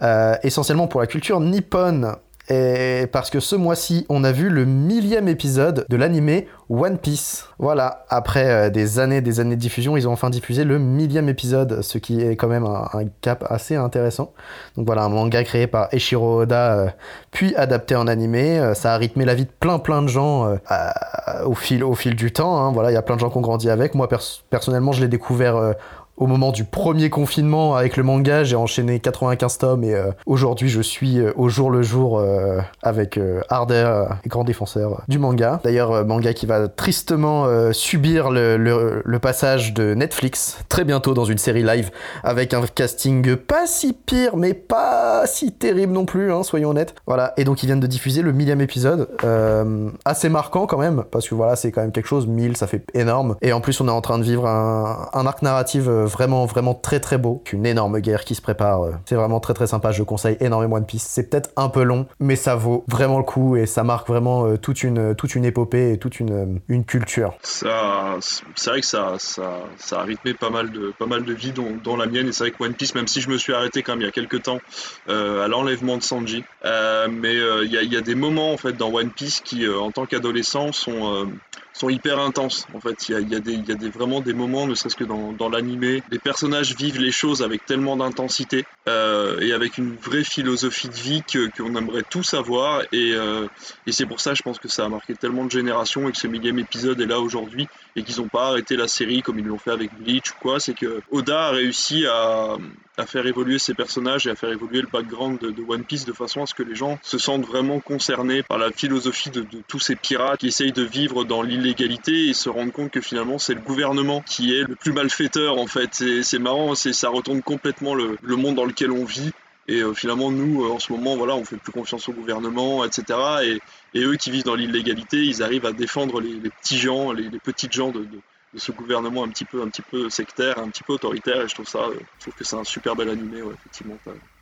Euh, essentiellement pour la culture nippone. Et parce que ce mois-ci, on a vu le millième épisode de l'animé One Piece. Voilà, après euh, des années, des années de diffusion, ils ont enfin diffusé le millième épisode, ce qui est quand même un, cap assez intéressant. Donc voilà, un manga créé par Eiichiro Oda, euh, puis adapté en animé. Euh, ça a rythmé la vie de plein plein de gens euh, au, fil, au fil du temps. hein. Voilà, il y a plein de gens qui ont grandi avec. Moi, pers- personnellement, je l'ai découvert euh, au moment du premier confinement avec le manga, j'ai enchaîné 95 tomes et euh, aujourd'hui je suis euh, au jour le jour euh, avec et grand défenseur du manga. D'ailleurs, manga qui va tristement subir le, passage de Netflix très bientôt dans une série live avec un casting pas si pire mais pas si terrible non plus, hein, soyons honnêtes. Voilà, et donc ils viennent de diffuser le millième épisode, assez marquant quand même, parce que voilà, c'est quand même quelque chose, 1000, ça fait énorme. Et en plus, on est en train de vivre un, un arc narratif vraiment, vraiment très très beau, qu'une énorme guerre qui se prépare. euh. C'est vraiment très très sympa, je conseille énormément One Piece. C'est peut-être un peu long, mais ça vaut vraiment le coup et ça marque vraiment euh, toute, une, toute une épopée et toute une, euh, une culture. Ça, c'est vrai que ça, ça, ça a rythmé pas mal de, pas mal de vies, dont, dont la mienne. Et c'est vrai que One Piece, même si je me suis arrêté quand même il y a quelques temps euh, à l'enlèvement de Sanji, euh, mais euh, il y, a, y a des moments en fait dans One Piece qui, euh, en tant qu'adolescent, sont euh, sont hyper intenses. En fait, il y a, des, y a des, vraiment des moments, ne serait-ce que dans, dans l'animé, les personnages vivent les choses avec tellement d'intensité euh, et avec une vraie philosophie de vie qu'on aimerait tous avoir. Et, euh, et c'est pour ça, je pense que ça a marqué tellement de générations et que ce millième épisode est là aujourd'hui et qu'ils n'ont pas arrêté la série comme ils l'ont fait avec Bleach ou quoi. C'est que Oda a réussi à, à faire évoluer ses personnages et à faire évoluer le background de, One Piece de façon à ce que les gens se sentent vraiment concernés par la philosophie de, tous ces pirates qui essayent de vivre dans l'illégalité et se rendent compte que finalement c'est le gouvernement qui est le plus malfaiteur en fait. C'est marrant, ça retourne complètement le, le monde dans lequel on vit. Et euh, finalement, nous, euh, en ce moment, voilà, on fait plus confiance au gouvernement, etc. Et, et eux qui vivent dans l'illégalité, ils arrivent à défendre les, petits gens, les, petites gens de- de ce gouvernement un petit peu, un petit peu sectaire, un petit peu autoritaire. Et je trouve ça, euh, je que c'est un super bel animé, effectivement.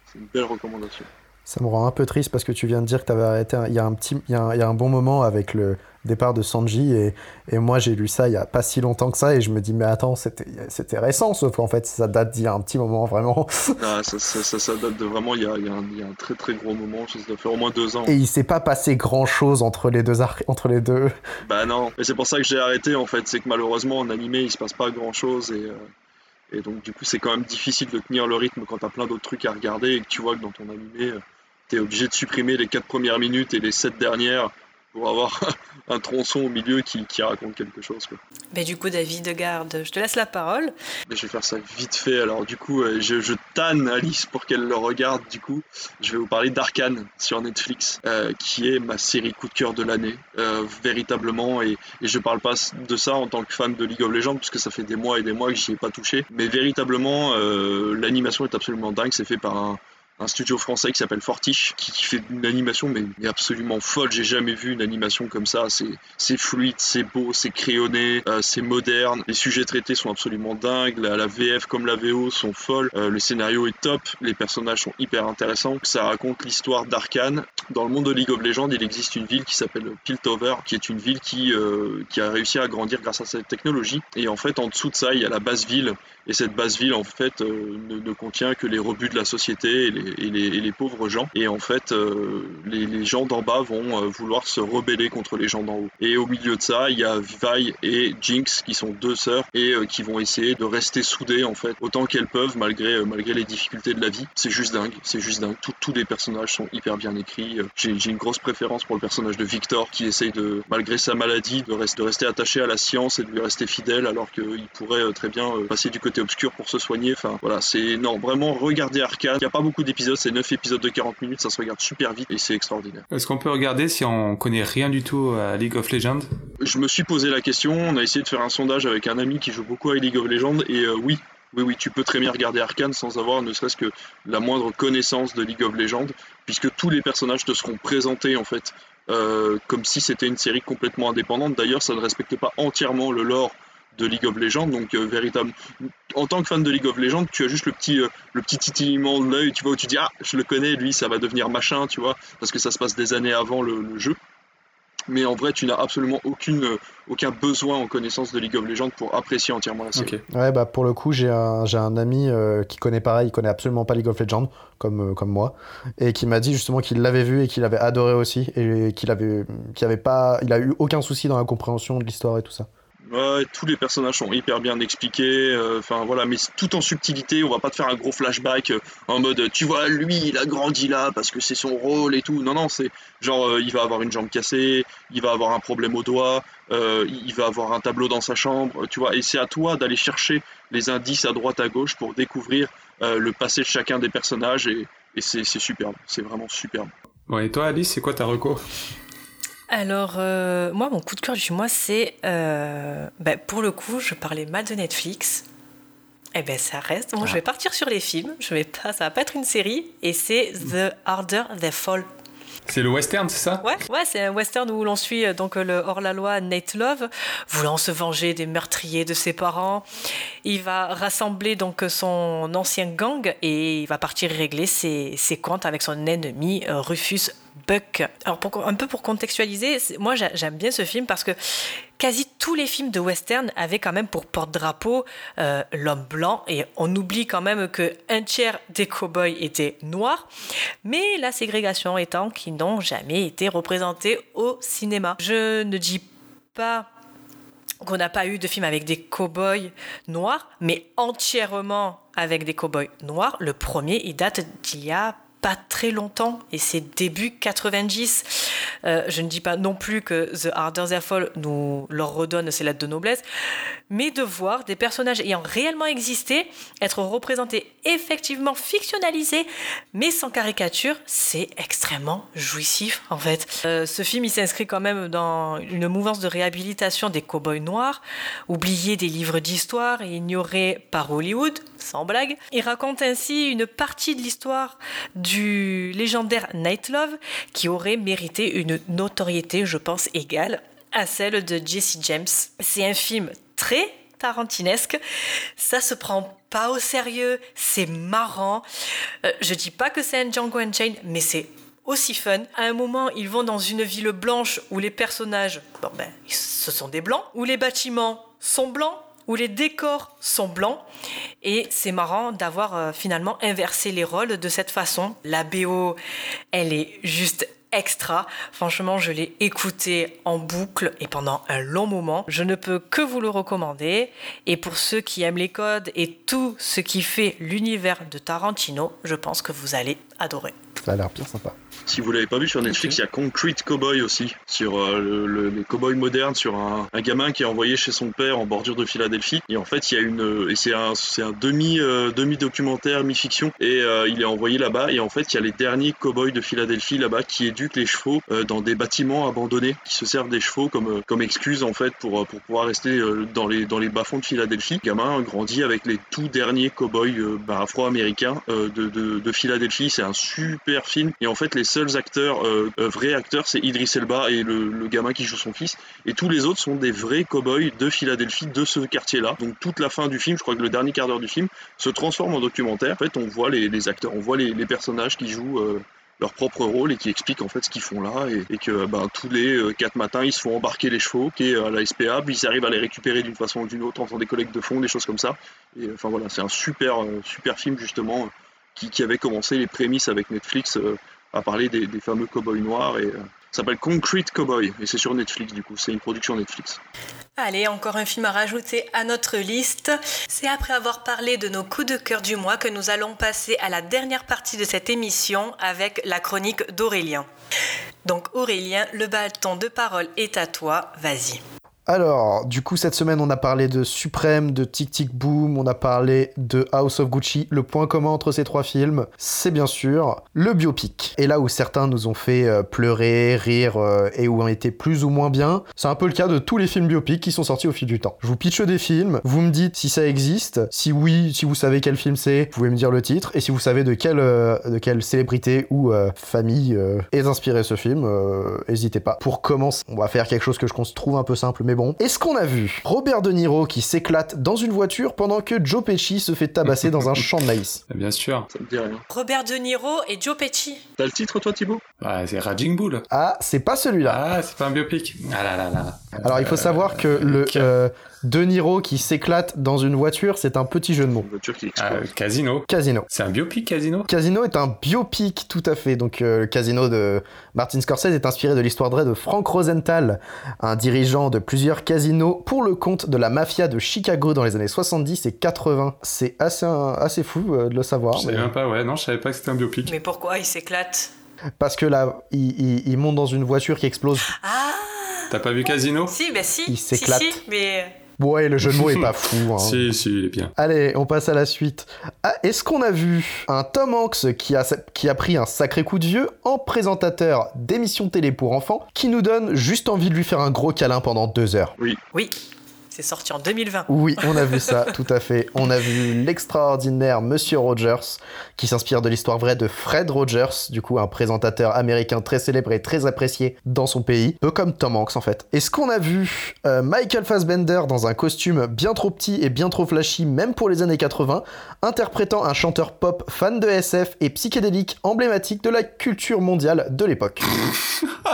C'est une belle recommandation. Ça me rend un peu triste parce que tu viens de dire que tu avais arrêté. Il y, a un petit, il y a un, il y a un bon moment avec le départ de Sanji et, et moi j'ai lu ça il y a pas si longtemps que ça et je me dis mais attends c'était c'était récent sauf qu'en fait ça date d'il y a un petit moment vraiment Ah, ça, ça, ça, ça date de vraiment, il y a, il y a un, il y a un très très gros moment, ça doit faire au moins deux ans. et il s'est pas passé grand chose entre les deux arcs entre les deux. Bah non, et c'est pour ça que j'ai arrêté en fait, c'est que malheureusement en animé il se passe pas grand chose et, euh, et donc du coup c'est quand même difficile de tenir le rythme quand t'as plein d'autres trucs à regarder et que tu vois que dans ton animé euh, t'es obligé de supprimer les quatre premières minutes et les sept dernières pour avoir un tronçon au milieu qui, qui raconte quelque chose. Quoi. Ben, du coup, David, garde, je te laisse la parole. Mais je vais faire ça vite fait. Alors du coup, euh, je, je tanne Alice pour qu'elle le regarde. Du coup, je vais vous parler d'Arkane sur Netflix, euh, qui est ma série coup de cœur de l'année, euh, véritablement. Et, et je parle pas de ça en tant que fan de League of Legends, puisque ça fait des mois et des mois que j'y ai pas touché. Mais véritablement, euh, l'animation est absolument dingue. C'est fait par un un studio français qui s'appelle Fortiche, qui, qui fait une animation mais, mais absolument folle. J'ai jamais vu une animation comme ça. C'est, fluide, c'est beau, c'est crayonné, euh, c'est moderne. Les sujets traités sont absolument dingues. La, la VF comme la VO sont folles. Euh, le scénario est top. Les personnages sont hyper intéressants. Ça raconte l'histoire d'Arkane. Dans le monde de League of Legends, il existe une ville qui s'appelle Piltover, qui est une ville qui, euh, qui a réussi à grandir grâce à cette technologie. Et en fait, en dessous de ça, il y a la base ville. Et cette base ville, en fait, euh, ne, ne contient que les rebuts de la société et les, et les, pauvres gens. Et en fait, euh, les, gens d'en bas vont euh, vouloir se rebeller contre les gens d'en haut. Et au milieu de ça, il y a Vi et Jinx, qui sont deux sœurs, et euh, qui vont essayer de rester soudées, en fait, autant qu'elles peuvent, malgré, malgré les difficultés de la vie. C'est juste dingue, c'est juste dingue. Tout- tous les personnages sont hyper bien écrits. J'ai une grosse préférence pour le personnage de Victor, qui essaye de, malgré sa maladie, de, rester- attaché à la science et de lui rester fidèle, alors qu'il pourrait très bien passer du côté obscur pour se soigner. Enfin, voilà, c'est. Non, vraiment, regardez Arcane. Il n'y a pas beaucoup d'épisodes, c'est 9 épisodes de 40 minutes, ça se regarde super vite et c'est extraordinaire. Est-ce qu'on peut regarder si on connaît rien du tout à League of Legends? Je me suis posé la question, on a essayé de faire un sondage avec un ami qui joue beaucoup à League of Legends et euh, oui, oui, oui, tu peux très bien regarder Arcane sans avoir ne serait-ce que la moindre connaissance de League of Legends, puisque tous les personnages te seront présentés en fait euh, comme si c'était une série complètement indépendante. D'ailleurs, ça ne respecte pas entièrement le lore de League of Legends, donc euh, véritable. En tant que fan de League of Legends, tu as juste le petit, euh, le petit titillement de l'œil, tu vois, où tu dis ah, je le connais, lui, ça va devenir machin, tu vois, parce que ça se passe des années avant le, jeu mais en vrai tu n'as absolument aucune, euh, aucun besoin en connaissance de League of Legends pour apprécier entièrement la série. Ouais, bah pour le coup, j'ai un, un ami qui connaît pareil, il connaît absolument pas League of Legends, comme, comme moi, et qui m'a dit justement qu'il l'avait vu et qu'il avait adoré aussi, et qu'il avait, qu'il avait pas, il a eu aucun souci dans la compréhension de l'histoire et tout ça. Ouais, tous les personnages sont hyper bien expliqués, euh, enfin voilà, mais tout en subtilité, on va pas te faire un gros flashback euh, en mode tu vois, lui il a grandi là parce que c'est son rôle et tout. Non, non, c'est genre euh, il va avoir une jambe cassée, il va avoir un problème au doigt, il va avoir un tableau dans sa chambre, tu vois, et c'est à toi d'aller chercher les indices à droite à gauche pour découvrir le passé de chacun des personnages et, c'est superbe, c'est vraiment superbe. Bon, et toi Alice, c'est quoi ta reco? Alors, euh, moi, mon coup de cœur du mois, c'est. Euh, ben, pour le coup, je parlais mal de Netflix. Eh ben, ça reste. Bon, je vais partir sur les films. Je vais pas, ça va pas être une série. Et c'est The Harder They Fall. C'est le western, c'est ça? Ouais, ouais c'est un western où l'on suit euh, donc le hors-la-loi Nate Love, voulant se venger des meurtriers de ses parents. Il va rassembler donc son ancien gang et il va partir régler ses, ses comptes avec son ennemi Rufus Buck. Alors un peu pour contextualiser, moi j'aime bien ce film parce que quasi tous les films de western avaient quand même pour porte-drapeau euh, l'homme blanc et on oublie quand même que un tiers des cow-boys étaient noirs, mais la ségrégation étant qu'ils n'ont jamais été représentés au cinéma. Je ne dis pas qu'on n'a pas eu de film avec des cow-boys noirs, mais entièrement avec des cow-boys noirs. Le premier, il date d'il y a pas très longtemps et c'est début 90. Euh, je ne dis pas non plus que The Harder They Fall nous leur redonne ses lettres de noblesse, mais de voir des personnages ayant réellement existé être représentés effectivement fictionnalisés, mais sans caricature, c'est extrêmement jouissif en fait. Euh, ce film il s'inscrit quand même dans une mouvance de réhabilitation des cow-boys noirs, oubliés des livres d'histoire et ignorés par Hollywood, sans blague. Il raconte ainsi une partie de l'histoire du légendaire Night Love qui aurait mérité une notoriété, je pense, égale à celle de Jesse James. C'est un film très tarantinesque. Ça se prend pas au sérieux, c'est marrant. Euh, je dis pas que c'est un Django Unchained, mais c'est aussi fun. À un moment, ils vont dans une ville blanche où les personnages, bon ben, ce sont des blancs, où les bâtiments sont blancs, où les décors sont blancs. Et c'est marrant d'avoir euh, finalement inversé les rôles de cette façon. La BO, elle est juste extra. Franchement, je l'ai écouté en boucle et pendant un long moment. Je ne peux que vous le recommander. Et pour ceux qui aiment les codes et tout ce qui fait l'univers de Tarantino, je pense que vous allez adorer. Ça a l'air bien sympa. Si vous l'avez pas vu sur Netflix, il y a Concrete Cowboy aussi, sur euh, le, les cowboys modernes, sur un, gamin qui est envoyé chez son père en bordure de Philadelphie. Et en fait, il y a une, et c'est un, c'est un demi, euh, demi documentaire, mi fiction, et euh, il est envoyé là-bas. Et en fait, il y a les derniers cowboys de Philadelphie là-bas qui éduquent les chevaux dans des bâtiments abandonnés, qui se servent des chevaux comme comme excuse en fait pour pour pouvoir rester dans les dans les bas-fonds de Philadelphie. Le gamin grandit avec les tout derniers cowboys bah, afro-américains de, de, de Philadelphie. C'est un super film. Et en fait, les seuls acteurs, euh, euh, vrais acteurs, c'est Idris Elba et le, gamin qui joue son fils. Et tous les autres sont des vrais cow-boys de Philadelphie, de ce quartier-là. Donc toute la fin du film, je crois que le dernier quart d'heure du film, se transforme en documentaire. En fait, on voit les, acteurs, on voit les, personnages qui jouent. Euh, leur propre rôle et qui expliquent en fait ce qu'ils font là et, que ben, tous les quatre matins ils se font embarquer les chevaux qui est à la SPA puis ils arrivent à les récupérer d'une façon ou d'une autre en faisant des collectes de fonds des choses comme ça et enfin voilà c'est un super super film justement qui, avait commencé les prémices avec Netflix euh, à parler des, fameux cowboys noirs et euh, ça s'appelle Concrete Cowboy et c'est sur Netflix du coup, c'est une production Netflix. Allez, encore un film à rajouter à notre liste. C'est après avoir parlé de nos coups de cœur du mois que nous allons passer à la dernière partie de cette émission avec la chronique d'Aurélien. Donc Aurélien, le bâton de parole est à toi, vas-y. Alors, du coup, cette semaine, on a parlé de Suprême, de Tic Tic Boom, on a parlé de House of Gucci. Le point commun entre ces trois films, c'est bien sûr le biopic. Et là où certains nous ont fait euh, pleurer, rire euh, et où on était plus ou moins bien, c'est un peu le cas de tous les films biopics qui sont sortis au fil du temps. Je vous pitche des films, vous me dites si ça existe, si oui, si vous savez quel film c'est, vous pouvez me dire le titre, et si vous savez de quelle, euh, de quelle célébrité ou famille est inspiré ce film, n'hésitez pas. Pour commencer, on va faire quelque chose que je trouve un peu simple, mais bon. Est-ce qu'on a vu Robert De Niro qui s'éclate dans une voiture pendant que Joe Pesci se fait tabasser dans un champ de maïs? Bien sûr. Ça me dit rien. Robert De Niro et Joe Pesci. T'as le titre toi Thibaut? Ah, c'est Raging Bull. Ah, c'est pas celui-là. Ah, c'est pas un biopic. Ah là là là. Alors il faut savoir que le, euh, De Niro qui s'éclate dans une voiture, c'est un petit jeu de mots. Une voiture qui explose. Casino. Casino. C'est un biopic Casino? Casino est un biopic, tout à fait. Donc, euh, le Casino de Martin Scorsese est inspiré de l'histoire vraie de Frank Rosenthal, un dirigeant de plusieurs casinos pour le compte de la mafia de Chicago dans les années 70 et 80. C'est assez, assez fou euh, de le savoir. Je savais mais- même pas, ouais, non, je savais pas que c'était un biopic. Mais pourquoi il s'éclate? Parce que là, il, il- il monte dans une voiture qui explose. Ah T'as pas vu Casino? Si, bah si. Il si, s'éclate. si, mais. Ouais, le jeu de mots est pas fou. hein. Si, si, il est bien. Allez, on passe à la suite. Ah, Est-ce qu'on a vu un Tom Hanks qui a, qui a pris un sacré coup de vieux en présentateur d'émissions télé pour enfants qui nous donne juste envie de lui faire un gros câlin pendant deux heures? Oui. Oui, c'est sorti en 2020. Oui, on a vu ça, tout à fait. On a vu l'extraordinaire Monsieur Rogers, qui s'inspire de l'histoire vraie de Fred Rogers, du coup un présentateur américain très célèbre et très apprécié dans son pays, peu comme Tom Hanks en fait. Est-ce qu'on a vu euh, Michael Fassbender dans un costume bien trop petit et bien trop flashy, même pour les années 80, interprétant un chanteur pop fan de SF et psychédélique emblématique de la culture mondiale de l'époque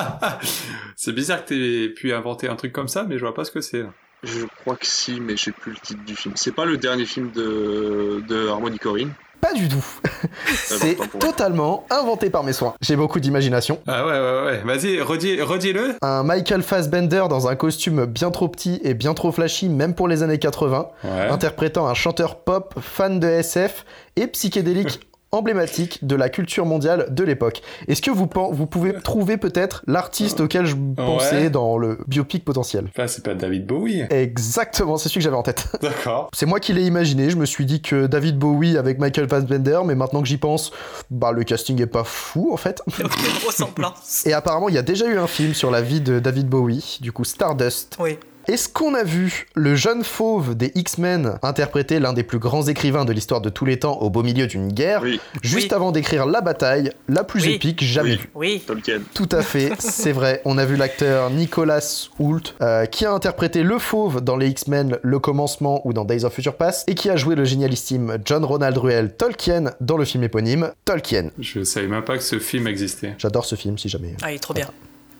C'est bizarre que t'aies pu inventer un truc comme ça, mais je vois pas ce que c'est. Je crois que si, mais je sais plus le titre du film. C'est pas le dernier film de, de Harmony Corrine. Pas du tout. C'est totalement inventé par mes soins. J'ai beaucoup d'imagination. Ah ouais, ouais, ouais. Vas-y, redis- redis-le. Un Michael Fassbender dans un costume bien trop petit et bien trop flashy, même pour les années 80, Ouais. interprétant un chanteur pop fan de SF et psychédélique emblématique de la culture mondiale de l'époque. Est-ce que vous, vous pouvez trouver peut-être l'artiste auquel je pensais Ouais. dans le biopic potentiel? Enfin, c'est pas David Bowie. Exactement, c'est celui que j'avais en tête. D'accord. C'est moi qui l'ai imaginé, je me suis dit que David Bowie avec Michael Fassbender, mais maintenant que j'y pense, bah le casting est pas fou en fait. Aucune ressemblance. Et apparemment, il y a déjà eu un film sur la vie de David Bowie, du coup Stardust. Oui. Est-ce qu'on a vu le jeune fauve des X-Men interpréter l'un des plus grands écrivains de l'histoire de tous les temps au beau milieu d'une guerre, Oui. juste Oui. avant d'écrire la bataille la plus Oui. épique jamais vue? Oui. Tolkien. tout à fait, c'est vrai. On a vu l'acteur Nicolas Hoult, euh, qui a interprété le fauve dans les X-Men Le Commencement ou dans Days of Future Past, et qui a joué le génialissime John Ronald Ruel Tolkien dans le film éponyme Tolkien. Je savais même pas que ce film existait. J'adore ce film si jamais. Ah, il est trop bien.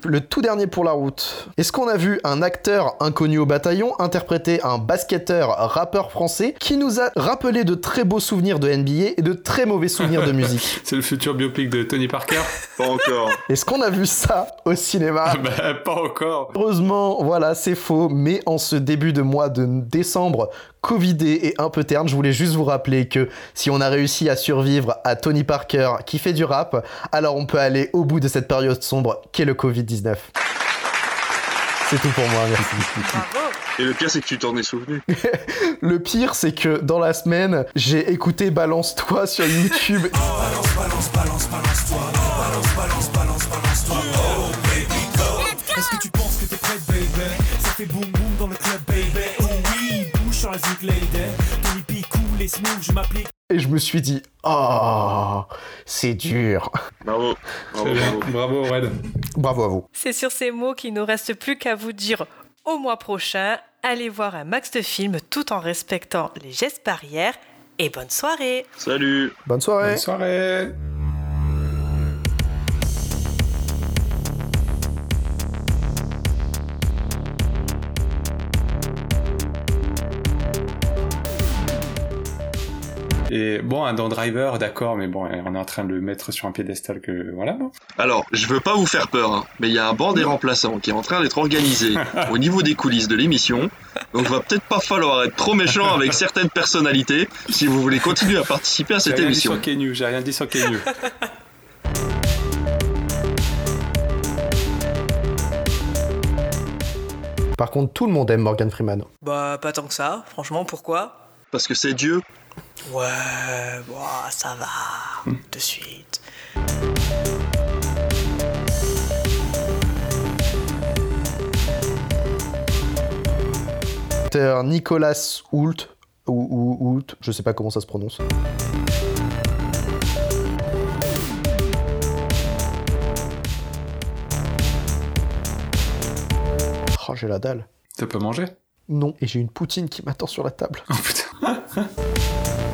Le tout dernier pour la route. Est-ce qu'on a vu un acteur inconnu au bataillon interpréter un basketteur rappeur français qui nous a rappelé de très beaux souvenirs de NBA et de très mauvais souvenirs de musique? C'est le futur biopic de Tony Parker? Pas encore. Est-ce qu'on a vu ça au cinéma? Bah, pas encore. Heureusement, voilà, c'est faux, mais en ce début de mois de décembre, Covidé et un peu terne, je voulais juste vous rappeler que si on a réussi à survivre à Tony Parker qui fait du rap, alors on peut aller au bout de cette période sombre qu'est le Covid-19. C'est tout pour moi, merci. Bravo. Et le pire, c'est que tu t'en es souvenu. Le pire, c'est que dans la semaine, j'ai écouté Balance-toi sur YouTube. Est-ce que tu penses que t'es prêt, baby? Ça fait boum lady. Tony et smooth, je m'applique. Et je me suis dit, oh, c'est dur. Bravo. Bravo, bravo. Bravo, Red. Bravo à vous. C'est sur ces mots qu'il ne reste plus qu'à vous dire au mois prochain, allez voir un max de films tout en respectant les gestes barrières et bonne soirée. Salut. Bonne soirée. Bonne soirée. Et bon, un Dan Driver, d'accord, mais bon, on est en train de le mettre sur un piédestal que voilà. bon. Alors, je veux pas vous faire peur, hein, mais il y a un banc des remplaçants qui est en train d'être organisé au niveau des coulisses de l'émission. Donc, va peut-être pas falloir être trop méchant avec certaines personnalités si vous voulez continuer à participer à J'ai cette rien dit émission. j'ai rien dit sur Kenyu. Par contre, tout le monde aime Morgan Freeman. Bah, pas tant que ça, franchement, pourquoi? Parce que c'est Dieu. Ouais, bon, ça va, de suite. Acteur Nicolas Hoult, ou, ou Hoult, je sais pas comment ça se prononce. Oh, j'ai la dalle. Ça peut manger? Non, et j'ai une poutine qui m'attend sur la table. Oh putain.